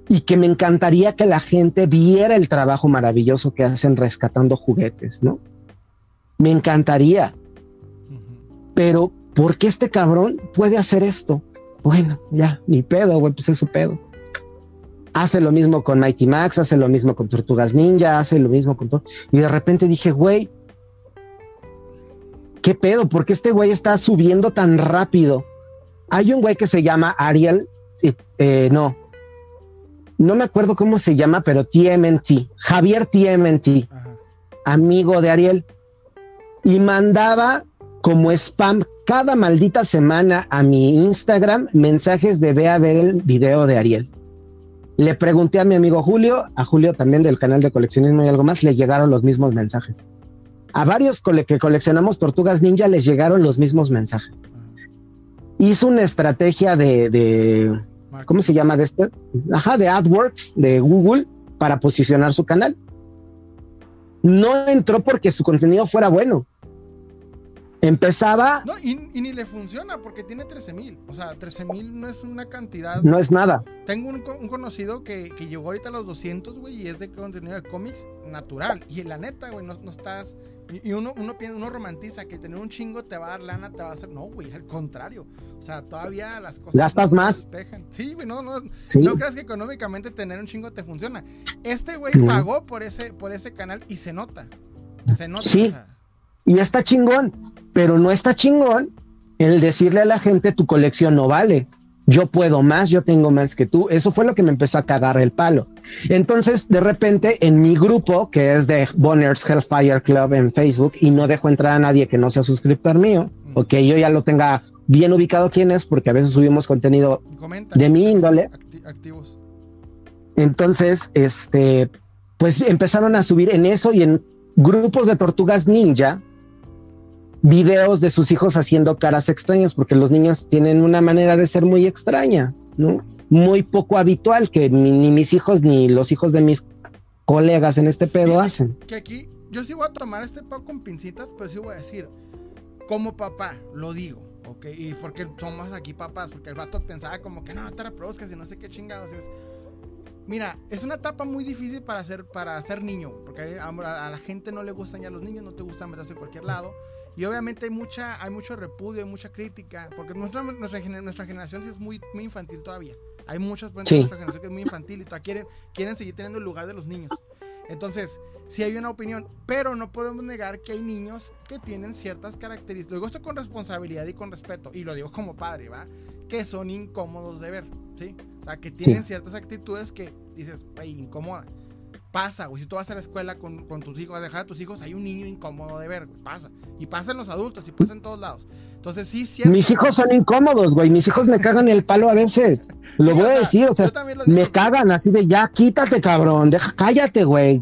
y que me encantaría que la gente viera el trabajo maravilloso que hacen rescatando juguetes, ¿no? Me encantaría. Pero, ¿por qué este cabrón puede hacer esto? Bueno, ya, ni pedo, güey, pues es su pedo. Hace lo mismo con Mighty Max, hace lo mismo con Tortugas Ninja, hace lo mismo con todo. Y de repente dije, güey, ¿qué pedo? ¿Por qué este güey está subiendo tan rápido? Hay un güey que se llama Ariel, eh, no, no me acuerdo cómo se llama, pero TMNT, Javier TMNT, amigo de Ariel, y mandaba como spam cada maldita semana a mi Instagram mensajes de ve a ver el video de Ariel. Le pregunté a mi amigo Julio, a Julio también del canal de coleccionismo y algo más, le llegaron los mismos mensajes. A varios que coleccionamos tortugas ninja les llegaron los mismos mensajes. Hizo una estrategia de, de ¿cómo se llama de este? Ajá, de AdWords de Google para posicionar su canal. No entró porque su contenido fuera bueno Empezaba. No, y, ni le funciona porque tiene 13 mil. O sea, 13 mil no es una cantidad. No es nada. Tengo un, conocido que, llegó ahorita a los 200, güey, y es de contenido de cómics natural. Y la neta, güey, no, estás. Y, uno, uno, piensa, uno romantiza que tener un chingo te va a dar lana, te va a hacer. No, güey, al contrario. O sea, todavía las cosas. Gastas más. Sí, güey, no, no. No creas que económicamente tener un chingo te funciona. Este güey pagó por ese, por ese canal y se nota. Se nota. Sí. Y está chingón pero no está chingón el decirle a la gente tu colección no vale. Yo puedo más, yo tengo más que tú. Eso fue lo que me empezó a cagar el palo. Entonces, de repente, en mi grupo, que es de Bonners Hellfire Club en Facebook, y no dejo entrar a nadie que no sea suscriptor mío, o que yo ya lo tenga bien ubicado quién es, porque a veces subimos contenido de mi índole. activos. Entonces, este, pues empezaron a subir en eso y en grupos de tortugas ninja, videos de sus hijos haciendo caras extrañas, porque los niños tienen una manera de ser muy extraña, ¿no? Muy poco habitual que ni, mis hijos ni los hijos de mis colegas en este pedo hacen. Que aquí yo sí voy a tomar este pedo con pincitas, pero sí voy a decir, como papá, lo digo, ¿ok? Y porque somos aquí papás, porque el vato pensaba como que no, te reproduzcas y no sé qué chingados es. Mira, es una etapa muy difícil para ser, para ser niño, porque a, a, la gente no le gustan ya los niños, no te gustan meterse en cualquier lado. Y obviamente hay mucha, hay mucho repudio, hay mucha crítica, porque nuestra, nuestra, nuestra generación sí es muy, muy infantil todavía. Hay muchas personas de nuestra generación que es muy infantil y todavía quieren, quieren seguir teniendo el lugar de los niños. Entonces, sí hay una opinión, pero no podemos negar que hay niños que tienen ciertas características. Lo digo esto con responsabilidad y con respeto, y lo digo como padre, ¿va? Que son incómodos de ver, ¿sí? O sea, que tienen ciertas actitudes que dices, ay, incomoda. Pasa, güey. Si tú vas a la escuela con, tus hijos, a dejar a tus hijos, hay un niño incómodo de ver, Pasa. Y pasa en los adultos y pasa en todos lados. Entonces, sí, cierto. Mis hijos son incómodos, güey. Mis hijos me cagan el palo a veces. Lo voy a decir, o sea, me cagan así de ya, quítate, cabrón. Deja, cállate, güey.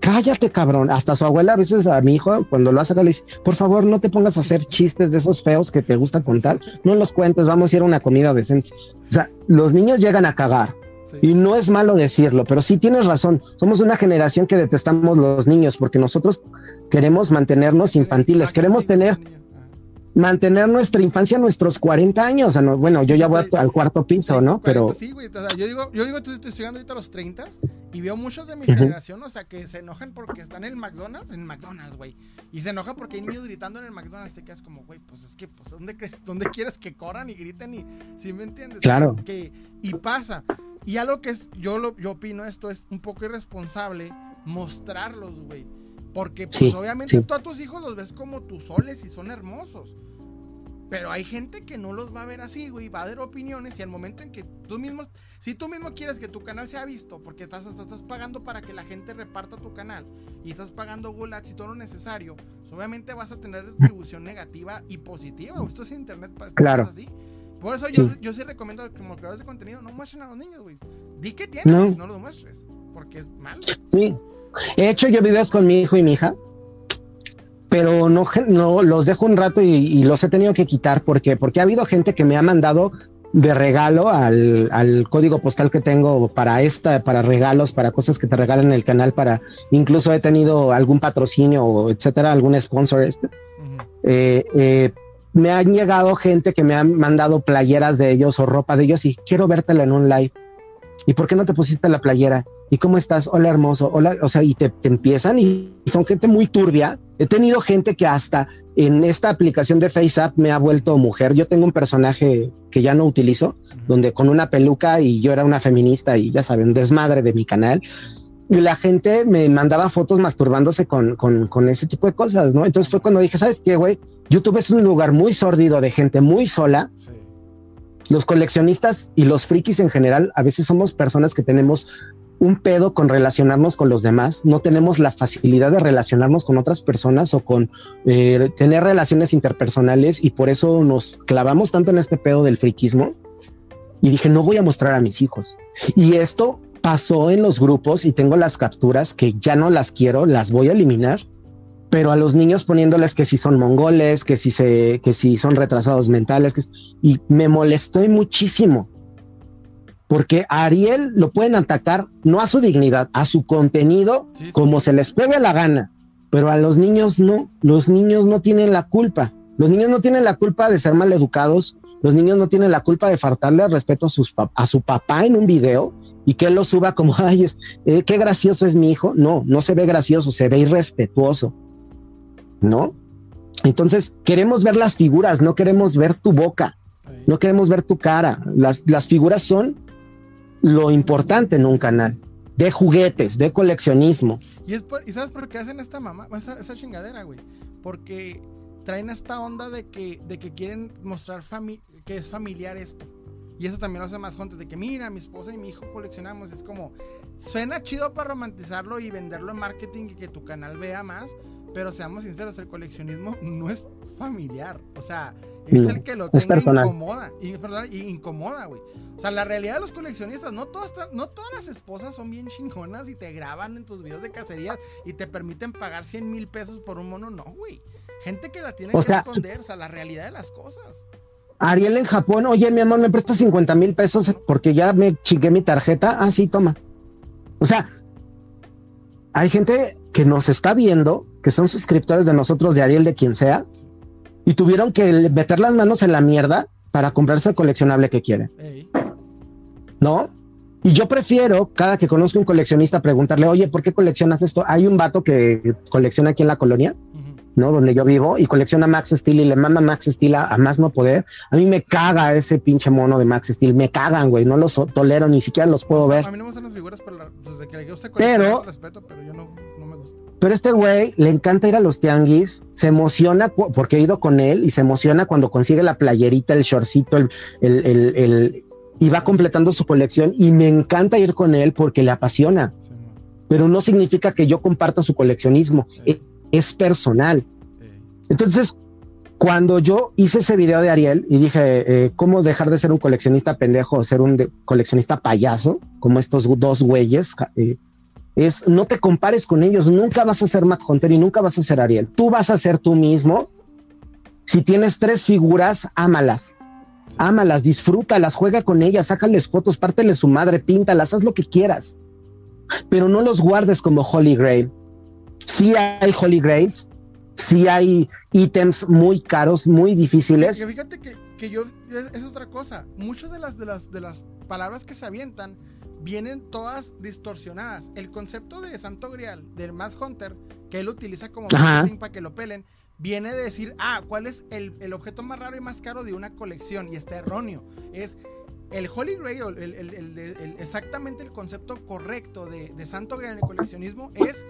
cállate, cabrón. Hasta su abuela a veces a mi hijo, cuando lo hace, le dice, por favor, no te pongas a hacer chistes de esos feos que te gusta contar. No los cuentes, vamos a ir a una comida decente. O sea, los niños llegan a cagar y no es malo decirlo, pero sí tienes razón. Somos una generación que detestamos los niños porque nosotros queremos mantenernos infantiles, queremos tener mantener nuestra infancia nuestros 40 años. Bueno, yo ya voy al cuarto piso, ¿no? pero sí, güey. O sea, yo digo, yo digo, estoy, estudiando ahorita a los 30 y veo muchos de mi generación, o sea, que se enojan porque están en el McDonald's, en McDonald's, güey. Y se enoja porque hay niños gritando en el McDonald's. Te quedas como, güey, pues es que, pues, ¿dónde, crees, ¿dónde quieres que corran y griten? Y, si me entiendes? Claro. Que, y pasa. Y algo que es, yo, lo, yo opino esto, es un poco irresponsable mostrarlos, güey. Porque, pues, obviamente, tú a tus hijos los ves como tus soles y son hermosos. Pero hay gente que no los va a ver así, güey, va a dar opiniones y al momento en que tú mismo, si tú mismo quieres que tu canal sea visto, porque estás, estás pagando para que la gente reparta tu canal y estás pagando Google Ads y todo lo necesario, pues obviamente vas a tener distribución negativa y positiva. Esto es internet para claro. así. Por eso Yo, yo, sí recomiendo como creadores de contenido, no muestren a los niños, güey. Di que tienen, no. no los muestres, porque es malo. Sí. He hecho yo videos con mi hijo y mi hija pero no, no los dejo un rato y, los he tenido que quitar porque, porque ha habido gente que me ha mandado de regalo al, al, código postal que tengo para esta, para regalos, para cosas que te regalan en el canal, para incluso he tenido algún patrocinio etcétera, algún sponsor este. Eh, eh, me han llegado gente que me han mandado playeras de ellos o ropa de ellos y quiero vértela en un live. ¿Y por qué no te pusiste la playera? ¿Y cómo estás? Hola hermoso, hola, o sea, y te, empiezan y son gente muy turbia. He tenido gente que hasta en esta aplicación de FaceApp me ha vuelto mujer. Yo tengo un personaje que ya no utilizo, donde con una peluca y yo era una feminista y ya saben, desmadre de mi canal. Y la gente me mandaba fotos masturbándose con, con, con ese tipo de cosas, ¿no? Entonces fue cuando dije, ¿sabes qué, güey? YouTube es un lugar muy sórdido de gente muy sola. Los coleccionistas y los frikis en general, a veces somos personas que tenemos un pedo con relacionarnos con los demás, no tenemos la facilidad de relacionarnos con otras personas o con eh, tener relaciones interpersonales y por eso nos clavamos tanto en este pedo del friquismo. Y dije, no voy a mostrar a mis hijos. Y esto pasó en los grupos y tengo las capturas que ya no las quiero, las voy a eliminar, pero a los niños poniéndoles que si son mongoles, que si se, que si son retrasados mentales, que, y me molestó muchísimo porque a Ariel lo pueden atacar no a su dignidad, a su contenido, como se les pegue la gana, pero a los niños no, los niños no tienen la culpa, los niños no tienen la culpa de ser mal educados, los niños no tienen la culpa de faltarle al respeto a, sus, a su papá en un video y que él lo suba como, ay, es, eh, qué gracioso es mi hijo. No, no se ve gracioso, se ve irrespetuoso, ¿no? Entonces, queremos ver las figuras, no queremos ver tu boca, no queremos ver tu cara. Las, las figuras son lo importante en un canal de juguetes, de coleccionismo. Y, es y sabes por qué hacen esta mamá, esa, chingadera, güey. Porque traen esta onda de que, de que quieren mostrar que es familiar esto. Y eso también lo hace más juntos, de que mira, mi esposa y mi hijo coleccionamos. Es como, suena chido para romantizarlo y venderlo en marketing y que tu canal vea más. Pero seamos sinceros, el coleccionismo no es familiar. O sea, es el que lo tenga incomoda. Y, y incomoda, güey. O sea, la realidad de los coleccionistas, no todas, no todas las esposas son bien chingonas y te graban en tus videos de cacería y te permiten pagar 100 mil pesos por un mono. No, güey. Gente que la tiene que esconder, o sea, la realidad de las cosas. Ariel en Japón, oye, mi amor, me presta 50 mil pesos porque ya me chingué mi tarjeta. Ah, sí, toma. O sea, hay gente que nos está viendo, que son suscriptores de nosotros, de Ariel, de quien sea, y tuvieron que meter las manos en la mierda para comprarse el coleccionable que quieren. ¿No? Y yo prefiero, cada que conozco un coleccionista, preguntarle, oye, ¿por qué coleccionas esto? Hay un vato que colecciona aquí en la colonia, ¿no? Donde yo vivo y colecciona Max Steel y le manda Max Steel a, más no poder. A mí me caga ese pinche mono de Max Steel. Me cagan, güey. No los tolero, ni siquiera los puedo ver. A mí no me gustan las figuras, pero desde que le gusta pero, respeto, pero yo no, no me gusta. Pero este güey le encanta ir a los tianguis, se emociona porque he ido con él y se emociona cuando consigue la playerita, el shortcito, el, el, el, y va completando su colección y me encanta ir con él porque le apasiona. pero no significa que yo comparta su coleccionismo, es, es personal. Entonces, cuando yo hice ese video de Ariel y dije, eh, ¿cómo dejar de ser un coleccionista pendejo o ser un coleccionista payaso, como estos dos güeyes? Eh, es no te compares con ellos, nunca vas a ser Matt Hunter y nunca vas a ser Ariel. Tú vas a ser tú mismo. Si tienes tres figuras, ámalas. Ámalas, disfrútalas, juega con ellas, sácales fotos, pártele su madre, píntalas, haz lo que quieras. Pero no los guardes como Holy Grail. Sí hay Holy Grails, sí hay ítems muy caros, muy difíciles. fíjate que, que yo, es, otra cosa. Muchas de las, de, las, de las palabras que se avientan vienen todas distorsionadas. El concepto de Santo Grial, del Mass Hunter, que él utiliza como para que lo pelen, viene de decir, ah, ¿cuál es el, el, objeto más raro y más caro de una colección? Y está erróneo. Es el Holy Grail, el, el, exactamente el concepto correcto de, de Santo Grial en el coleccionismo es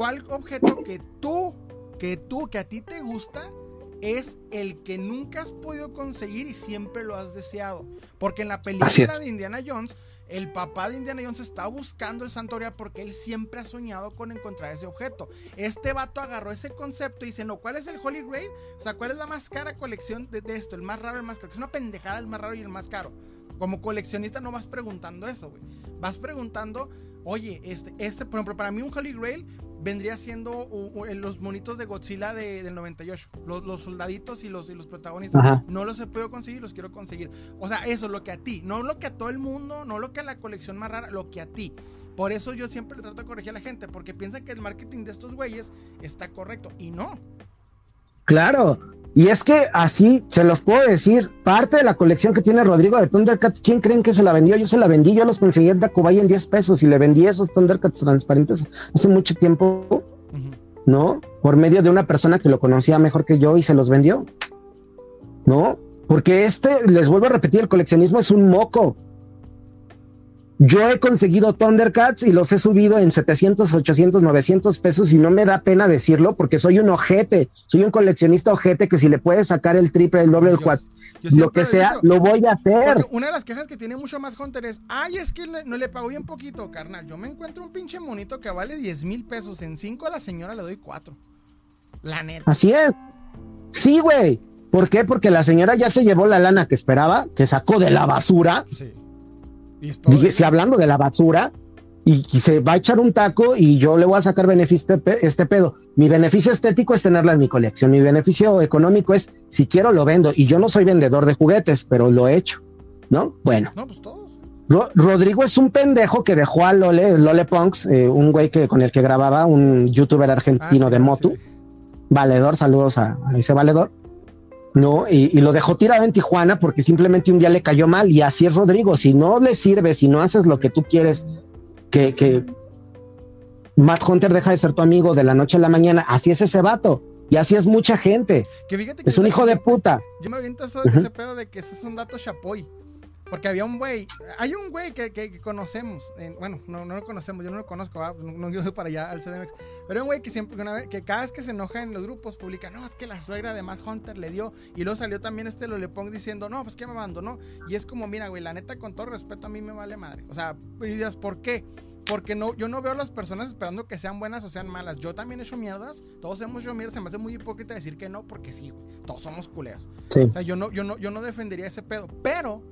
cuál objeto que tú que tú, que a ti te gusta, es el que nunca has podido conseguir y siempre lo has deseado. Porque en la película de Indiana Jones, el papá de Indiana Jones está buscando el Santoria porque él siempre ha soñado con encontrar ese objeto. Este vato agarró ese concepto y dice, no, ¿cuál es el Holy Grail? O sea, ¿cuál es la más cara colección de, esto? El más raro, el más caro. Es una pendejada el más raro y el más caro. Como coleccionista no vas preguntando eso, güey. Vas preguntando, oye, este, este, por ejemplo, para mí un Holy Grail vendría siendo los monitos de Godzilla de, del 98. Los, los, soldaditos y los, y los protagonistas. No los he podido conseguir, los quiero conseguir. O sea, eso, lo que a ti. No lo que a todo el mundo, no lo que a la colección más rara, lo que a ti. Por eso yo siempre le trato de corregir a la gente, porque piensan que el marketing de estos güeyes está correcto. Y no. Claro, y es que así se los puedo decir, parte de la colección que tiene Rodrigo de Thundercats, ¿quién creen que se la vendió? Yo se la vendí, yo los conseguí en Tacubay en 10 pesos y le vendí esos Thundercats transparentes hace mucho tiempo, ¿no? Por medio de una persona que lo conocía mejor que yo y se los vendió, ¿no? Porque este, les vuelvo a repetir, el coleccionismo es un moco. Yo he conseguido Thundercats y los he subido en 700, 800, 900 pesos y no me da pena decirlo porque soy un ojete, soy un coleccionista ojete que si le puedes sacar el triple, el doble, el cuatro, lo que sea, lo voy a hacer. Una de las quejas que tiene mucho más Hunter es, ay, es que no le pago bien poquito, carnal. Yo me encuentro un pinche monito que vale 10 mil pesos, en 5 a la señora le doy 4. La neta. Así es. Sí, güey. ¿Por qué? Porque la señora ya se llevó la lana que esperaba, que sacó de la basura. Sí si hablando de la basura, y, se va a echar un taco y yo le voy a sacar beneficio este pedo. Mi beneficio estético es tenerla en mi colección. Mi beneficio económico es si quiero lo vendo. Y yo no soy vendedor de juguetes, pero lo he hecho. ¿No? Bueno. Pues Rodrigo es un pendejo que dejó a Lole, Lole Punks, eh, un güey que, con el que grababa, un youtuber argentino ah, de moto. Valedor, saludos a ese valedor ¿no? Y, lo dejó tirado en Tijuana porque simplemente un día le cayó mal y así es Rodrigo, si no le sirve, si no haces lo que tú quieres, que, que Matt Hunter deja de ser tu amigo de la noche a la mañana, así es ese vato. Y así es mucha gente. es un hijo de puta. Yo me aviento eso de ese pedo de que ese es un dato chapoy. Porque había un güey, hay un güey que, que, conocemos, bueno, no, no, lo conocemos, yo no lo conozco, no, no yo para allá al CDMX, pero hay un güey que siempre, una vez, que cada vez que se enoja en los grupos publica, no, es que la suegra de Mass Hunter le dio, y luego salió también este lo le pongo diciendo, no, pues que me abandonó, y es como, mira, güey, la neta, con todo respeto, a mí me vale madre, o sea, y dices, ¿por qué? Porque no, yo no veo a las personas esperando que sean buenas o sean malas. Yo también he hecho mierdas. Todos hemos hecho mierdas. Se me hace muy hipócrita decir que no, porque sí, güey. Todos somos culeros. O sea, yo no, yo no, yo no defendería ese pedo. Pero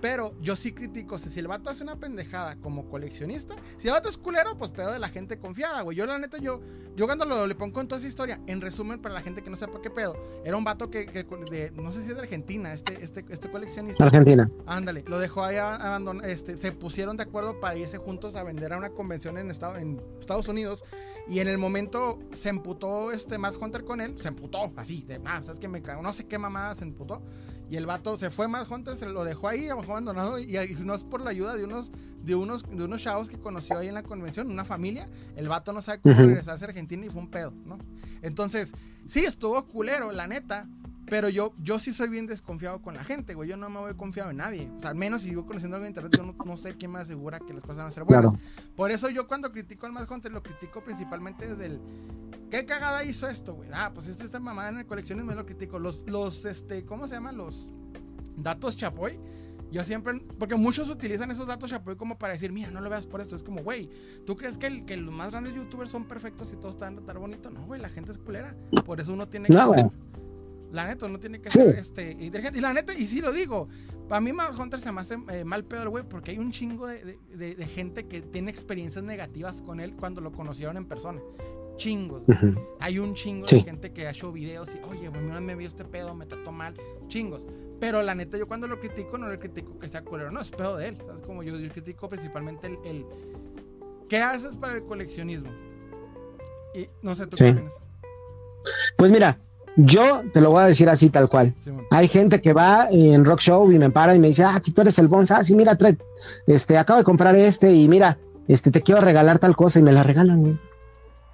pero yo sí critico, si el vato hace una pendejada como coleccionista, si el vato es culero, pues pedo de la gente confiada, güey. Yo la neta, yo, yo cuando lo le pongo con toda esa historia, en resumen, para la gente que no sepa qué pedo, era un vato que, de, no sé si es de Argentina, este, este, este coleccionista. Argentina. Ándale, lo dejó ahí abandonado, este, se pusieron de acuerdo para irse juntos a vender a una convención en, estado, en Estados Unidos. Y en el momento se emputó este más Hunter con él, se emputó, así, de, ah, sabes que me cago, no sé qué mamada se emputó. Y el vato se fue más Hunter, se lo dejó ahí, abandonado. Y, no es por la ayuda de unos, de unos, de unos chavos que conoció ahí en la convención, una familia. El vato no sabe cómo regresarse a Argentina y fue un pedo, ¿no? Entonces, sí, estuvo culero, la neta. Pero yo, yo sí soy bien desconfiado con la gente, güey. Yo no me voy confiado en nadie. O sea, al menos si yo conociendo algo en internet, yo no, sé quién me asegura que las cosas van a ser buenas. Por eso yo cuando critico al más Hunter, lo critico principalmente desde el. ¿Qué cagada hizo esto, güey? Ah, pues esto está mamada en el coleccionismo, me lo critico. Los, los, este, ¿cómo se llaman? Los datos chapoy. Yo siempre, porque muchos utilizan esos datos Chapoy como para decir, mira, no lo veas por esto. Es como, güey, ¿tú crees que, que los más grandes youtubers son perfectos y todos están tan bonito? No, güey, la gente es culera. Por eso uno tiene que ser, La neta, uno tiene que ser este, inteligente. Y la neta, y sí lo digo, para mí Mad Hunter se me hace eh, mal peor, güey, porque hay un chingo de, de, de, gente que tiene experiencias negativas con él cuando lo conocieron en persona chingos. Hay un chingo de gente que ha hecho videos y, oye, bueno, me vio este pedo, me trató mal, chingos. Pero la neta, yo cuando lo critico, no le critico que sea culero, no, es pedo de él. Es como yo, yo critico principalmente el, ¿Qué haces para el coleccionismo? Y no sé, ¿tú qué opinas? Pues mira, yo te lo voy a decir así tal cual. Hay gente que va en rock show y me para y me dice, ah, aquí tú eres el Bonsa, ah, sí, mira, este, acabo de comprar este y mira, este, te quiero regalar tal cosa y me la regalan, güey.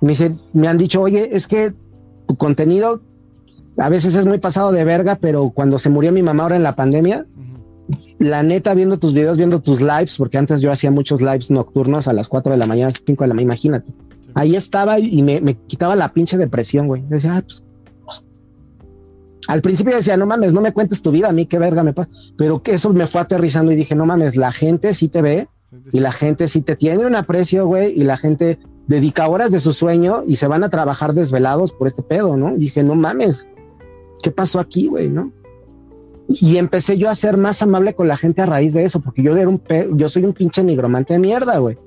Me, dice, me han dicho, oye, es que tu contenido a veces es muy pasado de verga, pero cuando se murió mi mamá ahora en la pandemia, la neta, viendo tus videos, viendo tus lives, porque antes yo hacía muchos lives nocturnos a las 4 de la mañana, 5 de la mañana, imagínate. Ahí estaba y me, quitaba la pinche depresión, güey. decía, pues, pues, al principio decía, no mames, no me cuentes tu vida, a mí qué verga me pasa. Pero que eso me fue aterrizando y dije, no mames, la gente sí te ve y la gente sí te tiene un aprecio, güey, y la gente dedica horas de su sueño y se van a trabajar desvelados por este pedo, ¿no? dije, no mames, ¿qué pasó aquí, güey, no? Y empecé yo a ser más amable con la gente a raíz de eso, porque yo era un yo soy un pinche nigromante de mierda, güey.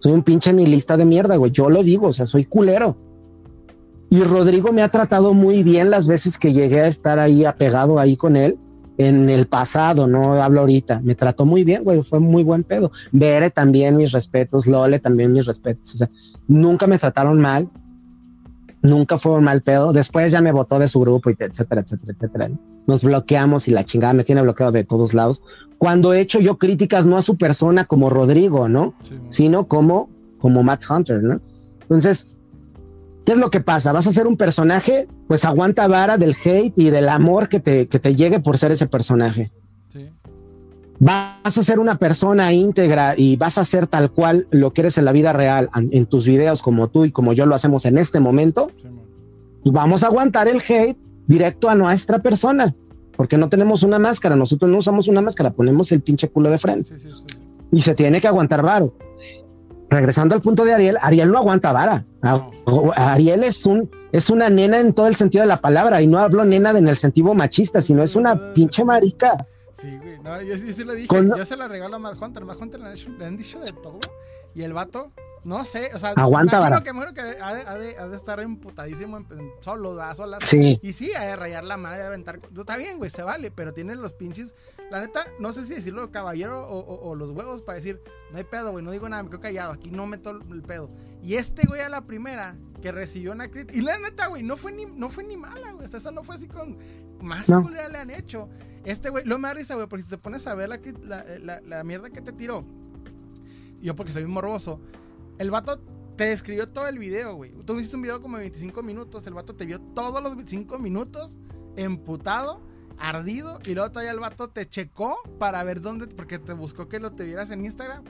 Soy un pinche nihilista de mierda, güey. Yo lo digo, o sea, soy culero. Y Rodrigo me ha tratado muy bien las veces que llegué a estar ahí apegado ahí con él en el pasado, no hablo ahorita. Me trató muy bien, güey, fue muy buen pedo. Bere también mis respetos, Lole también mis respetos. O sea, nunca me trataron mal, nunca fue un mal pedo. Después ya me votó de su grupo y etcétera, etcétera, etcétera. Nos bloqueamos y la chingada me tiene bloqueado de todos lados. Cuando he hecho yo críticas no a su persona como Rodrigo, ¿no? Sino como, como Matt Hunter, ¿no? Entonces, ¿Qué es lo que pasa? ¿Vas a ser un personaje? Pues aguanta vara del hate y del amor que te, que te llegue por ser ese personaje. Sí. Vas a ser una persona íntegra y vas a ser tal cual lo que eres en la vida real, en tus videos como tú y como yo lo hacemos en este momento. y vamos a aguantar el hate directo a nuestra persona, porque no tenemos una máscara, nosotros no usamos una máscara, ponemos el pinche culo de frente. y se tiene que aguantar varo regresando al punto de Ariel, Ariel no aguanta vara. Ariel es un es una nena en todo el sentido de la palabra y no hablo nena en el sentido machista, sino es una pinche marica. Sí, güey, no, yo sí, sí lo dije, yo se la regalo a Mad Hunter, Mad Hunter le han dicho de todo y el vato no sé, o sea, aguanta vara. que que ha de, ha de, estar emputadísimo en, solo, a solas. Sí. Y sí, ha de rayar la madre, de aventar. Está bien, güey, se vale, pero tiene los pinches. La neta, no sé si decirlo caballero o, los huevos para decir, no hay pedo, güey, no digo nada, me quedo callado, aquí no meto el pedo. Y este güey a la primera que recibió una crítica. Y la neta, güey, no fue ni, no fue ni mala, güey. O sea, eso no fue así con. Más no. le han hecho. Este güey, lo me da risa, güey, porque si te pones a ver la, la, la mierda que te tiró. Yo, porque soy morboso el vato te escribió todo el video, güey. Tú viste un video como de 25 minutos. El vato te vio todos los 25 minutos emputado, ardido. Y luego todavía el vato te checó para ver dónde, porque te buscó que lo te vieras en Instagram.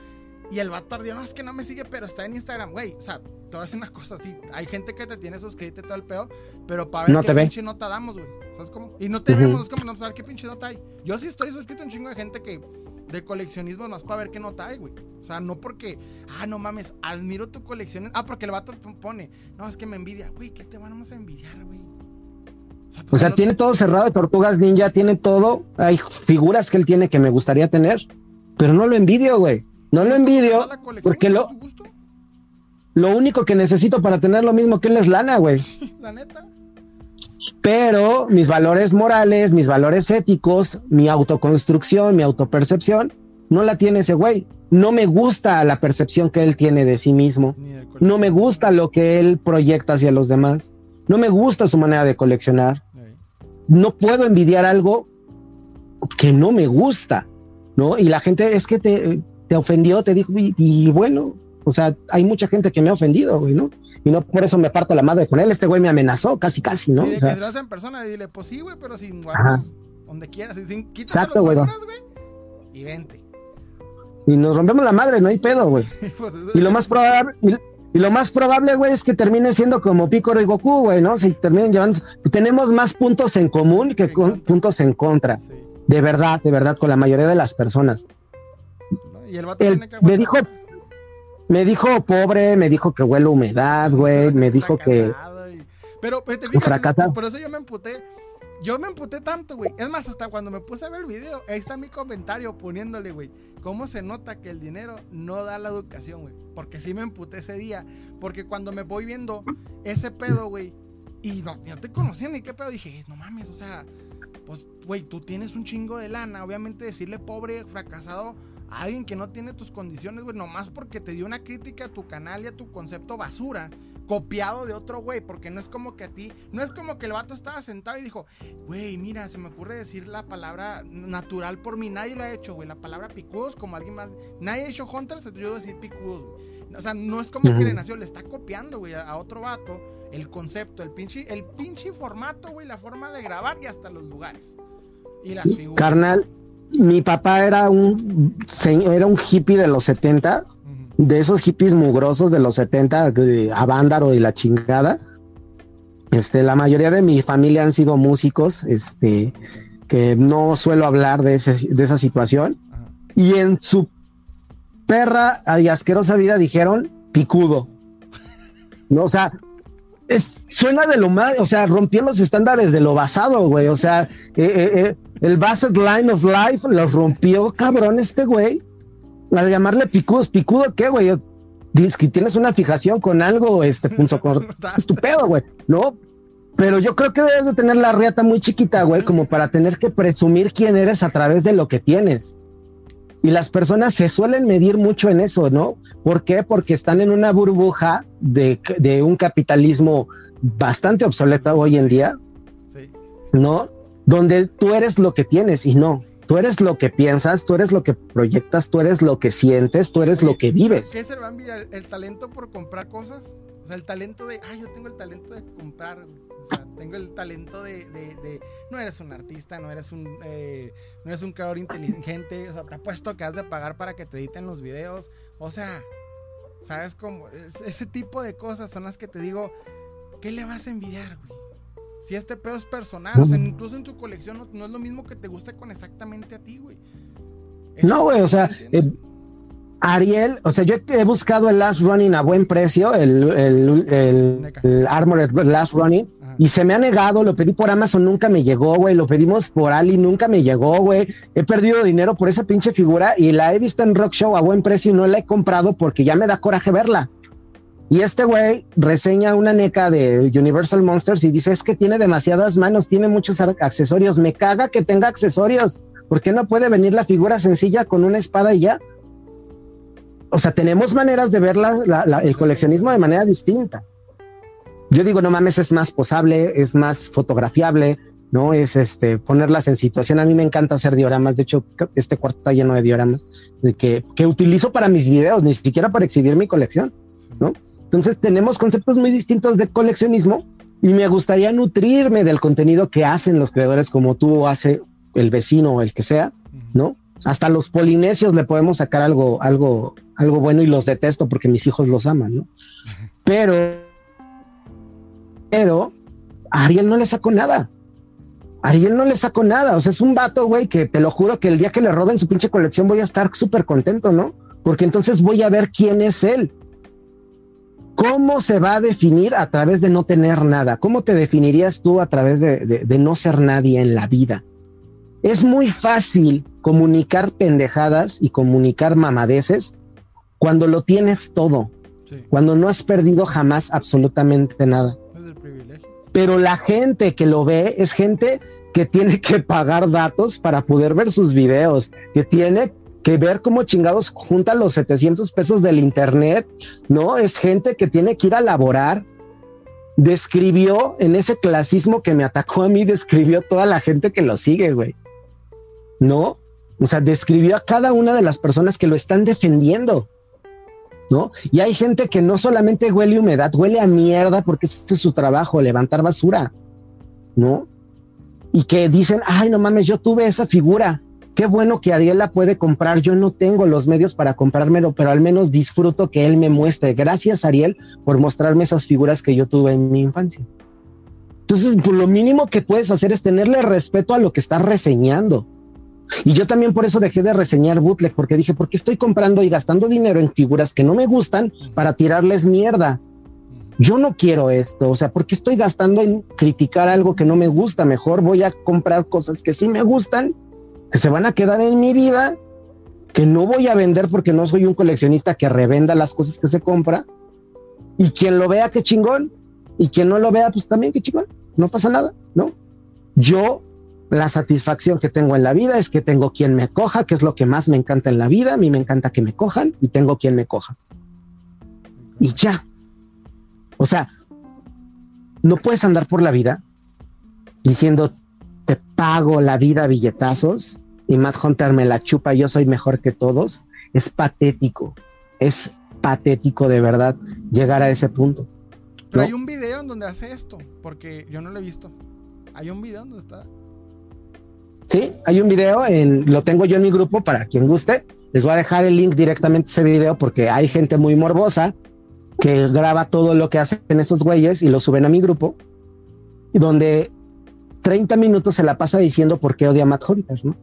Y el vato ardió, no, es que no me sigue, pero está en Instagram, güey. O sea, te voy a decir una cosa así. Hay gente que te tiene suscrito y todo el pedo, pero para ver qué pinche nota damos, güey. ¿Sabes cómo? Y no te vemos, es como no saber qué pinche nota hay. Yo sí estoy suscrito a un chingo de gente que de coleccionismo más para ver qué nota hay, güey. O sea, no porque, ah, no mames, admiro tu colección. Ah, porque el vato pone, no, es que me envidia. Güey, ¿qué te vamos a envidiar, güey? O sea, tiene todo cerrado de Tortugas Ninja, tiene todo. Hay figuras que él tiene que me gustaría tener, pero no lo envidio, güey. No lo envidio porque lo, lo único que necesito para tener lo mismo que él es lana, güey. la neta pero mis valores morales, mis valores éticos, mi autoconstrucción, mi autopercepción, no la tiene ese güey. No me gusta la percepción que él tiene de sí mismo. No me gusta lo que él proyecta hacia los demás. No me gusta su manera de coleccionar. No puedo envidiar algo que no me gusta, ¿no? Y la gente es que te, te ofendió, te dijo, y bueno, o sea, hay mucha gente que me ha ofendido, güey, ¿no? Y no por eso me parto la madre con él. Este güey me amenazó casi, casi, ¿no? Sí, de o sea, que lo en persona, dile, pues sí, güey, pero sin guardas, donde quieras, sin Exacto, güey. Y vente. Y nos rompemos la madre, no hay pedo, güey. pues y lo más probable, y, lo más probable, güey, es que termine siendo como Picoro y Goku, güey, ¿no? Si terminen llevando, tenemos más puntos en común que puntos en contra. De verdad, de verdad, con la mayoría de las personas. Y el vato tiene que me dijo, me dijo pobre, me dijo que huele humedad, güey, me dijo que. Pero te fijas, por eso yo me emputé. Yo me emputé tanto, güey. Es más, hasta cuando me puse a ver el video, ahí está mi comentario poniéndole, güey, cómo se nota que el dinero no da la educación, güey. Porque sí me emputé ese día. Porque cuando me voy viendo ese pedo, güey, y no, no te conocía ni qué pedo, dije, no mames, o sea, pues, güey, tú tienes un chingo de lana. Obviamente decirle pobre, fracasado a alguien que no tiene tus condiciones, güey, nomás porque te dio una crítica a tu canal y a tu concepto basura, copiado de otro güey, porque no es como que a ti, no es como que el vato estaba sentado y dijo, güey, mira, se me ocurre decir la palabra natural por mí, nadie lo ha hecho, güey, la palabra picudos como alguien más, nadie ha hecho hunters, entonces yo voy a decir picudos, güey. O sea, no es como que le nació, le está copiando, güey, a, otro vato el concepto, el pinche, el pinche formato, güey, la forma de grabar y hasta los lugares. Y las figuras. Carnal, mi papá era un era un hippie de los 70, de esos hippies mugrosos de los 70, de Avándaro y la chingada. Este, la mayoría de mi familia han sido músicos, este, que no suelo hablar de, de esa situación. Y en su perra y asquerosa vida dijeron picudo. No, o sea, es, suena de lo más, o sea, rompió los estándares de lo basado, güey. O sea, eh, eh, eh, el Basset Line of Life los rompió, cabrón, este güey. Al llamarle picudos, picudo, ¿qué, güey? Dices que tienes una fijación con algo, este punzo estupendo, güey, ¿no? Pero yo creo que debes de tener la riata muy chiquita, güey, como para tener que presumir quién eres a través de lo que tienes. Y las personas se suelen medir mucho en eso, ¿no? ¿Por qué? Porque están en una burbuja de, de un capitalismo bastante obsoleto hoy en día, sí. ¿no? Donde tú eres lo que tienes y no. Tú eres lo que piensas, tú eres lo que proyectas, tú eres lo que sientes, tú eres lo que vives. ¿Qué es el, el talento por comprar cosas? O sea, el talento de, ay, yo tengo el talento de comprar o sea, tengo el talento de, no eres un artista, no eres un, eh, no eres un creador inteligente, o sea, te apuesto que has de pagar para que te editen los videos. O sea, ¿sabes cómo? ese tipo de cosas son las que te digo, ¿qué le vas a envidiar, güey? Si este pedo es personal, o sea, incluso en tu colección no, es lo mismo que te guste con exactamente a ti, güey. no, güey, o sea, Ariel, o sea, yo he buscado el Last Running a buen precio, el, el, el, Armored Last Running, y se me ha negado, lo pedí por Amazon, nunca me llegó, güey, lo pedimos por Ali, nunca me llegó, güey. He perdido dinero por esa pinche figura y la he visto en Rock Show a buen precio y no la he comprado porque ya me da coraje verla. Y este güey reseña una NECA de Universal Monsters y dice, es que tiene demasiadas manos, tiene muchos accesorios, me caga que tenga accesorios. ¿Por qué no puede venir la figura sencilla con una espada y ya? O sea, tenemos maneras de ver el coleccionismo de manera distinta. Yo digo, no mames, es más posable, es más fotografiable, ¿no? Es este, ponerlas en situación. A mí me encanta hacer dioramas. De hecho, este cuarto está lleno de dioramas que, que utilizo para mis videos, ni siquiera para exhibir mi colección, ¿no? Entonces tenemos conceptos muy distintos de coleccionismo y me gustaría nutrirme del contenido que hacen los creadores como tú hace el vecino o el que sea, ¿no? Hasta los polinesios le podemos sacar algo, algo, algo bueno y los detesto porque mis hijos los aman, ¿no? Pero, pero Ariel no le sacó nada. Ariel no le sacó nada. O sea, es un vato, güey, que te lo juro que el día que le roben su pinche colección voy a estar súper contento, ¿no? Porque entonces voy a ver quién es él. ¿Cómo se va a definir a través de no tener nada? ¿Cómo te definirías tú a través de, de no ser nadie en la vida? Es muy fácil comunicar pendejadas y comunicar mamadeces cuando lo tienes todo, cuando no has perdido jamás absolutamente nada. Pero la gente que lo ve es gente que tiene que pagar datos para poder ver sus videos, que tiene que ver cómo chingados junta los 700 pesos del internet, ¿no? Es gente que tiene que ir a laborar. Describió en ese clasismo que me atacó a mí, describió toda la gente que lo sigue, güey. ¿no? O sea, describió a cada una de las personas que lo están defendiendo, ¿no? Y hay gente que no solamente huele humedad, huele a mierda porque ese es su trabajo, levantar basura, ¿no? Y que dicen, ay, no mames, yo tuve esa figura. Qué bueno que Ariel la puede comprar. Yo no tengo los medios para comprármelo, pero al menos disfruto que él me muestre. Gracias, Ariel, por mostrarme esas figuras que yo tuve en mi infancia. Entonces, pues, lo mínimo que puedes hacer es tenerle respeto a lo que estás reseñando Y yo también por eso dejé de reseñar bootleg, porque dije, ¿por qué estoy comprando y gastando dinero en figuras que no me gustan para tirarles mierda? Yo no quiero esto, o sea, ¿por qué estoy gastando en criticar algo que no me gusta? Mejor voy a comprar cosas que sí me gustan, que se van a quedar en mi vida, que no voy a vender porque no soy un coleccionista que revenda las cosas que se compra. Y quien lo vea, qué chingón. Y quien no lo vea, pues también qué chingón. No pasa nada, ¿no? Yo la satisfacción que tengo en la vida es que tengo quien me coja, que es lo que más me encanta en la vida. A mí me encanta que me cojan y tengo quien me coja. Y ya. O sea, no puedes andar por la vida diciendo te pago la vida a billetazos y Matt Hunter me la chupa, yo soy mejor que todos. Es patético. Es patético de verdad llegar a ese punto. Pero hay un video en donde hace esto, porque yo no lo he visto. Hay un video donde está Sí, hay un video, en, lo tengo yo en mi grupo para quien guste. Les voy a dejar el link directamente a ese video porque hay gente muy morbosa que graba todo lo que hacen esos güeyes y lo suben a mi grupo, y donde 30 minutos se la pasa diciendo por qué odia a Matt Hunter, ¿no?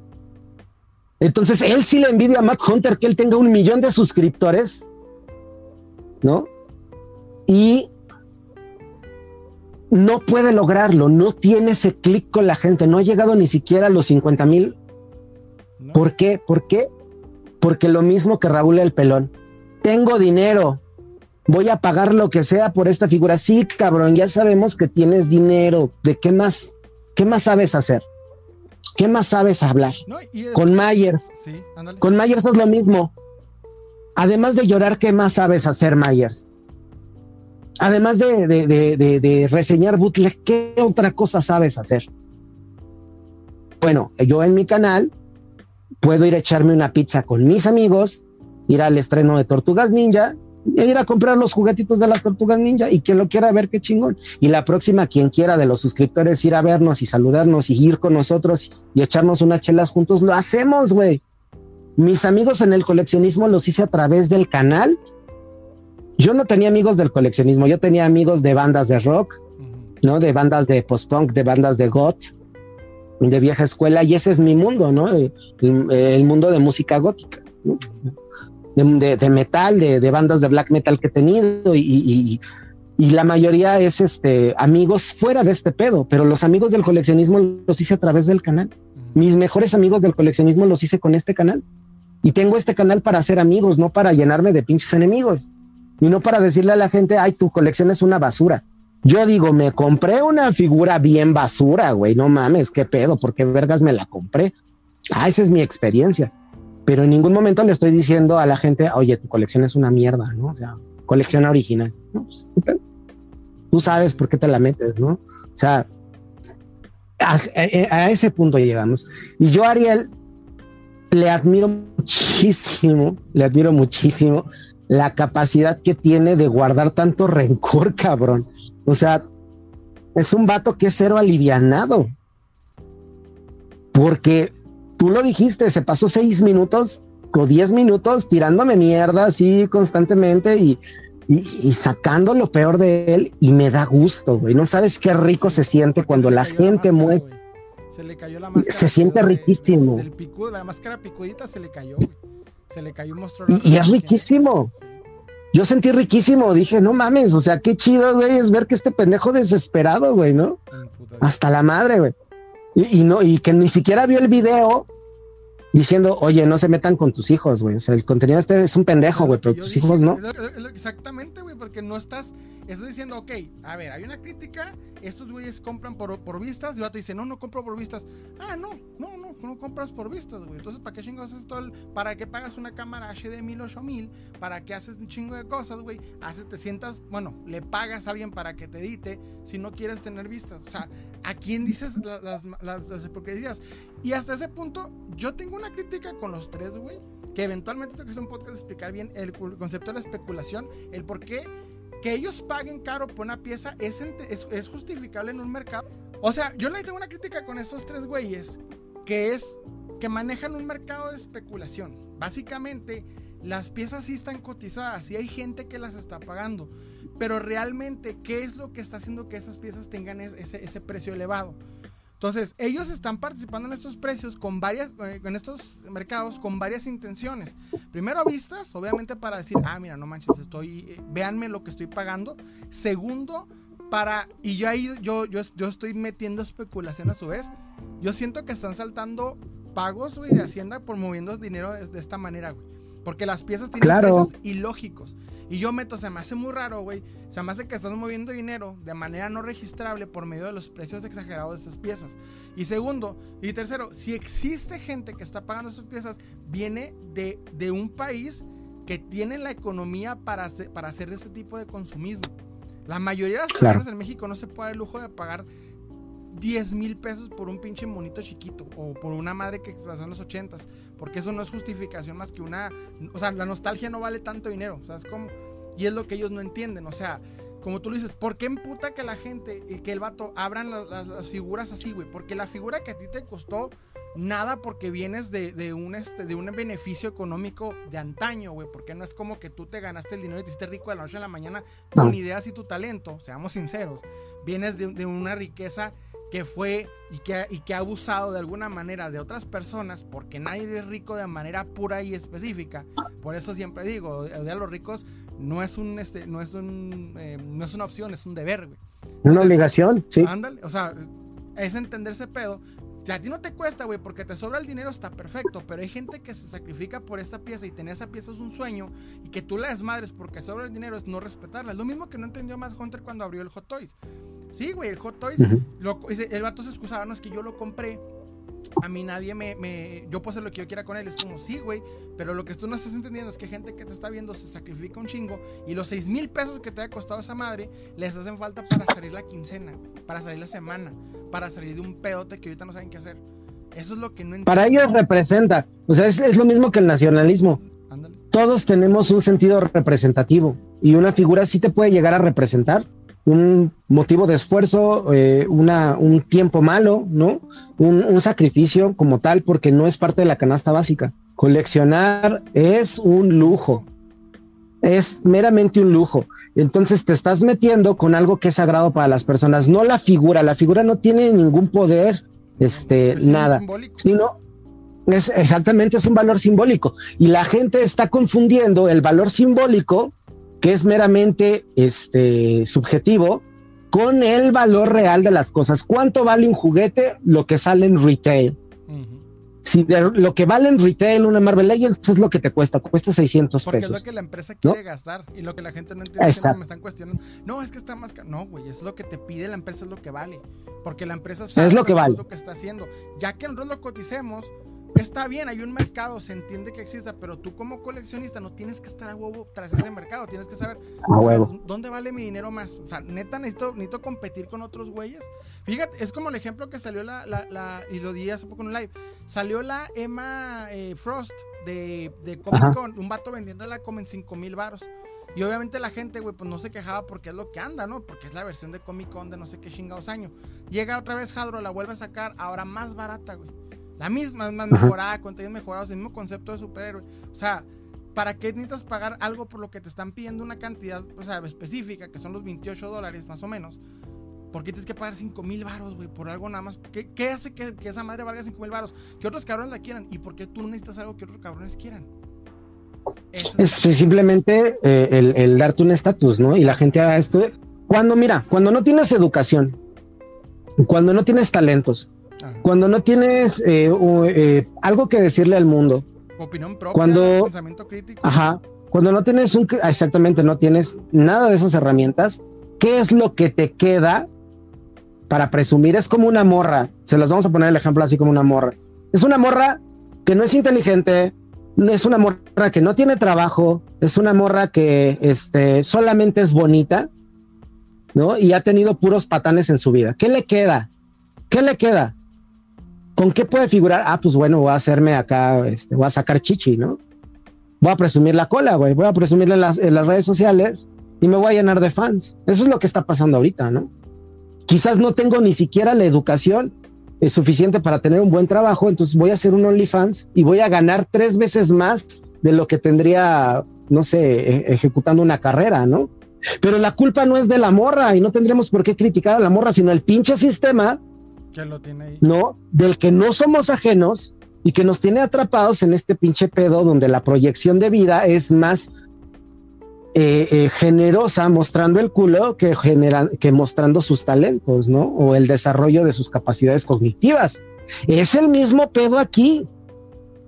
Entonces él sí le envidia a Matt Hunter que él tenga un millón de suscriptores, ¿no? Y no puede lograrlo, no tiene ese clic con la gente, no ha llegado ni siquiera a los 50 mil. ¿Por qué? ¿Por qué? Porque lo mismo que Raúl el Pelón. Tengo dinero, voy a pagar lo que sea por esta figura. Sí, cabrón, ya sabemos que tienes dinero. ¿De qué más? ¿Qué más sabes hacer? ¿Qué más sabes hablar? con Myers. con Myers es lo mismo. Además de llorar, ¿qué más sabes hacer, Myers? Además de, reseñar bootleg, ¿qué otra cosa sabes hacer? Bueno, yo en mi canal puedo ir a echarme una pizza con mis amigos, ir al estreno de Tortugas Ninja y ir a comprar los juguetitos de las Tortugas Ninja y quien lo quiera ver, qué chingón. Y la próxima, quien quiera de los suscriptores ir a vernos y saludarnos y ir con nosotros y echarnos unas chelas juntos, lo hacemos, güey. Mis amigos en el coleccionismo los hice a través del canal yo no tenía amigos del coleccionismo, yo tenía amigos de bandas de rock, ¿no? De bandas de post-punk, de bandas de goth, de vieja escuela, y ese es mi mundo, ¿no? El, mundo de música gótica, de, metal, de, bandas de black metal que he tenido, y, la mayoría es este amigos fuera de este pedo, pero los amigos del coleccionismo los hice a través del canal. Mis mejores amigos del coleccionismo los hice con este canal. Y tengo este canal para hacer amigos, no para llenarme de pinches enemigos y no para decirle a la gente, ay, tu colección es una basura. Yo digo, me compré una figura bien basura, güey, no mames, qué pedo, ¿por qué vergas me la compré? Ah, esa es mi experiencia. Pero en ningún momento le estoy diciendo a la gente, oye, tu colección es una mierda, ¿no? O sea, colección original. No, pues, tú sabes por qué te la metes, ¿no? O sea, a, a ese punto llegamos. Y yo, Ariel, le admiro muchísimo, le admiro muchísimo la capacidad que tiene de guardar tanto rencor, cabrón. O sea, es un vato que es cero alivianado. Porque tú lo dijiste, se pasó seis minutos o diez minutos tirándome mierda así constantemente y, y, sacando lo peor de él y me da gusto, güey. No sabes qué rico se siente cuando la gente muere. Se le cayó la máscara. Se siente riquísimo. la máscara picudita se le cayó, se le cayó un monstruo. Y, es riquísimo. Yo sentí riquísimo. Dije, no mames, o sea, qué chido, güey, es ver que este pendejo desesperado, güey, ¿no? Hasta la madre, güey. y, no, y que ni siquiera vio el video diciendo, oye, no se metan con tus hijos, güey. O sea, el contenido este es un pendejo, güey, pero tus hijos no. Exactamente, güey, porque no estás, estás diciendo, ok, a ver, hay una crítica, estos güeyes compran por, por vistas, y el otro dice, no, no compro por vistas. Ah, no, no, no, no compras por vistas, güey. Entonces, ¿para qué chingados haces todo el, para qué pagas una cámara HD 108000? ¿Para qué haces un chingo de cosas, güey? Haces, te sientas, bueno, le pagas a alguien para que te edite si no quieres tener vistas. O sea, ¿a quién dices las, las, las, las? Y hasta ese punto, yo tengo una crítica con los tres, güey. Que eventualmente tengo que hacer un podcast explicar bien el concepto de la especulación, el por qué que ellos paguen caro por una pieza es, es, justificable en un mercado. O sea, yo le tengo una crítica con estos tres güeyes, que es que manejan un mercado de especulación. Básicamente, las piezas sí están cotizadas y hay gente que las está pagando. Pero realmente, ¿qué es lo que está haciendo que esas piezas tengan ese, ese precio elevado? Entonces, ellos están participando en estos precios con varias, eh, en estos mercados con varias intenciones. Primero, a vistas, obviamente para decir, ah, mira, no manches, estoy, eh, véanme lo que estoy pagando. Segundo, para, y yo ahí, yo, yo, yo estoy metiendo especulación a su vez. Yo siento que están saltando pagos, güey, de Hacienda por moviendo dinero de, esta manera, güey. Porque las piezas tienen precios ilógicos. Y yo meto, se me hace muy raro, güey. Se me hace que estás moviendo dinero de manera no registrable por medio de los precios exagerados de estas piezas. Y segundo, y tercero, si existe gente que está pagando estas piezas, viene de, de un país que tiene la economía para hacer, para hacer este tipo de consumismo. La mayoría de las personas en México no se puede dar el lujo de pagar 10 mil pesos por un pinche monito chiquito o por una madre que expresó en los 80 porque eso no es justificación más que una. O sea, la nostalgia no vale tanto dinero, ¿sabes cómo? Y es lo que ellos no entienden, o sea, como tú dices, ¿por qué emputa que la gente y que el vato abran las, figuras así, güey? Porque la figura que a ti te costó nada porque vienes de, un, este, de un beneficio económico de antaño, güey. Porque no es como que tú te ganaste el dinero y te hiciste rico de la noche a la mañana con ideas y tu talento, seamos sinceros. Vienes de, de una riqueza que fue y que, y que ha abusado de alguna manera de otras personas, porque nadie es rico de manera pura y específica. Por eso siempre digo, odiar a los ricos no es un este, no es un eh, no es una opción, es un deber, güey. Una obligación, sí. Ándale, o sea, es entenderse pedo, si a ti no te cuesta, güey, porque te sobra el dinero, está perfecto. Pero hay gente que se sacrifica por esta pieza y tener esa pieza es un sueño. Y que tú la desmadres porque sobra el dinero es no respetarla. Es lo mismo que no entendió más Hunter cuando abrió el Hot Toys. Sí, güey, el Hot Toys, el vato se excusaba, no es que yo lo compré a mí nadie me, Yo puedo hacer lo que yo quiera con él. Es como, sí, güey. Pero lo que tú no estás entendiendo es que gente que te está viendo se sacrifica un chingo. Y los 6 mil pesos que te ha costado esa madre les hacen falta para salir la quincena, para salir la semana, para salir de un pedote que ahorita no saben qué hacer. Eso es lo que no entiendo. Para ellos representa. O sea, es, es lo mismo que el nacionalismo. Todos tenemos un sentido representativo. Y una figura sí te puede llegar a representar un motivo de esfuerzo, eh, una, un tiempo malo, ¿no? Un, sacrificio como tal, porque no es parte de la canasta básica. Coleccionar es un lujo, es meramente un lujo. Entonces te estás metiendo con algo que es sagrado para las personas, no la figura. La figura no tiene ningún poder, este, nada, sino es exactamente es un valor simbólico. Y la gente está confundiendo el valor simbólico que es meramente este, subjetivo, con el valor real de las cosas. ¿Cuánto vale un juguete? Lo que sale en retail. Si lo que vale en retail una Marvel Legends es lo que te cuesta, cuesta 600 Porque pesos. es lo que la empresa quiere gastar y lo que la gente no entiende que me están cuestionando. No, es que está más caro. No, güey, es lo que te pide la empresa, es lo que vale. Porque la empresa sabe es lo que, vale. lo que está haciendo. Ya que nosotros lo coticemos, Está bien, hay un mercado, se entiende que exista, pero tú como coleccionista no tienes que estar a huevo tras ese mercado, tienes que saber dónde vale mi dinero más. O sea, neta, necesito, necesito competir con otros güeyes. Fíjate, es como el ejemplo que salió la, la, y lo di hace poco en un live, salió la Emma eh, Frost de, de Comic Con, un vato vendiéndola como en 5 mil baros. Y obviamente la gente, güey, pues no se quejaba porque es lo que anda, ¿no? Porque es la versión de Comic Con de no sé qué chingados año. Llega otra vez Hadro, la vuelve a sacar, ahora más barata, güey. La misma, más mejorada, contenidos mejorados, el mismo concepto de superhéroe. O sea, ¿para qué necesitas pagar algo por lo que te están pidiendo una cantidad o sea, específica, que son los 28 dólares más o menos? ¿Por qué tienes que pagar 5 mil baros, güey? Por algo nada más. ¿Qué, qué hace que, que, esa madre valga 5 mil baros? Que otros cabrones la quieran. ¿Y por qué tú necesitas algo que otros cabrones quieran? es, simplemente eh, el, el, darte un estatus, ¿no? Y la gente haga esto. Cuando, mira, cuando no tienes educación, cuando no tienes talentos, cuando no tienes eh, eh, algo que decirle al mundo. Opinión propia, cuando, pensamiento crítico. Ajá. Cuando no tienes un, exactamente, no tienes nada de esas herramientas, ¿qué es lo que te queda para presumir? Es como una morra. Se las vamos a poner el ejemplo así como una morra. Es una morra que no es inteligente, es una morra que no tiene trabajo, es una morra que este, solamente es bonita, ¿no? Y ha tenido puros patanes en su vida. ¿Qué le queda? ¿Qué le queda? ¿Con qué puede figurar? Ah, pues bueno, voy a hacerme acá, este, voy a sacar chichi, ¿no? Voy a presumir la cola, güey, voy a presumir en las, en las redes sociales y me voy a llenar de fans. Eso es lo que está pasando ahorita, ¿no? Quizás no tengo ni siquiera la educación eh, suficiente para tener un buen trabajo, entonces voy a hacer un OnlyFans y voy a ganar tres veces más de lo que tendría, no sé, e, ejecutando una carrera, ¿no? Pero la culpa no es de la morra y no tendríamos por qué criticar a la morra, sino el pinche sistema ¿no? Del que no somos ajenos y que nos tiene atrapados en este pinche pedo donde la proyección de vida es más eh, eh, generosa mostrando el culo que, que mostrando sus talentos, ¿no? O el desarrollo de sus capacidades cognitivas. Es el mismo pedo aquí.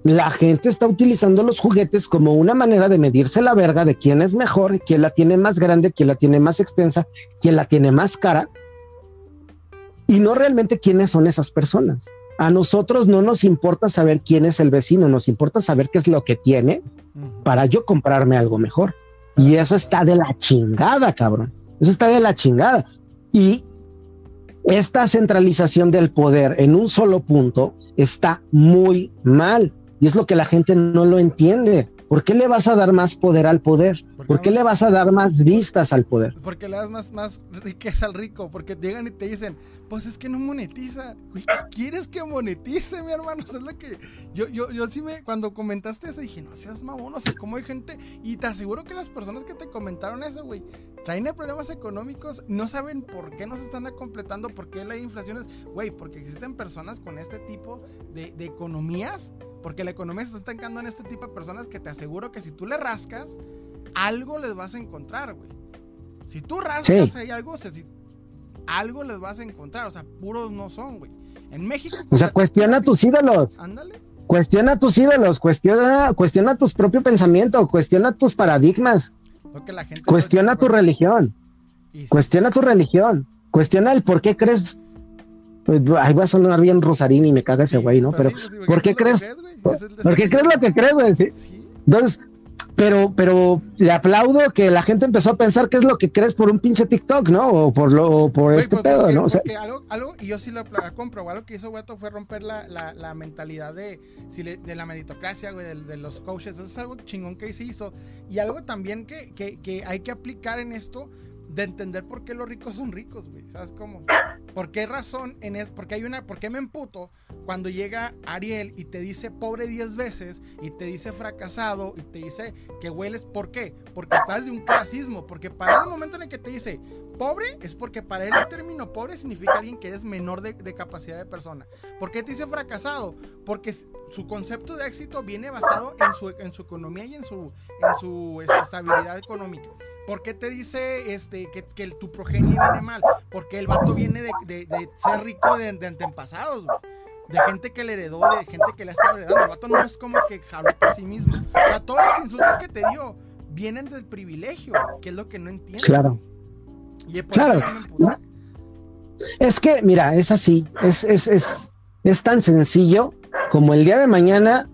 La gente está utilizando los juguetes como una manera de medirse la verga de quién es mejor, quién la tiene más grande, quién la tiene más extensa, quién la tiene más cara y no realmente quiénes son esas personas. A nosotros no nos importa saber quién es el vecino, nos importa saber qué es lo que tiene para yo comprarme algo mejor. Y eso está de la chingada, cabrón. Eso está de la chingada. Y esta centralización del poder en un solo punto está muy mal. Y es lo que la gente no lo entiende. ¿Por qué le vas a dar más poder al poder? ¿Por qué le vas a dar más vistas al poder? Porque le das más, más riqueza al rico. Porque llegan y te dicen, pues es que no monetiza. ¿qué quieres que monetice, mi hermano? es lo que yo, yo, yo sí me, cuando comentaste eso, dije, no seas mamón, o sea, cómo hay gente. Y te aseguro que las personas que te comentaron eso, güey, traen problemas económicos, no saben por qué no se están completando, por qué la inflación es, güey, porque existen personas con este tipo de, de economías porque la economía se está estancando en este tipo de personas que te aseguro que si tú le rascas, algo les vas a encontrar, güey. Si tú rascas hay algo, algo les vas a encontrar. O sea, puros no son, güey. En México. O sea, cuestiona tus ídolos. Ándale. Cuestiona tus ídolos, cuestiona, cuestiona tus propio pensamiento, cuestiona tus paradigmas. La gente cuestiona tu religión. Cuestiona tu religión. Cuestiona el por qué crees pues, ahí va a sonar bien Rosarín y me caga ese güey, ¿no? Pero, ¿por qué crees? ¿Por qué crees lo que crees, güey? ¿Sí? Entonces, pero, pero le aplaudo que la gente empezó a pensar qué es lo que crees por un pinche TikTok, ¿no? O por lo, por este pues, pedo, ¿no? O sea, algo, algo, y yo sí lo compro, algo que hizo Guato fue romper la, la, la mentalidad de, de la meritocracia, güey, de, de, los coaches. Eso es algo chingón que se hizo. Y algo también que, que, que hay que aplicar en esto de entender por qué los ricos son ricos, güey. ¿Sabes cómo? ¿Por qué razón en es, porque hay una, por qué me emputo cuando llega Ariel y te dice pobre 10 veces y te dice fracasado y te dice que hueles, ¿por qué? Porque estás de un clasismo, porque para el momento en el que te dice pobre es porque para él el término pobre significa alguien que eres menor de, capacidad de persona. ¿Por qué te dice fracasado? Porque su concepto de éxito viene basado en su, economía y en su, en su este, estabilidad económica. ¿Por qué te dice este, que, que tu progenie viene mal? Porque el vato viene de, de, ser rico de, de antepasados, De gente que le heredó, de gente que le ha estado heredando. El vato no es como que jaló por sí mismo. O sea, todos los insultos que te dio vienen del privilegio, que es lo que no entiendo. Claro. Y es claro. Es que, mira, es así. Es, es, es, es tan sencillo como el día de mañana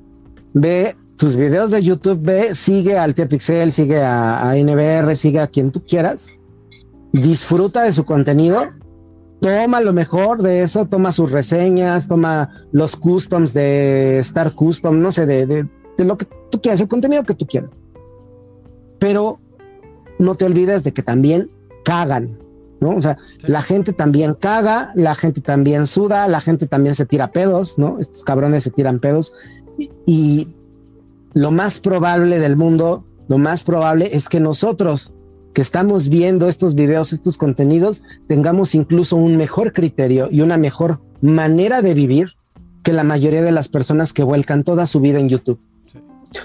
ve tus videos de YouTube, ve, sigue al Pixel, sigue a, NBR, sigue a quien tú quieras, disfruta de su contenido, toma lo mejor de eso, toma sus reseñas, toma los customs de Star Custom, no sé, de, de, lo que tú quieras, el contenido que tú quieras. Pero no te olvides de que también cagan, ¿no? O sea, la gente también caga, la gente también suda, la gente también se tira pedos, ¿no? Estos cabrones se tiran pedos y lo más probable del mundo, lo más probable es que nosotros que estamos viendo estos videos, estos contenidos, tengamos incluso un mejor criterio y una mejor manera de vivir que la mayoría de las personas que vuelcan toda su vida en YouTube.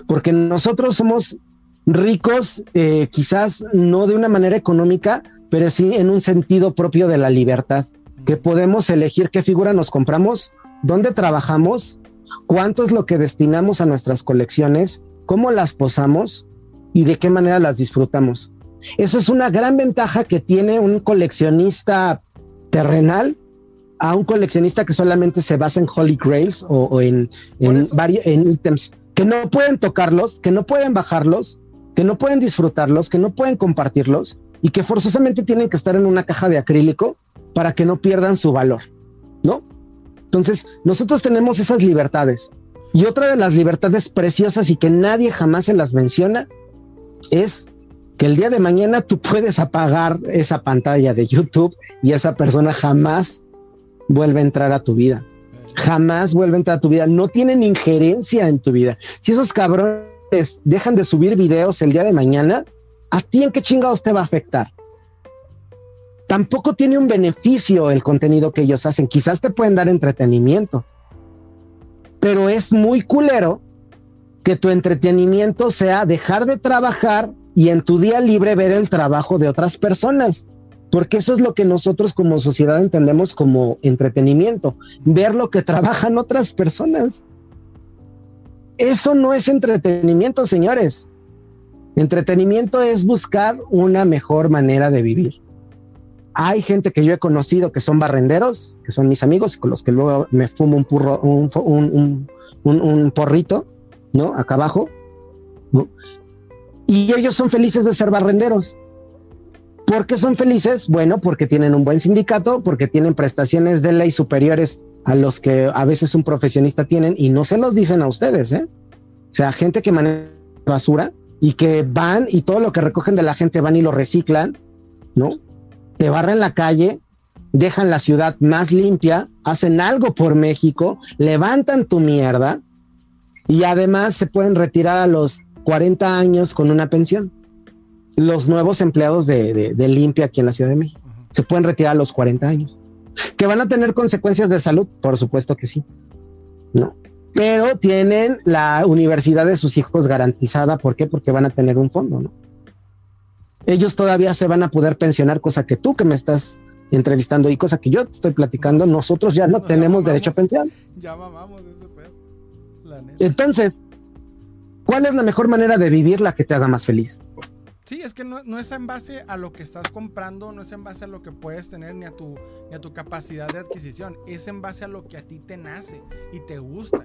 Porque nosotros somos ricos, eh, quizás no de una manera económica, pero sí en un sentido propio de la libertad, que podemos elegir qué figura nos compramos, dónde trabajamos cuánto es lo que destinamos a nuestras colecciones, cómo las posamos y de qué manera las disfrutamos. Eso es una gran ventaja que tiene un coleccionista terrenal a un coleccionista que solamente se basa en Holy Grails o, en, varios en ítems que no pueden tocarlos, que no pueden bajarlos, que no pueden disfrutarlos, que no pueden compartirlos y que forzosamente tienen que estar en una caja de acrílico para que no pierdan su valor, ¿no? Entonces, nosotros tenemos esas libertades. Y otra de las libertades preciosas y que nadie jamás se las menciona es que el día de mañana tú puedes apagar esa pantalla de YouTube y esa persona jamás vuelve a entrar a tu vida. Jamás vuelve a entrar a tu vida. No tienen injerencia en tu vida. Si esos cabrones dejan de subir videos el día de mañana, ¿a ti en qué chingados te va a afectar? Tampoco tiene un beneficio el contenido que ellos hacen. Quizás te pueden dar entretenimiento, pero es muy culero que tu entretenimiento sea dejar de trabajar y en tu día libre ver el trabajo de otras personas. Porque eso es lo que nosotros como sociedad entendemos como entretenimiento, ver lo que trabajan otras personas. Eso no es entretenimiento, señores. Entretenimiento es buscar una mejor manera de vivir. Hay gente que yo he conocido que son barrenderos, que son mis amigos, con los que luego me fumo un, purro, un, un porrito, ¿no? Acá abajo, ¿no? Y ellos son felices de ser barrenderos. ¿Por qué son felices? Bueno, porque tienen un buen sindicato, porque tienen prestaciones de ley superiores a los que a veces un profesionista tienen y no se los dicen a ustedes, ¿eh? O sea, gente que maneja basura y que van y todo lo que recogen de la gente van y lo reciclan, ¿no? Te barren la calle, dejan la ciudad más limpia, hacen algo por México, levantan tu mierda y además se pueden retirar a los 40 años con una pensión. Los nuevos empleados de, limpia aquí en la Ciudad de México se pueden retirar a los 40 años. ¿Que van a tener consecuencias de salud? Por supuesto que sí. No. Pero tienen la universidad de sus hijos garantizada. ¿Por qué? Porque van a tener un fondo, ¿no? Ellos todavía se van a poder pensionar, cosa que tú que me estás entrevistando y cosa que yo te estoy platicando, nosotros ya no, tenemos derecho a pensión. Ya mamamos ese entonces, ¿cuál es la mejor manera de vivir la que te haga más feliz? Sí, es que no, es en base a lo que estás comprando, no es en base a lo que puedes tener ni a, tu, ni a tu capacidad de adquisición, es en base a lo que a ti te nace y te gusta.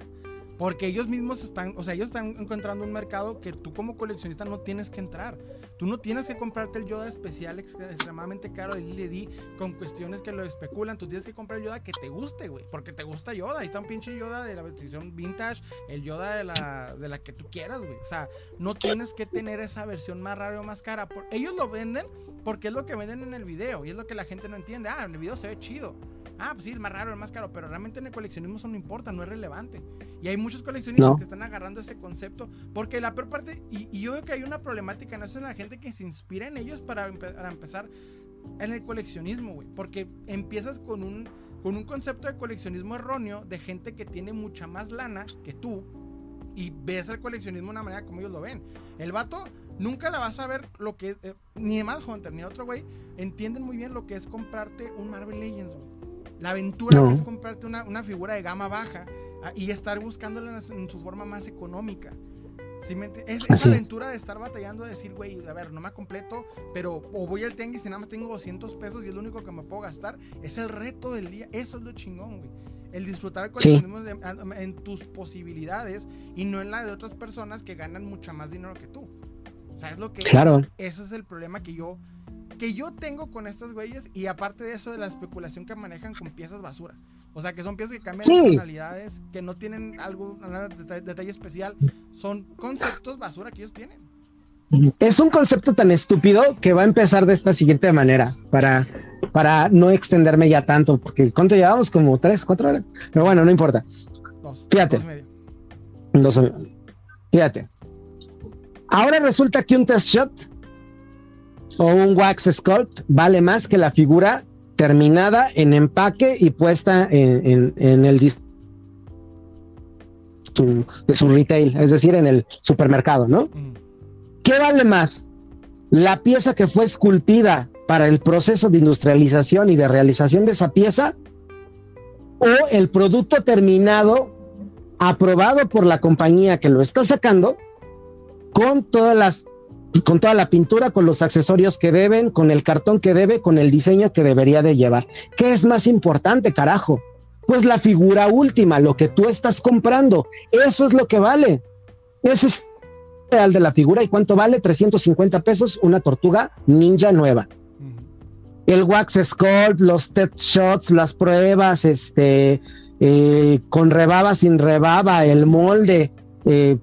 Porque ellos mismos están, o sea, ellos están encontrando un mercado que tú como coleccionista no tienes que entrar. Tú no tienes que comprarte el Yoda especial extremadamente caro de Lily con cuestiones que lo especulan. Tú tienes que comprar el Yoda que te guste, güey. Porque te gusta Yoda. Ahí está un pinche Yoda de la versión vintage, el Yoda de la, de la que tú quieras, güey. O sea, no tienes que tener esa versión más rara o más cara. ellos lo venden porque es lo que venden en el video y es lo que la gente no entiende. Ah, en el video se ve chido. Ah, pues sí, el más raro, el más caro, pero realmente en el coleccionismo eso no importa, no es relevante. Y hay muchos coleccionistas que están agarrando ese concepto, porque la peor parte, y, yo veo que hay una problemática en eso en la gente que se inspira en ellos para, empezar en el coleccionismo, güey, porque empiezas con un, con un concepto de coleccionismo erróneo de gente que tiene mucha más lana que tú y ves el coleccionismo de una manera como ellos lo ven. El vato nunca la vas a ver lo que eh, ni de Hunter ni otro güey entienden muy bien lo que es comprarte un Marvel Legends, güey. La aventura es comprarte una, figura de gama baja ah, y estar buscándola en, su forma más económica. es, esa aventura de estar batallando, de decir, güey, a ver, no me completo, pero o voy al tianguis y nada más tengo 200 pesos y es lo único que me puedo gastar. Es el reto del día. Eso es lo chingón, güey. El disfrutar el en tus posibilidades y no en la de otras personas que ganan mucho más dinero que tú. O sea, es lo que. Claro. Eso es el problema que yo que yo tengo con estos güeyes y aparte de eso de la especulación que manejan con piezas basura. O sea, que son piezas que cambian sí. tonalidades, que no tienen algo, detalle, especial. Son conceptos basura que ellos tienen. Es un concepto tan estúpido que va a empezar de esta siguiente manera para, para no extenderme ya tanto, porque ¿cuánto llevamos? Como tres, cuatro horas. Pero bueno, no importa. Dos, Fíjate. Dos, Fíjate. Ahora resulta que un test shot o un wax sculpt vale más que la figura terminada en empaque y puesta en, el de su retail, es decir, en el supermercado, ¿no? Mm. ¿Qué vale más? ¿La pieza que fue esculpida para el proceso de industrialización y de realización de esa pieza? ¿O el producto terminado aprobado por la compañía que lo está sacando con todas las con toda la pintura, con los accesorios que deben, con el cartón que debe, con el diseño que debería de llevar. ¿Qué es más importante, carajo? Pues la figura última, lo que tú estás comprando, eso es lo que vale. Ese es el de la figura y cuánto vale 350 pesos una tortuga ninja nueva. El wax sculpt, los test shots, las pruebas, este, eh, con rebaba, sin rebaba, el molde, eh,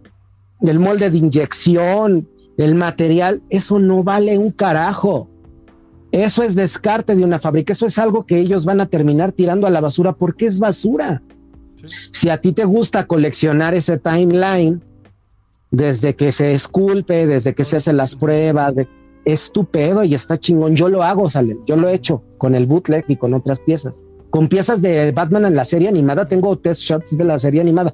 el molde de inyección, el material, eso no vale un carajo. Eso es descarte de una fábrica, eso es algo que ellos van a terminar tirando a la basura porque es basura. Si a ti te gusta coleccionar ese timeline, desde que se esculpe, desde que se hacen las pruebas, estupendo y está chingón. Yo lo hago, sale. Yo lo he hecho con el bootleg y con otras piezas. Con piezas de Batman en la serie animada, tengo test shots de la serie animada.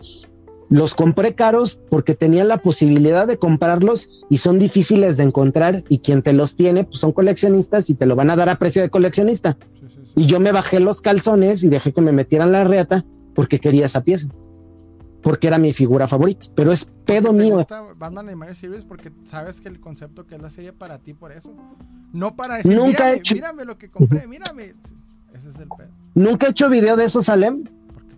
Los compré caros porque tenía la posibilidad de comprarlos y son difíciles de encontrar y quien te los tiene pues son coleccionistas y te lo van a dar a precio de coleccionista. Y yo me bajé los calzones y dejé que me metieran la reata porque quería esa pieza. Porque era mi figura favorita, pero es pedo mío. Batman Animated Series porque sabes que el concepto que es la serie para ti por eso. No para decir, Nunca mírame, he hecho... mírame lo que compré, mírame. Ese es el pedo. Nunca he hecho video de eso, Salem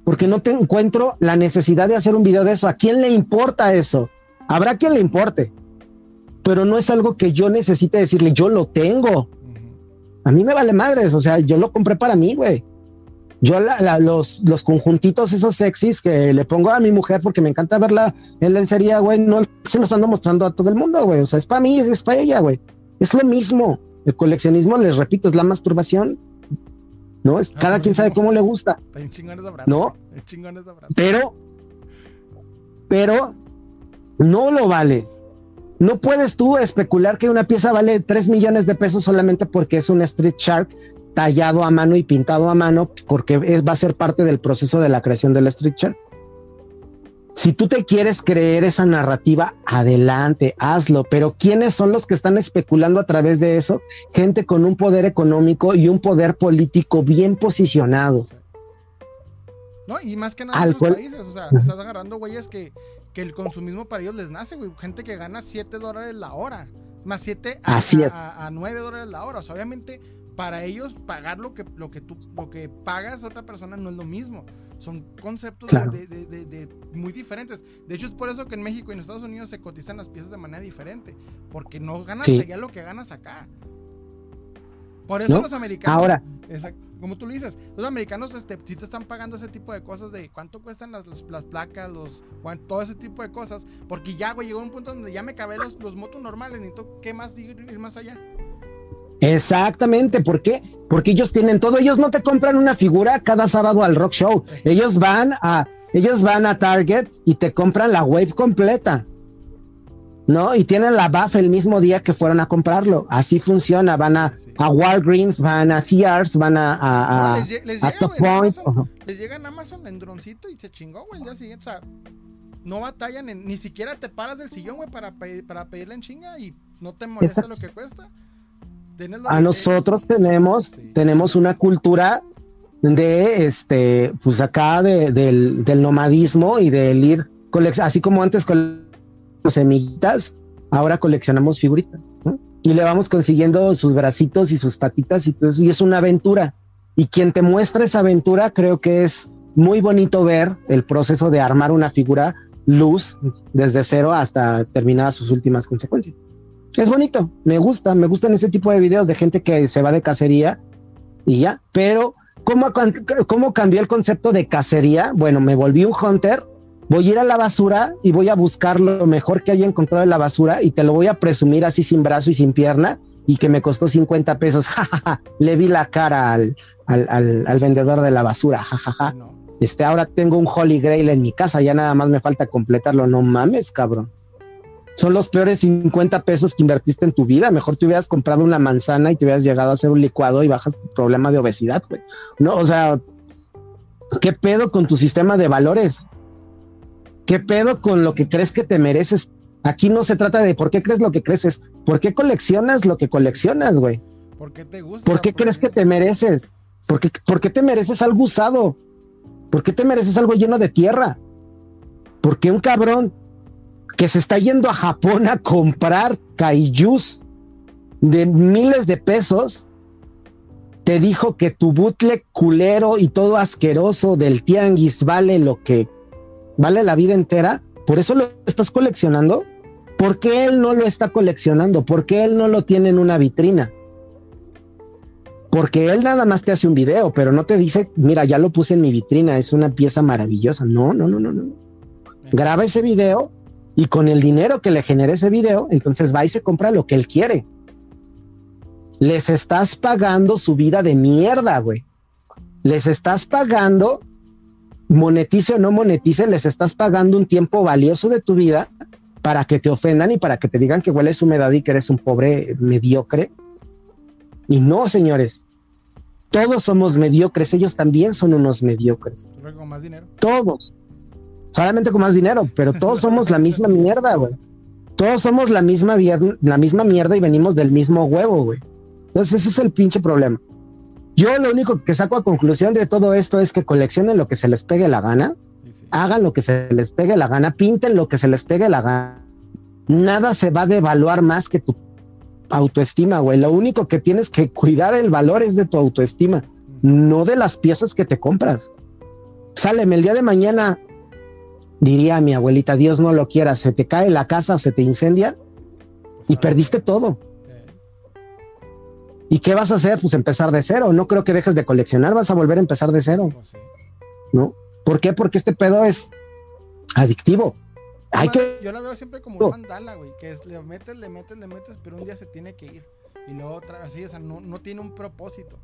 porque no te encuentro la necesidad de hacer un video de eso. ¿A quién le importa eso? Habrá quien le importe, pero no es algo que yo necesite decirle, yo lo tengo. A mí me vale madres, o sea, yo lo compré para mí, güey. Yo los, los conjuntitos esos sexys que le pongo a mi mujer porque me encanta verla en lencería, güey, no se los ando mostrando a todo el mundo, güey. O sea, es para mí, es para ella, güey. Es lo mismo. El coleccionismo, les repito, es la masturbación ¿no? Es, ah, cada quien sabe cómo le gusta. ¿No? Pero, pero no lo vale. No puedes tú especular que una pieza vale 3 millones de pesos solamente porque es un Street Shark tallado a mano y pintado a mano, porque es, va a ser parte del proceso de la creación del Street Shark. Si tú te quieres creer esa narrativa, adelante, hazlo. Pero ¿quiénes son los que están especulando a través de eso? Gente con un poder económico y un poder político bien posicionado. No, y más que nada en los países, o sea, estás agarrando güeyes que, que el consumismo para ellos les nace, güey. Gente que gana 7 dólares la hora, más 7 a, a, a 9 dólares la hora. O sea, obviamente para ellos pagar lo que, lo que tú lo que pagas a otra persona no es lo mismo. Son conceptos de, muy diferentes. De hecho, es por eso que en México y en Estados Unidos se cotizan las piezas de manera diferente. Porque no ganas allá lo que ganas acá. Por eso los americanos. Ahora. como tú lo dices, los americanos este, sí te están pagando ese tipo de cosas de cuánto cuestan las, las, placas, los, todo ese tipo de cosas. Porque ya, güey, llegó un punto donde ya me cabé los, los motos normales. Necesito, ¿qué más ir, ir más allá? Exactamente, ¿por qué? Porque ellos tienen todo, ellos no te compran una figura cada sábado al rock show, ellos van a, ellos van a Target y te compran la wave completa, ¿no? Y tienen la buff el mismo día que fueron a comprarlo, así funciona, van a, a Walgreens, van a Sears, van a, a, a, les, Top Point. les llegan Amazon en droncito y se chingó, güey, el día siguiente, o sea, no batallan, ni siquiera te paras del sillón, güey, para, para pedirle en chinga y no te molesta lo que cuesta a nosotros tenemos, tenemos una cultura de este, pues acá del, nomadismo y del ir, así como antes con semillitas, ahora coleccionamos figuritas y le vamos consiguiendo sus bracitos y sus patitas y todo eso, y es una aventura. Y quien te muestra esa aventura, creo que es muy bonito ver el proceso de armar una figura luz desde cero hasta terminadas sus últimas consecuencias es bonito, me gusta, me gustan ese tipo de videos de gente que se va de cacería y ya, pero ¿cómo, cómo cambió el concepto de cacería? Bueno, me volví un hunter, voy a ir a la basura y voy a buscar lo mejor que haya encontrado en la basura y te lo voy a presumir así sin brazo y sin pierna y que me costó 50 pesos. Le vi la cara al, al, al, vendedor de la basura. Jajaja. Este, ahora tengo un Holy Grail en mi casa, ya nada más me falta completarlo. No mames, cabrón son los peores 50 pesos que invertiste en tu vida. Mejor te hubieras comprado una manzana y te hubieras llegado a hacer un licuado y bajas tu problema de obesidad, güey. No, o sea, ¿qué pedo con tu sistema de valores? ¿Qué pedo con lo que crees que te mereces? Aquí no se trata de por qué crees lo que crees, por qué coleccionas lo que coleccionas, güey. ¿Por qué te gusta? ¿Por qué crees que te mereces? ¿Por qué, ¿Por qué te mereces algo usado? ¿Por qué te mereces algo lleno de tierra? Porque un cabrón que se está yendo a Japón a comprar kaijus de miles de pesos, te dijo que tu butle culero y todo asqueroso del tianguis vale lo que vale la vida entera, por eso lo estás coleccionando. ¿Por qué él no lo está coleccionando? ¿Por qué él no lo tiene en una vitrina? Porque él nada más te hace un video, pero no te dice, mira, ya lo puse en mi vitrina, es una pieza maravillosa. No, no, no, no, no. Graba ese video y con el dinero que le genere ese video, entonces va y se compra lo que él quiere. Les estás pagando su vida de mierda, güey. Les estás pagando, monetice o no monetice, les estás pagando un tiempo valioso de tu vida para que te ofendan y para que te digan que hueles humedad y que eres un pobre mediocre. Y no, señores, todos somos mediocres, ellos también son unos mediocres. Con más dinero. Todos. Solamente con más dinero, pero todos somos la misma mierda, güey. Todos somos la misma, la misma mierda y venimos del mismo huevo, güey. Entonces ese es el pinche problema. Yo lo único que saco a conclusión de todo esto es que coleccionen lo que se les pegue la gana, hagan lo que se les pegue la gana, pinten lo que se les pegue la gana. Nada se va a devaluar más que tu autoestima, güey. Lo único que tienes que cuidar el valor es de tu autoestima, no de las piezas que te compras. Sáleme el día de mañana, diría mi abuelita, Dios no lo quiera, se te cae la casa se te incendia y perdiste todo. ¿Y qué vas a hacer? Pues empezar de cero. No creo que dejes de coleccionar, vas a volver a empezar de cero. Pues ¿No? ¿Por qué? Porque este pedo es adictivo. Hay que... Yo la veo siempre como un mandala, güey, que es le metes, le metes, le metes, pero un día se tiene que ir. Y luego otra así, o sea, no, no tiene un propósito.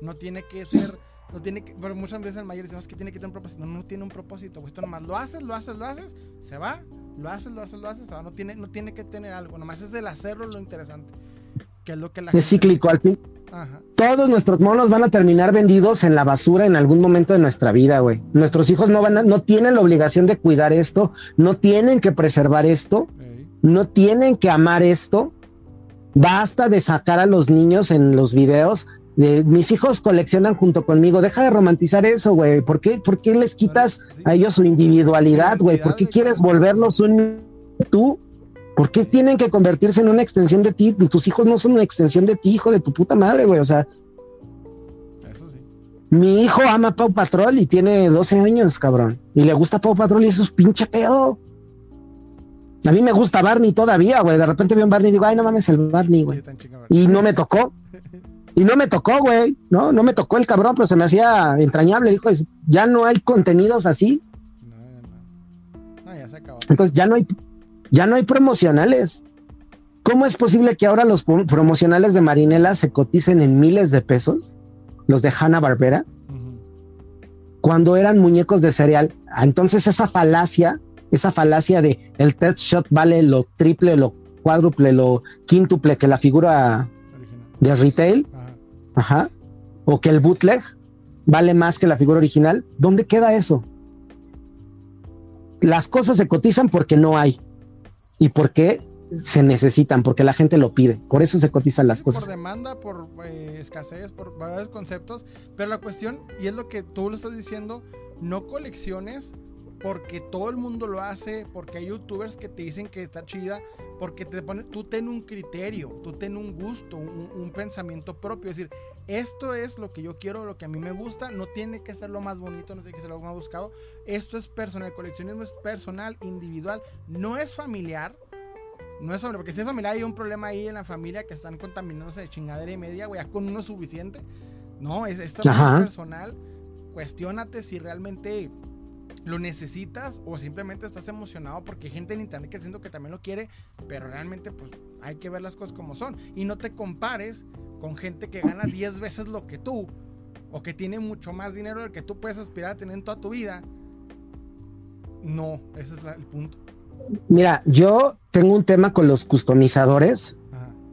No tiene que ser, no tiene que, pero muchas veces el mayor decimos que tiene que tener un propósito. No, no tiene un propósito, güey. Esto nomás lo haces, lo haces, lo haces, se va, lo haces, lo haces, lo haces, se va. No tiene, no tiene que tener algo, nomás es del hacerlo lo interesante es lo que es cíclico al fin. Todos nuestros monos van a terminar vendidos en la basura en algún momento de nuestra vida, güey. Nuestros hijos no van a, no tienen la obligación de cuidar esto, no tienen que preservar esto, no tienen que amar esto. Basta de sacar a los niños en los videos de mis hijos coleccionan junto conmigo. Deja de romantizar eso, güey. ¿Por qué, ¿Por qué les quitas a ellos su individualidad, güey? ¿Por qué quieres volverlos un tú? ¿Por qué tienen que convertirse en una extensión de ti? Tus hijos no son una extensión de ti, hijo de tu puta madre, güey. O sea, eso sí. Mi hijo ama Pau Patrol y tiene 12 años, cabrón. Y le gusta Pau Patrol y eso es pinche pedo. A mí me gusta Barney todavía, güey. De repente veo un Barney y digo, ay, no mames, el Barney, güey. Y no me tocó. Y no me tocó, güey. No, no me tocó el cabrón, pero se me hacía entrañable. Dijo, ya no hay contenidos así. No, no. no ya se acabó. Entonces ya no hay, ya no hay promocionales. ¿Cómo es posible que ahora los promocionales de Marinela se coticen en miles de pesos? Los de Hanna Barbera. Cuando eran muñecos de cereal. Ah, entonces esa falacia, esa falacia de el test shot vale lo triple, lo cuádruple, lo quíntuple que la figura de retail. Ajá. O que el bootleg vale más que la figura original. ¿Dónde queda eso? Las cosas se cotizan porque no hay y por qué se necesitan, porque la gente lo pide. Por eso se cotizan las cosas. Por demanda, por eh, escasez, por varios conceptos. Pero la cuestión, y es lo que tú lo estás diciendo, no colecciones porque todo el mundo lo hace, porque hay youtubers que te dicen que está chida, porque te ponen, tú ten un criterio, tú ten un gusto, un, pensamiento propio, es decir, esto es lo que yo quiero, lo que a mí me gusta, no tiene que ser lo más bonito, no tiene que ser lo más buscado, esto es personal, el coleccionismo es personal, individual, no es familiar, no es familiar, porque si es familiar hay un problema ahí en la familia que están contaminándose de chingadera y media, güey, con uno es suficiente, no, es, esto es personal, cuestionate si realmente lo necesitas o simplemente estás emocionado porque hay gente en internet que siento que también lo quiere, pero realmente pues hay que ver las cosas como son y no te compares con gente que gana 10 veces lo que tú o que tiene mucho más dinero del que tú puedes aspirar a tener en toda tu vida. No, ese es el punto. Mira, yo tengo un tema con los customizadores,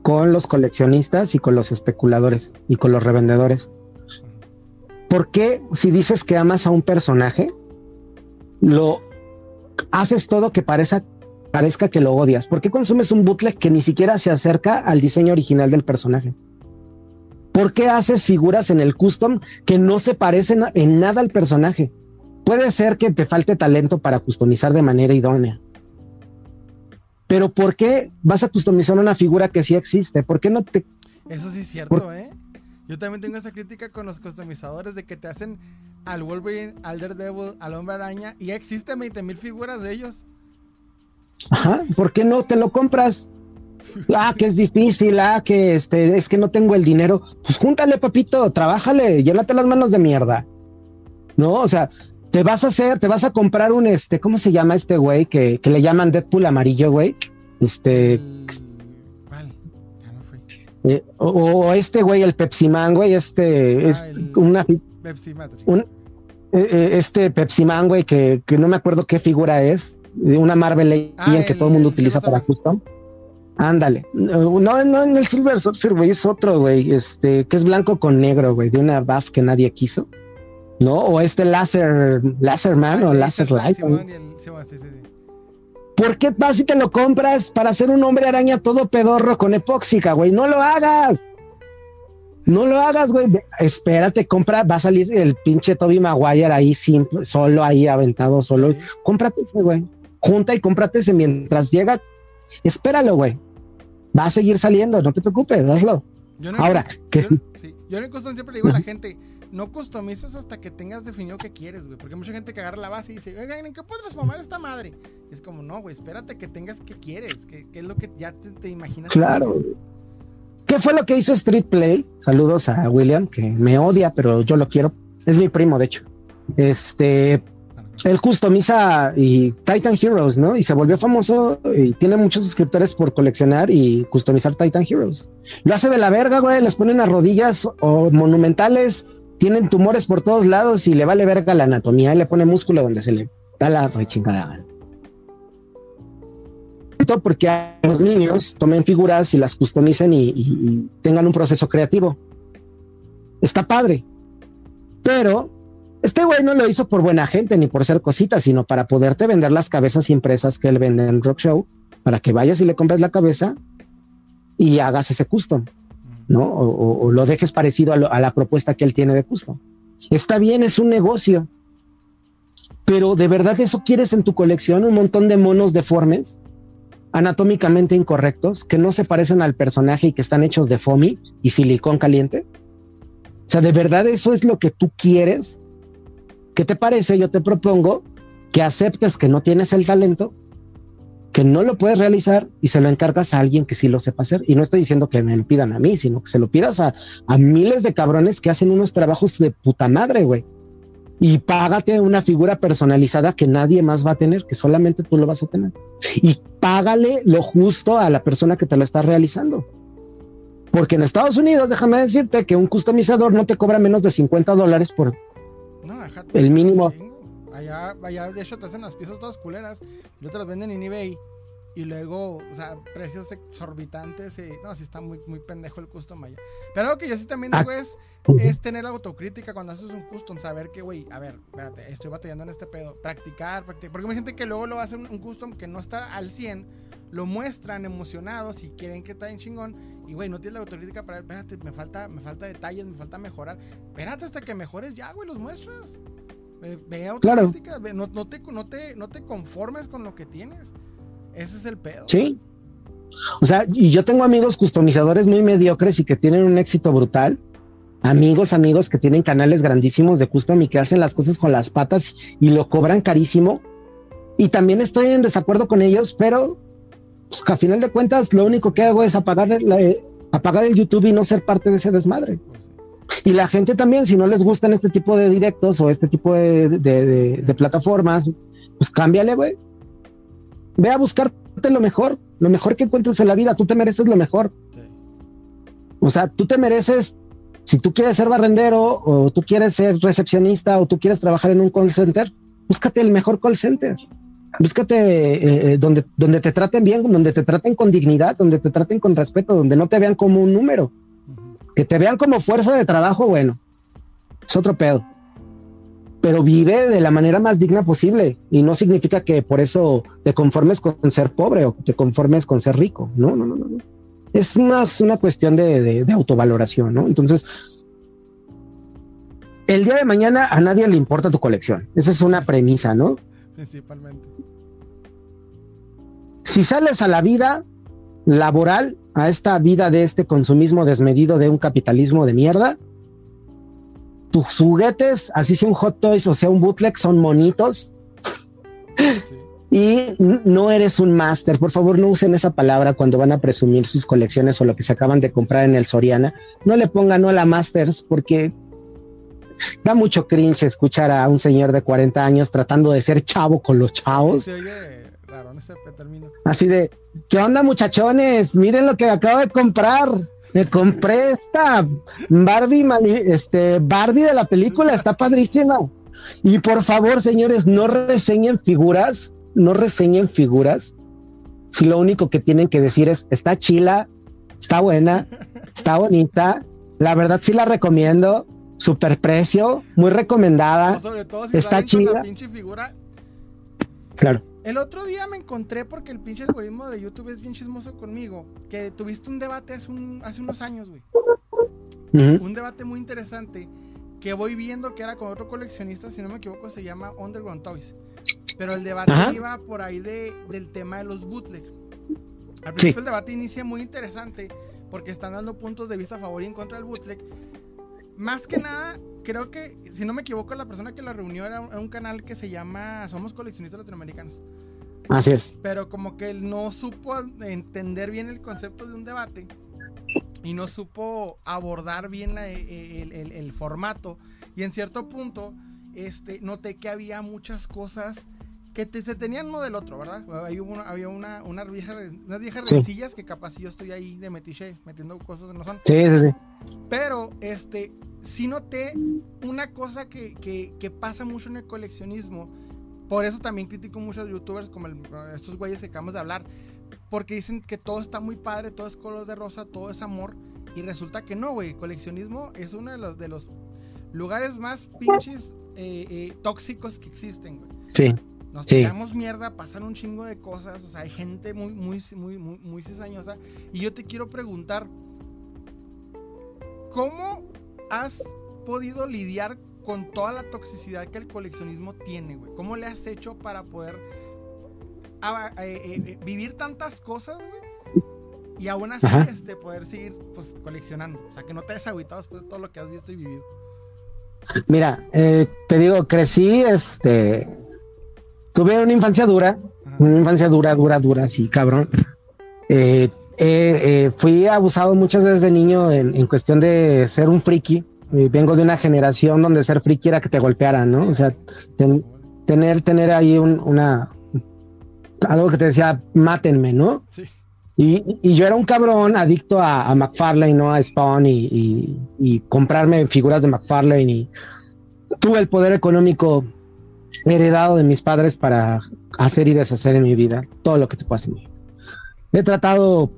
con los coleccionistas y con los especuladores y con los revendedores. ¿Por qué si dices que amas a un personaje, lo haces todo que parezca, parezca que lo odias. ¿Por qué consumes un bootleg que ni siquiera se acerca al diseño original del personaje? ¿Por qué haces figuras en el custom que no se parecen en nada al personaje? Puede ser que te falte talento para customizar de manera idónea. Pero ¿por qué vas a customizar una figura que sí existe? ¿Por qué no te... Eso sí es cierto, ¿eh? Yo también tengo esa crítica con los customizadores de que te hacen al Wolverine, al Daredevil, al Hombre Araña y ya existen 20 mil figuras de ellos. Ajá, ¿por qué no te lo compras? Ah, que es difícil, ah, que este, es que no tengo el dinero. Pues júntale, papito, trabájale, llénate las manos de mierda. No, o sea, te vas a hacer, te vas a comprar un este, ¿cómo se llama este güey que, que le llaman Deadpool amarillo, güey? Este. Eh, o, este güey, el Pepsi Man, güey, este, ah, es una. Pepsi un, eh, eh, este Pepsi Man, güey, que, que, no me acuerdo qué figura es, una Marvel Legend ah, que todo el mundo utiliza para custom. Ándale. No, no en el Silver Surfer, güey, es otro, güey, este, que es blanco con negro, güey, de una buff que nadie quiso. ¿No? O este Laser, Laser Man o Laser Light. ¿Por qué vas y te lo compras para hacer un hombre araña todo pedorro con epóxica, güey? No lo hagas. No lo hagas, güey. Espérate, compra, va a salir el pinche Toby Maguire ahí simple, solo ahí aventado, solo. Cómprate ese, güey. Junta y cómprate ese mientras llega. Espéralo, güey. Va a seguir saliendo, no te preocupes, hazlo. Ahora, que sí. Yo en el siempre le digo a la gente, no customices hasta que tengas definido qué quieres, güey. Porque hay mucha gente que agarra la base y dice, oigan, ¿en qué puedo transformar esta madre? Y es como, no, güey, espérate que tengas qué quieres, qué, es lo que ya te, te imaginas. Claro. ¿Qué fue lo que hizo Street Play? Saludos a William, que me odia, pero yo lo quiero. Es mi primo, de hecho. Este, él customiza y Titan Heroes, ¿no? Y se volvió famoso y tiene muchos suscriptores por coleccionar y customizar Titan Heroes. Lo hace de la verga, güey. Les ponen las rodillas o monumentales, tienen tumores por todos lados y le vale verga la anatomía y le pone músculo donde se le da la rechingada porque a los niños tomen figuras y las customicen y, tengan un proceso creativo. Está padre. Pero este güey no lo hizo por buena gente ni por ser cositas, sino para poderte vender las cabezas impresas que él vende en Rock Show, para que vayas y le compres la cabeza y hagas ese custom, ¿no? O, lo dejes parecido a, la propuesta que él tiene de custom. Está bien, es un negocio, pero de verdad eso quieres en tu colección, un montón de monos deformes anatómicamente incorrectos que no se parecen al personaje y que están hechos de foamy y silicón caliente? O sea, ¿de verdad eso es lo que tú quieres? ¿Qué te parece? Yo te propongo que aceptes que no tienes el talento, que no lo puedes realizar y se lo encargas a alguien que sí lo sepa hacer. Y no estoy diciendo que me lo pidan a mí, sino que se lo pidas a, a miles de cabrones que hacen unos trabajos de puta madre, güey y págate una figura personalizada que nadie más va a tener, que solamente tú lo vas a tener. Y págale lo justo a la persona que te lo está realizando. Porque en Estados Unidos, déjame decirte que un customizador no te cobra menos de 50 dólares por el mínimo. Allá, allá, de hecho, te hacen las piezas todas culeras y te las venden en eBay y luego, o sea, precios exorbitantes. Y, no, sí está muy, muy pendejo el custom allá. Pero algo que yo sí también digo es, es tener autocrítica cuando haces un custom. Saber que, güey, a ver, espérate, estoy batallando en este pedo. Practicar, practicar. Porque hay gente que luego lo hace un, un custom que no está al 100. Lo muestran emocionados y quieren que está en chingón. Y, güey, no tienes la autocrítica para, espérate, me falta, me falta detalles, me falta mejorar. Espérate hasta que mejores ya, güey, los muestras. Ve, autocrítica. no, no, te, no, te, no te conformes con lo que tienes. Ese es el pedo. Sí. O sea, y yo tengo amigos customizadores muy mediocres y que tienen un éxito brutal. Amigos, amigos que tienen canales grandísimos de custom y que hacen las cosas con las patas y lo cobran carísimo. Y también estoy en desacuerdo con ellos, pero pues, a final de cuentas lo único que hago es apagar, apagar el YouTube y no ser parte de ese desmadre. Y la gente también, si no les gustan este tipo de directos o este tipo de, de plataformas, pues cámbiale, güey. Ve a buscarte lo mejor, lo mejor que encuentres en la vida. Tú te mereces lo mejor. O sea, tú te mereces, si tú quieres ser barrendero o tú quieres ser recepcionista o tú quieres trabajar en un call center, búscate el mejor call center. Búscate eh, eh, donde, donde te traten bien, donde te traten con dignidad, donde te traten con respeto, donde no te vean como un número. Que te vean como fuerza de trabajo, bueno, es otro pedo pero vive de la manera más digna posible y no significa que por eso te conformes con ser pobre o te conformes con ser rico. No, no, no, no. Es una, una cuestión de, de, autovaloración, ¿no? Entonces, el día de mañana a nadie le importa tu colección. Esa es una premisa, ¿no? Principalmente. Si sales a la vida laboral, a esta vida de este consumismo desmedido de un capitalismo de mierda, tus juguetes, así sea un Hot Toys o sea un bootleg, son monitos. Y no eres un máster. Por favor, no usen esa palabra cuando van a presumir sus colecciones o lo que se acaban de comprar en el Soriana. No le pongan hola masters porque da mucho cringe escuchar a un señor de 40 años tratando de ser chavo con los chavos. Así de, ¿qué onda muchachones? Miren lo que acabo de comprar. Me compré esta Barbie, este, Barbie de la película, está padrísima. Y por favor, señores, no reseñen figuras no reseñen figuras si lo único que tienen que decir es está chila, está buena, está bonita. La verdad sí la recomiendo. Super precio, muy recomendada. sobre todo si está pinche figura. Claro. El otro día me encontré porque el pinche algoritmo de YouTube es bien chismoso conmigo. Que tuviste un debate hace, hace unos años, güey. Un debate muy interesante que voy viendo que era con otro coleccionista, si no me equivoco, se llama Underground Toys. Pero el debate iba por ahí de, del tema de los bootleg. Al principio el debate inicia muy interesante porque están dando puntos de vista a favor y en contra del bootleg. Más que nada, creo que, si no me equivoco, la persona que la reunió era un, canal que se llama Somos Coleccionistas Latinoamericanos. Así es. Pero como que él no supo entender bien el concepto de un debate y no supo abordar bien e, e, el, formato. Y en cierto punto, este, noté que había muchas cosas que se tenían uno del otro, ¿verdad? Ahí había una, una vieja, unas viejas rencillas que capaz yo estoy ahí de metiche, metiendo cosas que no son. Sí, sí, sí. Pero, este, sí noté una cosa que, que, pasa mucho en el coleccionismo. Por eso también critico muchos youtubers como estos güeyes que acabamos de hablar. Porque dicen que todo está muy padre, todo es color de rosa, todo es amor. Y resulta que no, güey. Coleccionismo es uno de los, de los lugares más pinches eh, eh, tóxicos que existen, güey. Sí. Nos tiramos mierda, pasan un chingo de cosas. O sea, hay gente muy, muy, muy, muy, muy cizañosa. Y yo te quiero preguntar, ¿cómo has podido lidiar con toda la toxicidad que el coleccionismo tiene, güey? ¿Cómo le has hecho para poder eh, eh, eh, vivir tantas cosas, güey? Y aún así, este, poder seguir pues, coleccionando. O sea, que no te hayas agüitado después de todo lo que has visto y vivido. Mira, te digo, crecí, este. Tuve una infancia dura, una infancia dura, dura, dura, sí, cabrón. fui abusado muchas veces de niño en, cuestión de ser un friki. vengo de una generación donde ser friki era que te golpearan, ¿no? O sea, tener, tener ahí una, algo que te decía, mátenme, ¿no? Sí. Y, yo era un cabrón adicto a, a McFarlane, ¿no? A Spawn y, comprarme figuras de McFarlane y tuve el poder económico heredado de mis padres para hacer y deshacer en mi vida todo lo que te puedas hacer. He tratado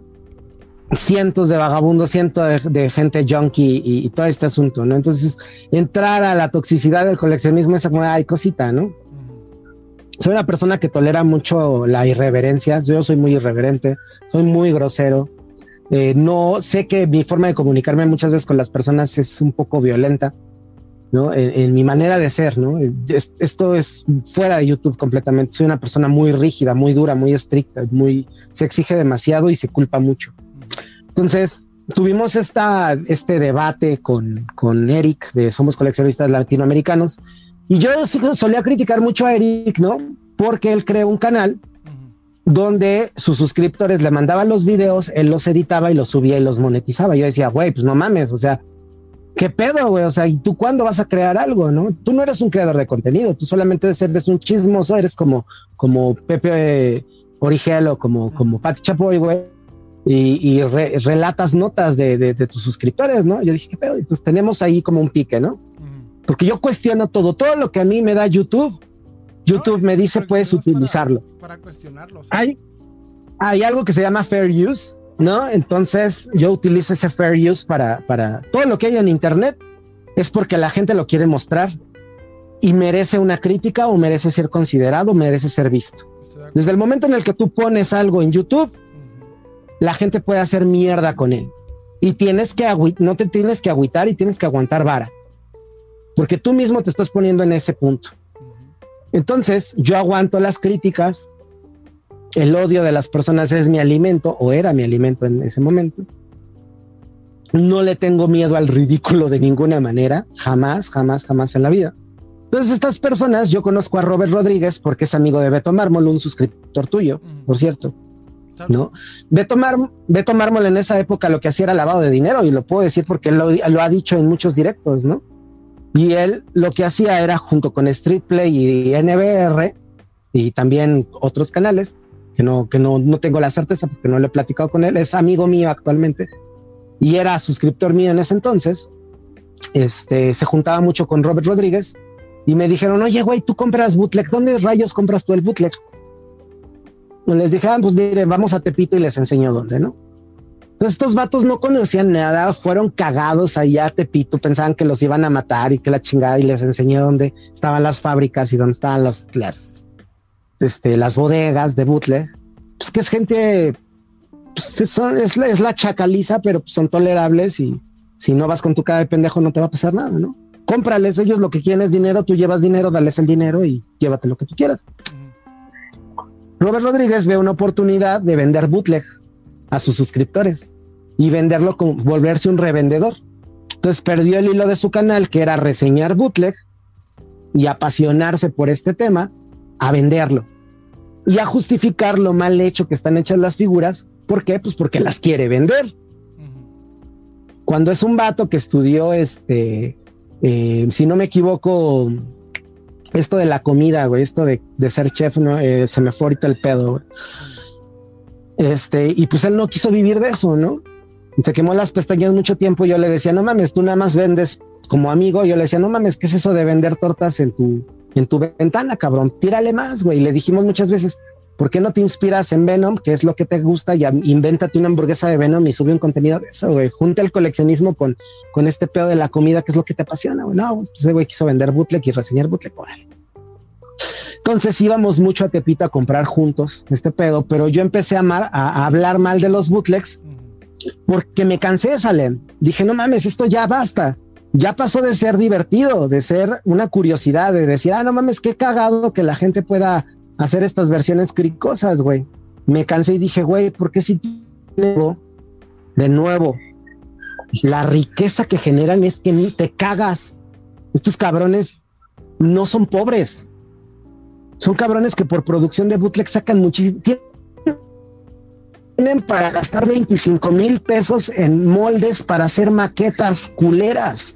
cientos de vagabundos, cientos de, gente junkie y, todo este asunto, ¿no? Entonces, entrar a la toxicidad del coleccionismo es como, ay, cosita, ¿no? soy una persona que tolera mucho la irreverencia. Yo soy muy irreverente, soy muy grosero. Eh, no sé que mi forma de comunicarme muchas veces con las personas es un poco violenta, ¿no? En, mi manera de ser, ¿no? esto es fuera de YouTube completamente. Soy una persona muy rígida, muy dura, muy estricta, muy se exige demasiado y se culpa mucho. Entonces, tuvimos esta, este debate con, con Eric de Somos Coleccionistas Latinoamericanos y yo solía criticar mucho a Eric, ¿no? Porque él creó un canal donde sus suscriptores le mandaban los videos, él los editaba y los subía y los monetizaba. Yo decía, güey, pues no mames, o sea, ¿qué pedo, güey? O sea, ¿y tú cuándo vas a crear algo, no? Tú no eres un creador de contenido, tú solamente eres un chismoso, eres como, como Pepe Origel o como, como Pati Chapoy, güey. Y, relatas notas de, de, tus suscriptores, ¿no? Yo dije, ¿qué pedo? Entonces tenemos ahí como un pique, ¿no? porque yo cuestiono todo, todo lo que a mí me da YouTube, YouTube me dice puedes utilizarlo. Para, cuestionarlo. Hay, hay algo que se llama fair use, ¿no? Entonces yo utilizo ese fair use para, para todo lo que hay en Internet, es porque la gente lo quiere mostrar y merece una crítica o merece ser considerado, merece ser visto. Desde el momento en el que tú pones algo en YouTube, la gente puede hacer mierda con él. Y tienes que no te tienes que agüitar y tienes que aguantar vara porque tú mismo te estás poniendo en ese punto. Entonces, yo aguanto las críticas, el odio de las personas es mi alimento o era mi alimento en ese momento. No le tengo miedo al ridículo de ninguna manera, jamás, jamás, jamás en la vida. Entonces, estas personas, yo conozco a Robert Rodríguez porque es amigo de Beto Mármol, un suscriptor tuyo, por cierto. ¿No? Beto, Beto Mármol en esa época lo que hacía era lavado de dinero y lo puedo decir porque lo, lo ha dicho en muchos directos, ¿no? Y él lo que hacía era junto con Street Play y NBR y también otros canales que no, que no, no tengo la certeza porque no lo he platicado con él, es amigo mío actualmente y era suscriptor mío en ese entonces. Este se juntaba mucho con Robert Rodríguez y me dijeron, oye, güey, tú compras bootleg, ¿dónde rayos compras tú el bootleg? les dije, ah, pues mire, vamos a Tepito y les enseño dónde, ¿no? Entonces estos vatos no conocían nada, fueron cagados allá a Tepito, pensaban que los iban a matar y que la chingada y les enseñé dónde estaban las fábricas y dónde estaban las, las, este, las bodegas de bootleg. Pues que es gente, pues es, la, es la chacaliza, pero pues son tolerables y si no vas con tu cara de pendejo no te va a pasar nada, ¿no? Cómprales, ellos lo que quieren es dinero, tú llevas dinero, dales el dinero y llévate lo que tú quieras. Robert Rodríguez ve una oportunidad de vender bootleg a sus suscriptores y venderlo como volverse un revendedor. Entonces perdió el hilo de su canal, que era reseñar bootleg y apasionarse por este tema, a venderlo y a justificar lo mal hecho que están hechas las figuras. ¿Por qué? Pues porque las quiere vender. Cuando es un vato que estudió este, eh, si no me equivoco, esto de la comida, güey, esto de, ser chef, no, eh, se me fue ahorita el pedo, güey. Este, y pues él no quiso vivir de eso, ¿no? Se quemó las pestañas mucho tiempo. Yo le decía, no mames, tú nada más vendes como amigo. Yo le decía, no mames, ¿qué es eso de vender tortas en tu, en tu ventana, cabrón? Tírale más, güey. Le dijimos muchas veces, ¿por qué no te inspiras en Venom, que es lo que te gusta? Y invéntate una hamburguesa de Venom y sube un contenido de eso, güey. Junta el coleccionismo con, con este pedo de la comida, que es lo que te apasiona, güey. No, pues ese güey quiso vender bootleg y reseñar bootleg, él. Entonces íbamos mucho a Tepito a comprar juntos este pedo, pero yo empecé a, amar, a, hablar mal de los bootlegs porque me cansé de Salem. Dije, no mames, esto ya basta. Ya pasó de ser divertido, de ser una curiosidad, de decir, ah, no mames, qué cagado que la gente pueda hacer estas versiones cricosas, güey. Me cansé y dije, güey, ¿por qué si de nuevo? La riqueza que generan es que ni te cagas. Estos cabrones no son pobres. Son cabrones que por producción de bootleg sacan muchísimo. Tienen para gastar 25 mil pesos en moldes para hacer maquetas culeras.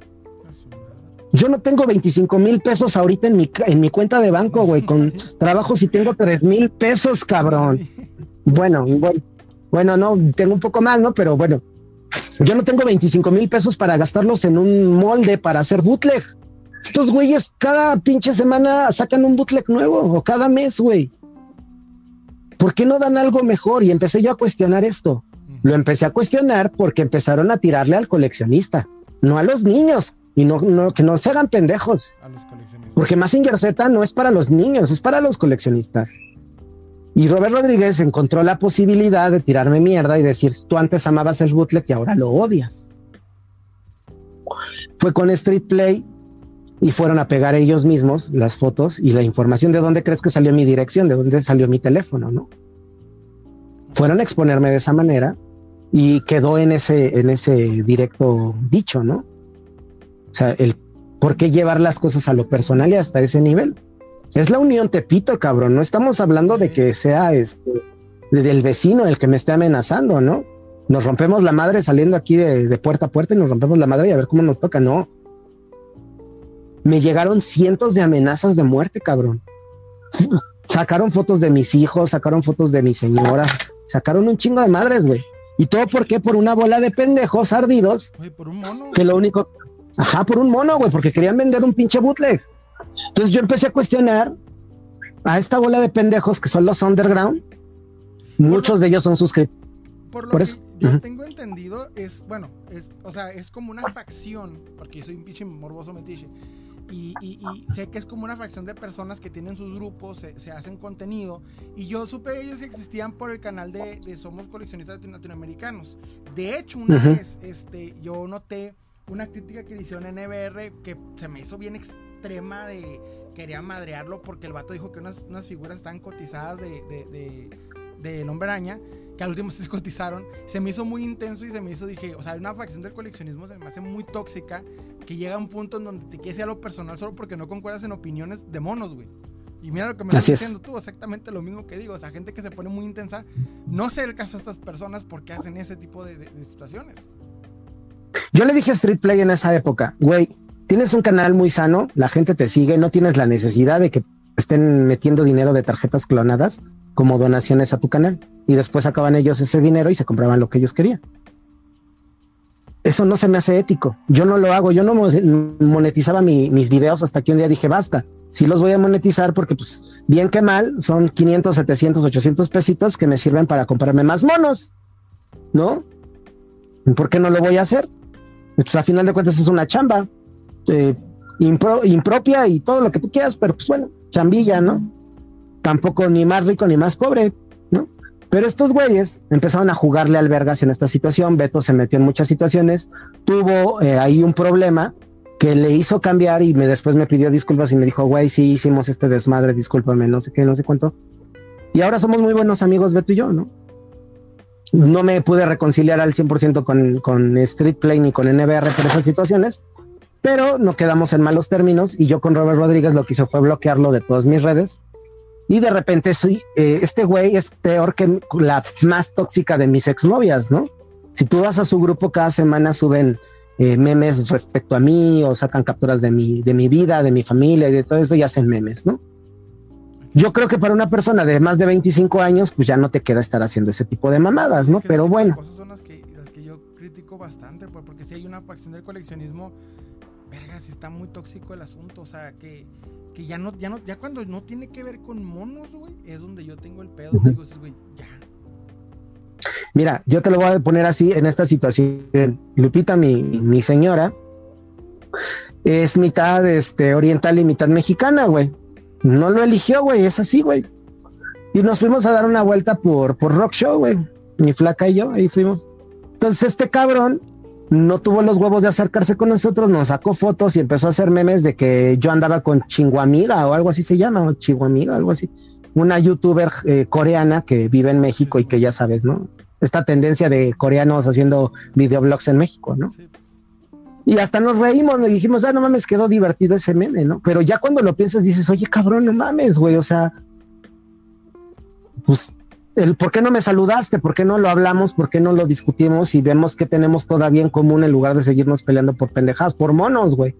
Yo no tengo 25 mil pesos ahorita en mi, en mi cuenta de banco, güey. Con trabajo si tengo 3 mil pesos, cabrón. Bueno, bueno, bueno, no, tengo un poco más, ¿no? Pero bueno, yo no tengo 25 mil pesos para gastarlos en un molde para hacer bootleg. Estos güeyes cada pinche semana sacan un bootleg nuevo o cada mes, güey. ¿Por qué no dan algo mejor? Y empecé yo a cuestionar esto. Lo empecé a cuestionar porque empezaron a tirarle al coleccionista, no a los niños y no, que no se hagan pendejos. A los porque Massinger Z no es para los niños, es para los coleccionistas. Y Robert Rodríguez encontró la posibilidad de tirarme mierda y decir, tú antes amabas el bootleg y ahora lo odias. Fue con Street Play y fueron a pegar ellos mismos las fotos y la información de dónde crees que salió mi dirección, de dónde salió mi teléfono, ¿no? Fueron a exponerme de esa manera y quedó en ese, en ese directo dicho, ¿no? O sea, el por qué llevar las cosas a lo personal y hasta ese nivel. Es la unión Tepito, cabrón. No estamos hablando de que sea este, del vecino el que me esté amenazando, ¿no? Nos rompemos la madre saliendo aquí de, de puerta a puerta y nos rompemos la madre y a ver cómo nos toca. No, me llegaron cientos de amenazas de muerte, cabrón. Sacaron fotos de mis hijos, sacaron fotos de mi señora, sacaron un chingo de madres, güey. ¿Y todo por qué? Por una bola de pendejos ardidos. por un mono. Que lo único. Ajá, por un mono, güey, porque querían vender un pinche bootleg. Entonces yo empecé a cuestionar a esta bola de pendejos que son los underground. Muchos de ellos son suscritos. Por lo que yo tengo entendido, es, bueno, es, o sea, es como una facción, porque yo soy un pinche morboso metiche y, sé que es como una facción de personas que tienen sus grupos, se, hacen contenido. Y yo supe ellos existían por el canal de, Somos Coleccionistas Latinoamericanos. De hecho, una vez este, yo noté una crítica que le hicieron en NBR que se me hizo bien extrema de quería madrearlo porque el vato dijo que unas, unas figuras estaban cotizadas de, de, de, de Hombre Araña que al último se cotizaron, se me hizo muy intenso y se me hizo, dije, o sea, una facción del coleccionismo se me hace muy tóxica que llega a un punto en donde te quieres ir a lo personal solo porque no concuerdas en opiniones de monos, güey. Y mira lo que me estás diciendo tú, exactamente lo mismo que digo, o sea, gente que se pone muy intensa, no sé el caso de estas personas porque hacen ese tipo de, de situaciones. Yo le dije a Street Play en esa época, güey, tienes un canal muy sano, la gente te sigue, no tienes la necesidad de que estén metiendo dinero de tarjetas clonadas como donaciones a tu canal y después sacaban ellos ese dinero y se compraban lo que ellos querían. Eso no se me hace ético. Yo no lo hago. Yo no monetizaba mis videos hasta que un día dije basta. sí los voy a monetizar porque pues bien que mal son 500, 700, 800 pesitos que me sirven para comprarme más monos, ¿no? ¿Por qué no lo voy a hacer? Pues a final de cuentas es una chamba eh, impropia y todo lo que tú quieras, pero pues bueno, chambilla, ¿no? Tampoco ni más rico ni más pobre, ¿no? Pero estos güeyes empezaron a jugarle albergas en esta situación. Beto se metió en muchas situaciones, tuvo eh, ahí un problema que le hizo cambiar y me después me pidió disculpas y me dijo, güey, sí hicimos este desmadre, discúlpame, no sé qué, no sé cuánto. Y ahora somos muy buenos amigos, Beto y yo, ¿no? No me pude reconciliar al 100% con, con Street Play ni con NBR por esas situaciones, pero no quedamos en malos términos y yo con Robert Rodríguez lo que hice fue bloquearlo de todas mis redes. Y de repente sí, eh, este güey es peor que la más tóxica de mis exnovias, ¿no? Si tú vas a su grupo cada semana suben eh, memes respecto a mí o sacan capturas de mi, de mi vida, de mi familia y de todo eso y hacen memes, ¿no? Yo creo que para una persona de más de 25 años, pues ya no te queda estar haciendo ese tipo de mamadas, ¿no? Pero bueno. Cosas son las que, las que yo critico bastante, pues, porque si hay una facción del coleccionismo, verga, si está muy tóxico el asunto, o sea, que, que ya no, ya no, ya cuando no tiene que ver con monos, güey, es donde yo tengo el pedo, digo, güey, ya, Mira, yo te lo voy a poner así en esta situación. Lupita, mi, mi señora, es mitad este, oriental y mitad mexicana, güey. No lo eligió, güey, es así, güey. Y nos fuimos a dar una vuelta por, por Rock Show, güey. Mi flaca y yo, ahí fuimos. Entonces este cabrón no tuvo los huevos de acercarse con nosotros, nos sacó fotos y empezó a hacer memes de que yo andaba con Chinguamiga o algo así se llama, o Chinguamiga, algo así una youtuber eh, coreana que vive en México y que ya sabes, ¿no? Esta tendencia de coreanos haciendo videoblogs en México, ¿no? Y hasta nos reímos, le dijimos, ah, no mames, quedó divertido ese meme, ¿no? Pero ya cuando lo piensas dices, oye, cabrón, no mames, güey, o sea, pues, el, ¿por qué no me saludaste? ¿Por qué no lo hablamos? ¿Por qué no lo discutimos y vemos que tenemos todavía en común en lugar de seguirnos peleando por pendejadas, por monos, güey?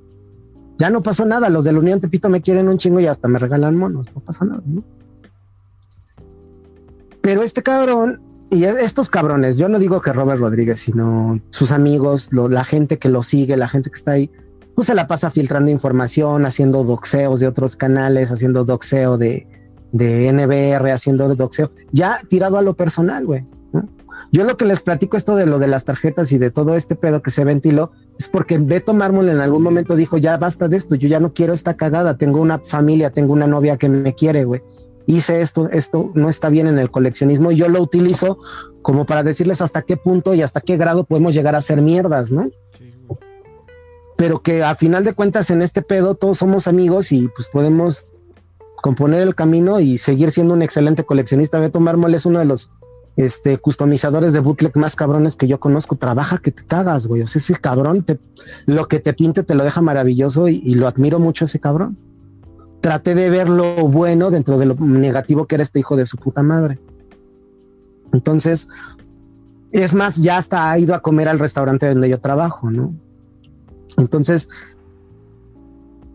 Ya no pasó nada, los de la Unión Tepito me quieren un chingo y hasta me regalan monos, no pasa nada, ¿no? Pero este cabrón y estos cabrones, yo no digo que Robert Rodríguez, sino sus amigos, la gente que lo sigue, la gente que está ahí, pues se la pasa filtrando información, haciendo doxeos de otros canales, haciendo doxeo de, de NBR, haciendo doxeo, ya tirado a lo personal, güey. Yo lo que les platico esto de lo de las tarjetas y de todo este pedo que se ventiló es porque Beto Mármol en algún momento dijo, ya basta de esto, yo ya no quiero esta cagada, tengo una familia, tengo una novia que me quiere, güey hice esto, esto no está bien en el coleccionismo y yo lo utilizo como para decirles hasta qué punto y hasta qué grado podemos llegar a ser mierdas, ¿no? Pero que a final de cuentas en este pedo todos somos amigos y pues podemos componer el camino y seguir siendo un excelente coleccionista. Beto Mármol es uno de los este, customizadores de bootleg más cabrones que yo conozco. Trabaja que te cagas, güey. O sea, ese cabrón, te, lo que te pinte te lo deja maravilloso y, y lo admiro mucho ese cabrón traté de ver lo bueno dentro de lo negativo que era este hijo de su puta madre. Entonces, es más, ya hasta ha ido a comer al restaurante donde yo trabajo, ¿no? Entonces,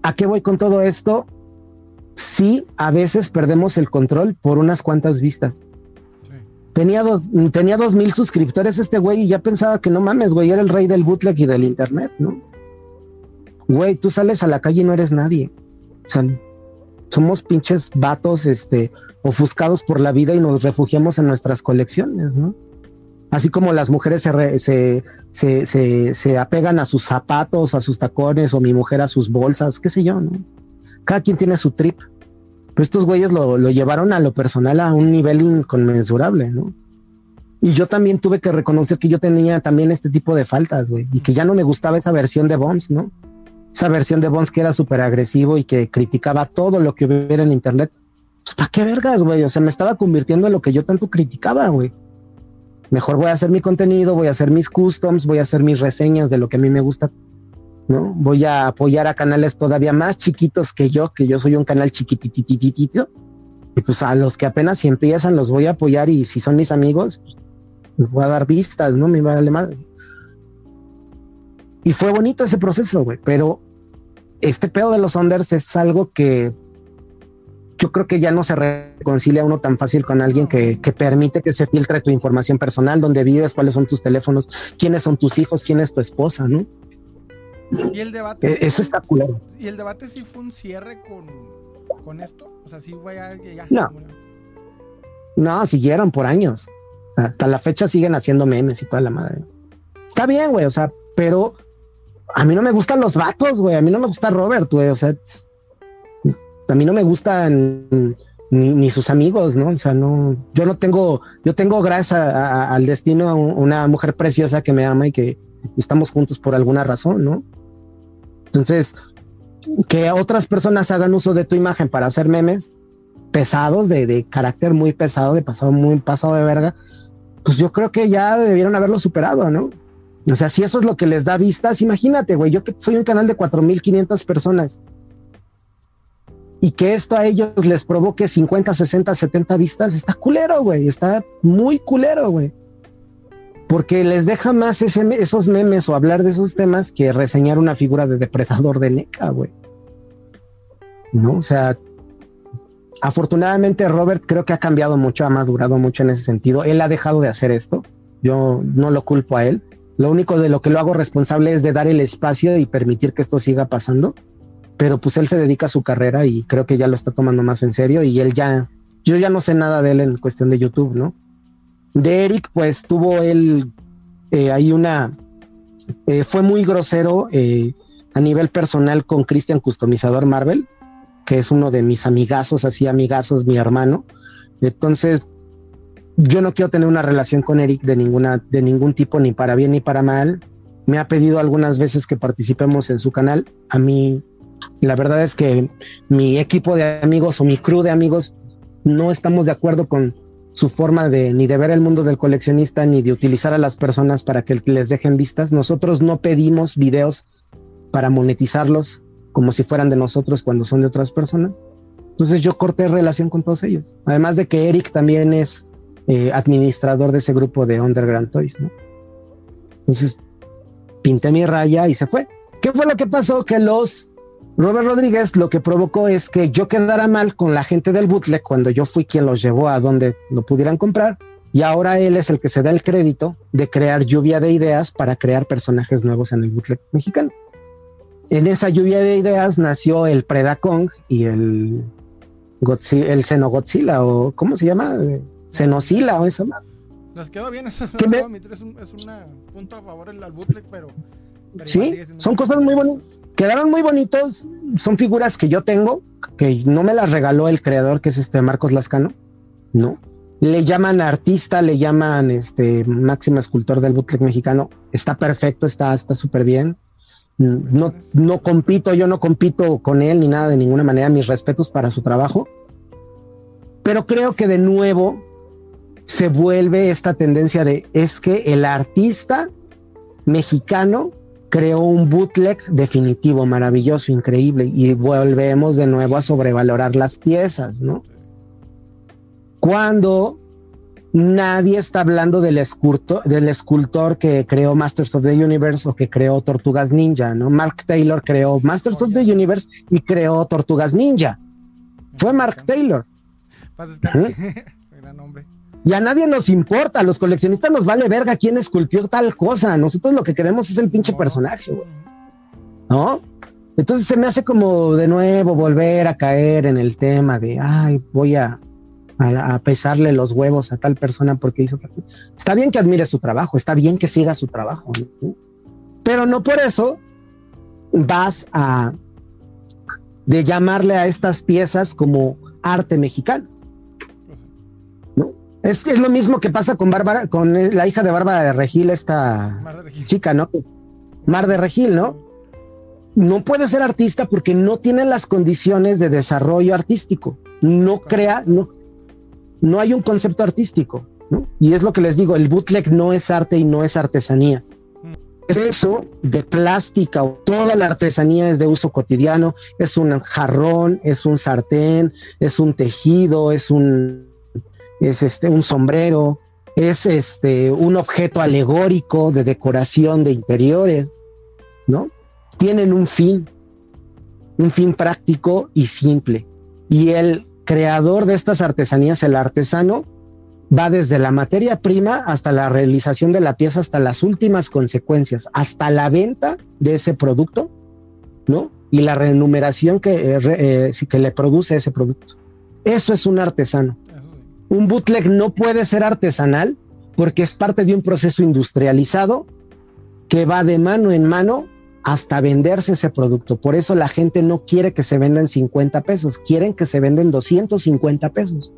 ¿a qué voy con todo esto? Sí, a veces perdemos el control por unas cuantas vistas. Tenía dos, tenía dos mil suscriptores este güey y ya pensaba que no mames, güey, era el rey del bootleg y del internet, ¿no? Güey, tú sales a la calle y no eres nadie. O sea, somos pinches vatos, este, ofuscados por la vida y nos refugiamos en nuestras colecciones, ¿no? Así como las mujeres se, se, se, se, apegan a sus zapatos, a sus tacones, o mi mujer a sus bolsas, qué sé yo, ¿no? Cada quien tiene su trip. Pero estos güeyes lo, lo llevaron a lo personal a un nivel inconmensurable, ¿no? Y yo también tuve que reconocer que yo tenía también este tipo de faltas, güey, y que ya no me gustaba esa versión de Bones, ¿no? Esa versión de Bones que era súper agresivo y que criticaba todo lo que hubiera en internet. Pues, ¿para qué vergas, güey? O sea, me estaba convirtiendo en lo que yo tanto criticaba, güey. Mejor voy a hacer mi contenido, voy a hacer mis customs, voy a hacer mis reseñas de lo que a mí me gusta, ¿no? Voy a apoyar a canales todavía más chiquitos que yo, que yo soy un canal chiquititititito. Y pues a los que apenas si empiezan los voy a apoyar y si son mis amigos, pues les voy a dar vistas, ¿no? Me vale madre. Y fue bonito ese proceso, güey, pero este pedo de los unders es algo que yo creo que ya no se reconcilia uno tan fácil con alguien que, permite que se filtre tu información personal, dónde vives, cuáles son tus teléfonos, quiénes son tus hijos, quién es tu esposa, ¿no? Y el debate. E, eso está culero. Y el debate sí fue un cierre con, con esto? O sea, sí ya. No. No, siguieron por años. hasta la fecha siguen haciendo memes y toda la madre. Está bien, güey, o sea, pero a mí no me gustan los vatos, güey. A mí no me gusta Robert, güey. O sea, a mí no me gustan ni, sus amigos, ¿no? O sea, no, yo no tengo, yo tengo gracias al destino una mujer preciosa que me ama y que estamos juntos por alguna razón, ¿no? Entonces, que otras personas hagan uso de tu imagen para hacer memes pesados, de, de carácter muy pesado, de pasado muy pasado de verga, pues yo creo que ya debieron haberlo superado, ¿no? O sea, si eso es lo que les da vistas, imagínate, güey, yo que soy un canal de 4.500 personas y que esto a ellos les provoque 50, 60, 70 vistas, está culero, güey, está muy culero, güey. Porque les deja más esos memes o hablar de esos temas que reseñar una figura de depredador de NECA, güey. No, o sea, afortunadamente Robert creo que ha cambiado mucho, ha madurado mucho en ese sentido. Él ha dejado de hacer esto. Yo no lo culpo a él. Lo único de lo que lo hago responsable es de dar el espacio y permitir que esto siga pasando. Pero pues él se dedica a su carrera y creo que ya lo está tomando más en serio y él ya, yo ya no sé nada de él en cuestión de YouTube, ¿no? De Eric, pues tuvo él eh, una, eh, fue muy grosero eh, a nivel personal con Christian Customizador Marvel, que es uno de mis amigazos, así amigazos, mi hermano. Entonces, yo no quiero tener una relación con Eric de ninguna, de ningún tipo, ni para bien ni para mal. Me ha pedido algunas veces que participemos en su canal. A mí, la verdad es que mi equipo de amigos o mi crew de amigos no estamos de acuerdo con su forma de ni de ver el mundo del coleccionista ni de utilizar a las personas para que les dejen vistas. Nosotros no pedimos videos para monetizarlos como si fueran de nosotros cuando son de otras personas. Entonces yo corté relación con todos ellos. Además de que Eric también es eh, administrador de ese grupo de Underground Toys, ¿no? Entonces, pinté mi raya y se fue. ¿Qué fue lo que pasó? Que los Robert Rodríguez lo que provocó es que yo quedara mal con la gente del bootleg cuando yo fui quien los llevó a donde lo pudieran comprar. Y ahora él es el que se da el crédito de crear lluvia de ideas para crear personajes nuevos en el bootleg mexicano. En esa lluvia de ideas nació el Predacong y el Godzilla, el o ¿cómo se llama? Se nos hila o esa madre. Nos quedó bien, eso es, un, punto a favor del bootleg, pero, sí, son cosas muy bonitas. Quedaron muy bonitos, son figuras que yo tengo, que no me las regaló el creador, que es este Marcos Lascano, ¿no? Le llaman artista, le llaman este máximo escultor del bootleg mexicano. Está perfecto, está súper bien. No, no compito, yo no compito con él ni nada de ninguna manera. Mis respetos para su trabajo. Pero creo que de nuevo se vuelve esta tendencia de es que el artista mexicano creó un bootleg definitivo, maravilloso, increíble, y volvemos de nuevo a sobrevalorar las piezas, ¿no? Cuando nadie está hablando del, escultor, del escultor que creó Masters of the Universe o que creó Tortugas Ninja, ¿no? Mark Taylor creó Masters of the Universe y creó Tortugas Ninja. Fue Mark Taylor. Gran. Y a nadie nos importa, a los coleccionistas nos vale verga quién esculpió tal cosa. Nosotros lo que queremos es el pinche personaje, ¿No? Entonces se me hace como de nuevo volver a caer en el tema de, ay, voy a, a, pesarle los huevos a tal persona porque hizo. Está bien que admire su trabajo, está bien que siga su trabajo, pero no por eso vas a de llamarle a estas piezas como arte mexicano. Es, es lo mismo que pasa con Bárbara, con la hija de Bárbara de Regil, esta chica, ¿no? Mar de Regil, ¿no? No puede ser artista porque no tiene las condiciones de desarrollo artístico. No crea, no, no hay un concepto artístico, ¿no? Y es lo que les digo, el bootleg no es arte y no es artesanía. Es eso de plástica o toda la artesanía es de uso cotidiano, es un jarrón, es un sartén, es un tejido, es un es este, un sombrero, es este, un objeto alegórico de decoración de interiores, ¿no? Tienen un fin, un fin práctico y simple. Y el creador de estas artesanías, el artesano, va desde la materia prima hasta la realización de la pieza, hasta las últimas consecuencias, hasta la venta de ese producto, ¿no? y la remuneración que, eh, eh, que le produce ese producto. Eso es un artesano. Un bootleg no puede ser artesanal porque es parte de un proceso industrializado que va de mano en mano hasta venderse ese producto. Por eso la gente no quiere que se vendan 50 pesos, quieren que se venden 250 pesos.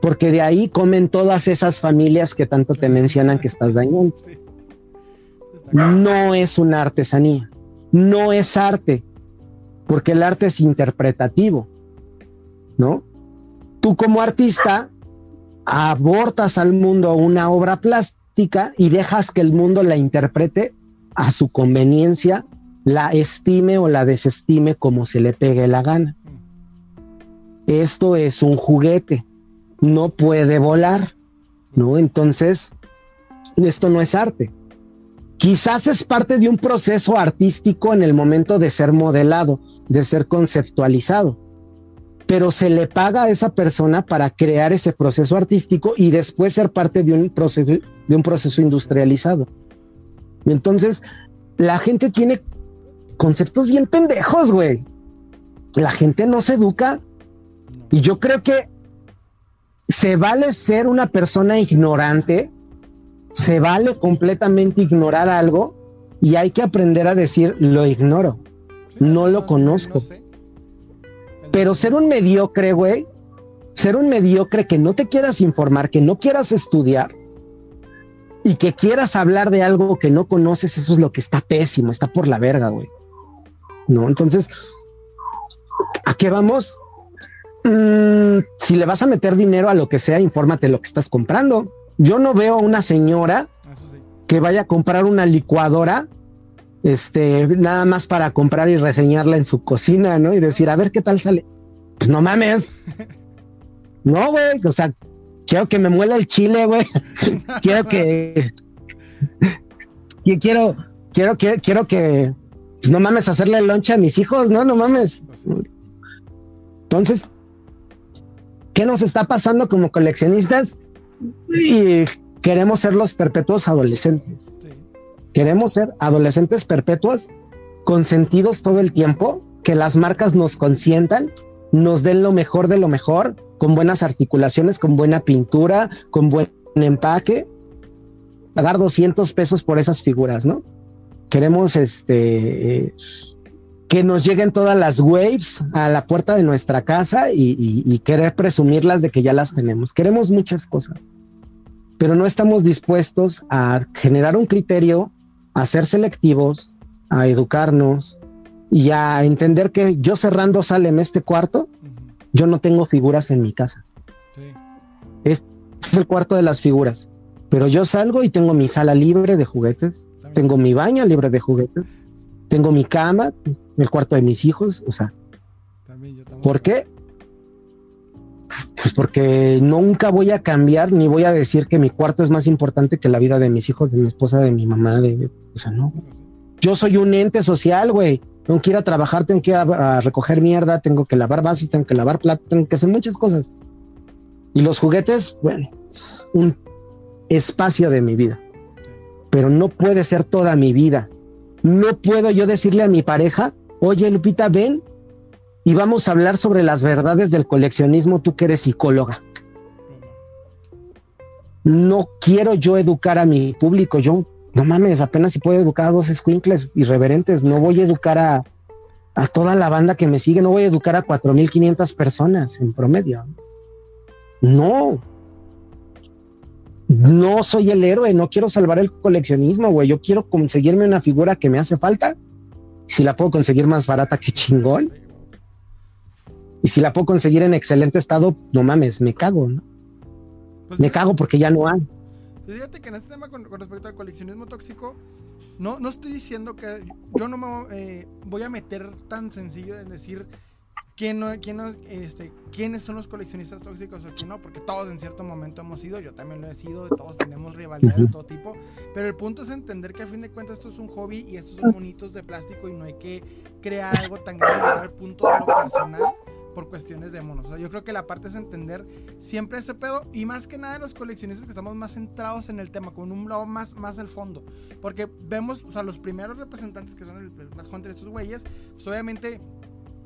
Porque de ahí comen todas esas familias que tanto te mencionan que estás dañando. No es una artesanía, no es arte, porque el arte es interpretativo, ¿no? Tú como artista abortas al mundo una obra plástica y dejas que el mundo la interprete a su conveniencia, la estime o la desestime como se le pegue la gana. Esto es un juguete, no puede volar, ¿no? Entonces, esto no es arte. Quizás es parte de un proceso artístico en el momento de ser modelado, de ser conceptualizado, pero se le paga a esa persona para crear ese proceso artístico y después ser parte de un proceso, de un proceso industrializado. entonces, la gente tiene conceptos bien pendejos, güey. La gente no se educa y yo creo que se vale ser una persona ignorante, se vale completamente ignorar algo y hay que aprender a decir lo ignoro, no lo conozco. Pero ser un mediocre, güey, ser un mediocre que no te quieras informar, que no quieras estudiar y que quieras hablar de algo que no conoces, eso es lo que está pésimo, está por la verga, güey. No, entonces, ¿a qué vamos? Mm, si le vas a meter dinero a lo que sea, infórmate lo que estás comprando. Yo no veo a una señora que vaya a comprar una licuadora, este, nada más para comprar y reseñarla en su cocina, ¿no? Y decir, a ver qué tal sale. Pues no mames. no, güey, o sea, quiero que me muela el chile, güey. quiero que, quiero, quiero que, quiero que, pues no mames, hacerle loncha a mis hijos, no, no mames. Entonces, ¿Qué nos está pasando como coleccionistas? Y queremos ser los perpetuos adolescentes. Queremos ser adolescentes perpetuos, consentidos todo el tiempo, que las marcas nos consientan, nos den lo mejor de lo mejor, con buenas articulaciones, con buena pintura, con buen empaque. Pagar 200 pesos por esas figuras, ¿no? Queremos este que nos lleguen todas las waves a la puerta de nuestra casa y, querer presumirlas de que ya las tenemos. Queremos muchas cosas, pero no estamos dispuestos a generar un criterio, a ser selectivos, a educarnos y a entender que yo cerrando en este cuarto, yo no tengo figuras en mi casa. Este es el cuarto de las figuras, pero yo salgo y tengo mi sala libre de juguetes, tengo mi baño libre de juguetes, tengo mi cama, el cuarto de mis hijos, o sea. ¿Por qué? Pues porque nunca voy a cambiar ni voy a decir que mi cuarto es más importante que la vida de mis hijos, de mi esposa, de mi mamá, de, o sea, no. Yo soy un ente social, güey. Tengo que ir a trabajar, tengo que ir a, recoger mierda, tengo que lavar vasos, tengo que lavar platos, tengo que hacer muchas cosas. Y los juguetes, bueno, un espacio de mi vida. Pero no puede ser toda mi vida. No puedo yo decirle a mi pareja, oye Lupita, ven y vamos a hablar sobre las verdades del coleccionismo, tú que eres psicóloga. No quiero yo educar a mi público, yo no mames, apenas si puedo educar a dos squinkles irreverentes, no voy a educar a, a toda la banda que me sigue, no voy a educar a 4.500 personas en promedio. No, no soy el héroe, no quiero salvar el coleccionismo, güey, yo quiero conseguirme una figura que me hace falta si la puedo conseguir más barata, que chingón. Y si la puedo conseguir en excelente estado, no mames, me cago, ¿no? Pues me cago porque ya no hay. Pues fíjate que en este tema con, respecto al coleccionismo tóxico, no, no estoy diciendo que yo no me eh, voy a meter tan sencillo en decir quién no, quién no, este, quiénes son los coleccionistas tóxicos o quién no, porque todos en cierto momento hemos sido, yo también lo he sido, todos tenemos rivalidad de todo tipo, pero el punto es entender que a fin de cuentas esto es un hobby y estos son bonitos de plástico y no hay que crear algo tan grande al punto de lo personal por cuestiones de monos. O sea, yo creo que la parte es entender siempre ese pedo y más que nada los coleccionistas que estamos más centrados en el tema, con un lado más, más al fondo. Porque vemos, o sea, los primeros representantes que son el, el Black Hunter, estos güeyes, pues obviamente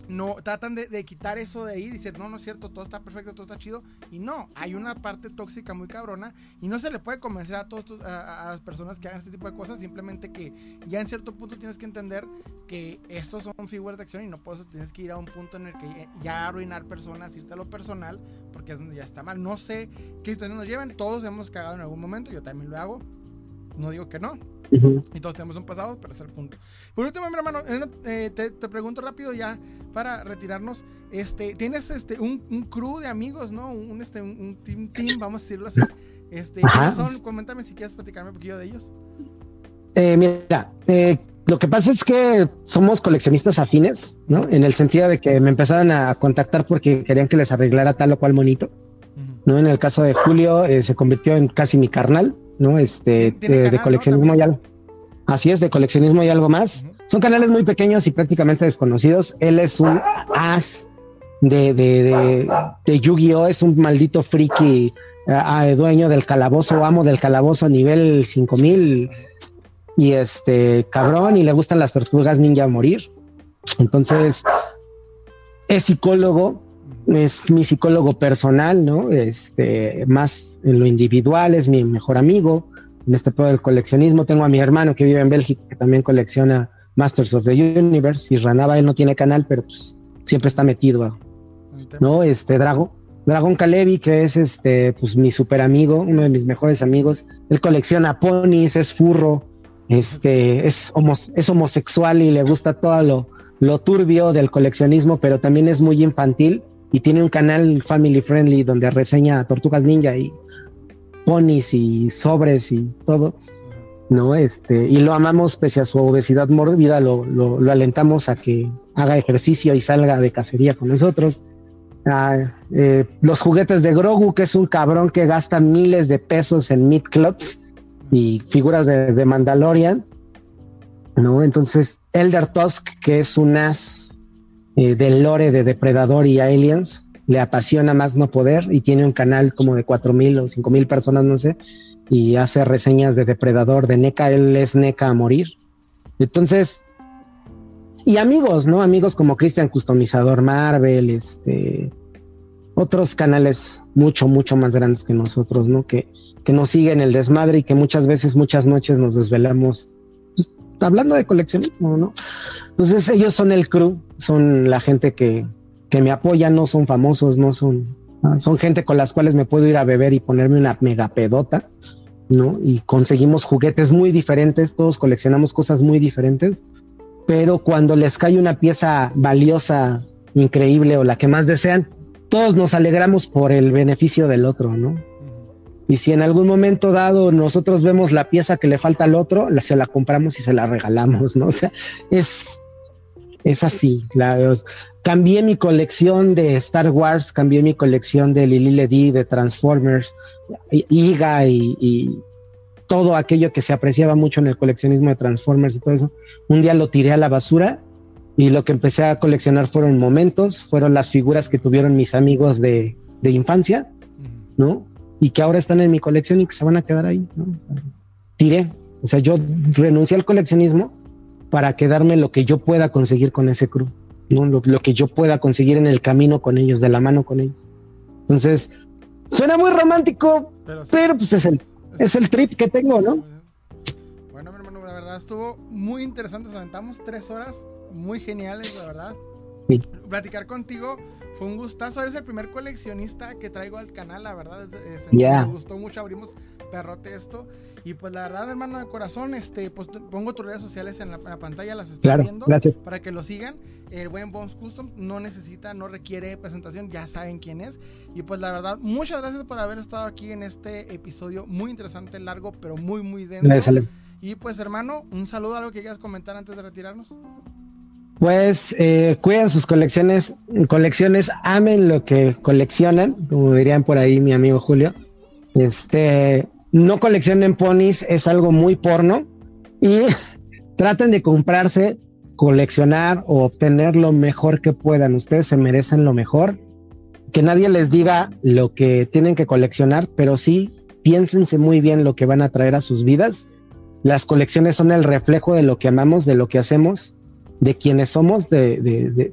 no tratan de, quitar eso de ahí, dicen, no, no es cierto, todo está perfecto, todo está chido. Y no, hay una parte tóxica muy cabrona y no se le puede convencer a todos a, las personas que hagan este tipo de cosas, simplemente que ya en cierto punto tienes que entender que estos son figuras de acción y no puedes, tienes que ir a un punto en el que ya arruinar personas, irte a lo personal, porque es donde ya está mal. No sé qué situación nos lleven, todos hemos cagado en algún momento, yo también lo hago, no digo que no, y todos tenemos un pasado, pero es el punto. Por último, mi hermano, eh, te, te, pregunto rápido ya para retirarnos. Este, tienes este un, un crew de amigos, ¿no? Un, este, un, team, team, vamos a decirlo así. Este, ¿quiénes son? Coméntame si quieres platicarme un poquillo de ellos. Eh, mira, eh, lo que pasa es que somos coleccionistas afines, ¿no? En el sentido de que me empezaron a contactar porque querían que les arreglara tal o cual monito. ¿no? En el caso de Julio, se convirtió en casi mi carnal. ¿No? Este, de, coleccionismo y algo. Así es, de coleccionismo y algo más. Son canales muy pequeños y prácticamente desconocidos. Él es un as de, de, de, Yu-Gi-Oh! Es un maldito friki eh, dueño del calabozo, amo del calabozo a nivel 5000 y este cabrón y le gustan las tortugas ninja a morir. Entonces, es psicólogo, es mi psicólogo personal, ¿no? Este, más en lo individual, es mi mejor amigo. En este pedo del coleccionismo tengo a mi hermano que vive en Bélgica, que también colecciona Masters of the Universe. Y Ranaba, él no tiene canal, pero pues siempre está metido, ¿no? Este, Drago. Dragon Kalevi, que es este, pues mi super amigo, uno de mis mejores amigos. Él colecciona ponis, es furro, este, es, es homosexual y le gusta todo lo, lo turbio del coleccionismo, pero también es muy infantil y tiene un canal family friendly donde reseña tortugas ninja y ponis y sobres y todo. ¿no? Este, y lo amamos pese a su obesidad mórbida, lo, lo, alentamos a que haga ejercicio y salga de cacería con nosotros. Ah, eh, los juguetes de Grogu, que es un cabrón que gasta miles de pesos en meat clots y figuras de, de Mandalorian, ¿no? Entonces, Elder Tusk, que es un as eh, del lore de Depredador y Aliens. Le apasiona más no poder y tiene un canal como de cuatro mil o cinco mil personas, no sé, y hace reseñas de Depredador, de NECA. Él es NECA a morir. Entonces, y amigos, ¿no? Amigos como Cristian Customizador Marvel, este, otros canales mucho, mucho más grandes que nosotros, ¿no? Que, que nos siguen el desmadre y que muchas veces, muchas noches nos desvelamos hablando de coleccionismo, ¿no? Entonces ellos son el crew, son la gente que, me apoya, no son famosos, no son, son gente con las cuales me puedo ir a beber y ponerme una mega pedota, ¿no? Y conseguimos juguetes muy diferentes, todos coleccionamos cosas muy diferentes, pero cuando les cae una pieza valiosa, increíble o la que más desean, todos nos alegramos por el beneficio del otro, ¿no? Y si en algún momento dado nosotros vemos la pieza que le falta al otro, la, se la compramos y se la regalamos, ¿no? O sea, es, es así. La, cambié mi colección de Star Wars, cambié mi colección de Lili Ledy, de Transformers, IGA y, y, todo aquello que se apreciaba mucho en el coleccionismo de Transformers y todo eso. Un día lo tiré a la basura y lo que empecé a coleccionar fueron momentos, fueron las figuras que tuvieron mis amigos de, de infancia, ¿no? Y que ahora están en mi colección y que se van a quedar ahí. ¿no? Tiré, o sea, yo renuncié al coleccionismo para quedarme lo que yo pueda conseguir con ese crew, ¿no? Lo, que yo pueda conseguir en el camino con ellos, de la mano con ellos. Entonces, suena muy romántico, pero, pues es el, es el trip que tengo, ¿no? Bueno, mi hermano, la verdad estuvo muy interesante. Nos aventamos tres horas muy geniales, la verdad. Sí. Platicar contigo fue un gustazo. Eres el primer coleccionista que traigo al canal, la verdad. Me gustó mucho. Abrimos perrote esto. Y pues la verdad, hermano de corazón, este, pues pongo tus redes sociales en la, pantalla, las estoy viendo para que lo sigan. El buen Bones Custom no necesita, no requiere presentación, ya saben quién es. Y pues la verdad, muchas gracias por haber estado aquí en este episodio muy interesante, largo, pero muy, muy denso. Y pues hermano, un saludo, algo que quieras comentar antes de retirarnos. Pues eh, cuiden sus colecciones, colecciones, amen lo que coleccionan, como dirían por ahí mi amigo Julio. Este, no coleccionen ponis, es algo muy porno y traten de comprarse coleccionar o obtener lo mejor que puedan. Ustedes se merecen lo mejor. Que nadie les diga lo que tienen que coleccionar, pero sí piénsense muy bien lo que van a traer a sus vidas. Las colecciones son el reflejo de lo que amamos, de lo que hacemos, de quienes somos, de,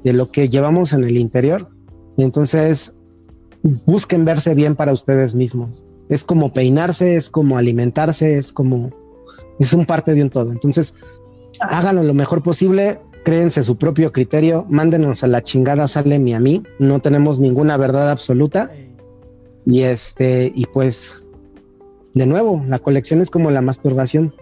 de lo que llevamos en el interior. Entonces, busquen verse bien para ustedes mismos. Es como peinarse, es como alimentarse, es como, es un parte de un todo. Entonces, háganlo lo mejor posible, créense su propio criterio, mándenos a la chingada, sale ni a mí, no tenemos ninguna verdad absoluta. Y este, y pues, de nuevo, la colección es como la masturbación.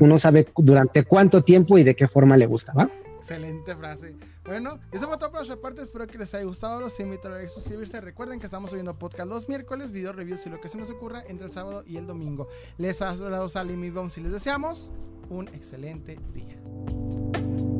Uno sabe durante cuánto tiempo y de qué forma le gusta, ¿va? Excelente frase. Bueno, eso fue todo por nuestra parte. Espero que les haya gustado. Los invito a suscribirse. Recuerden que estamos subiendo podcast los miércoles, video reviews y lo que se nos ocurra entre el sábado y el domingo. Les ha hablado Salim y Bones y les deseamos un excelente día.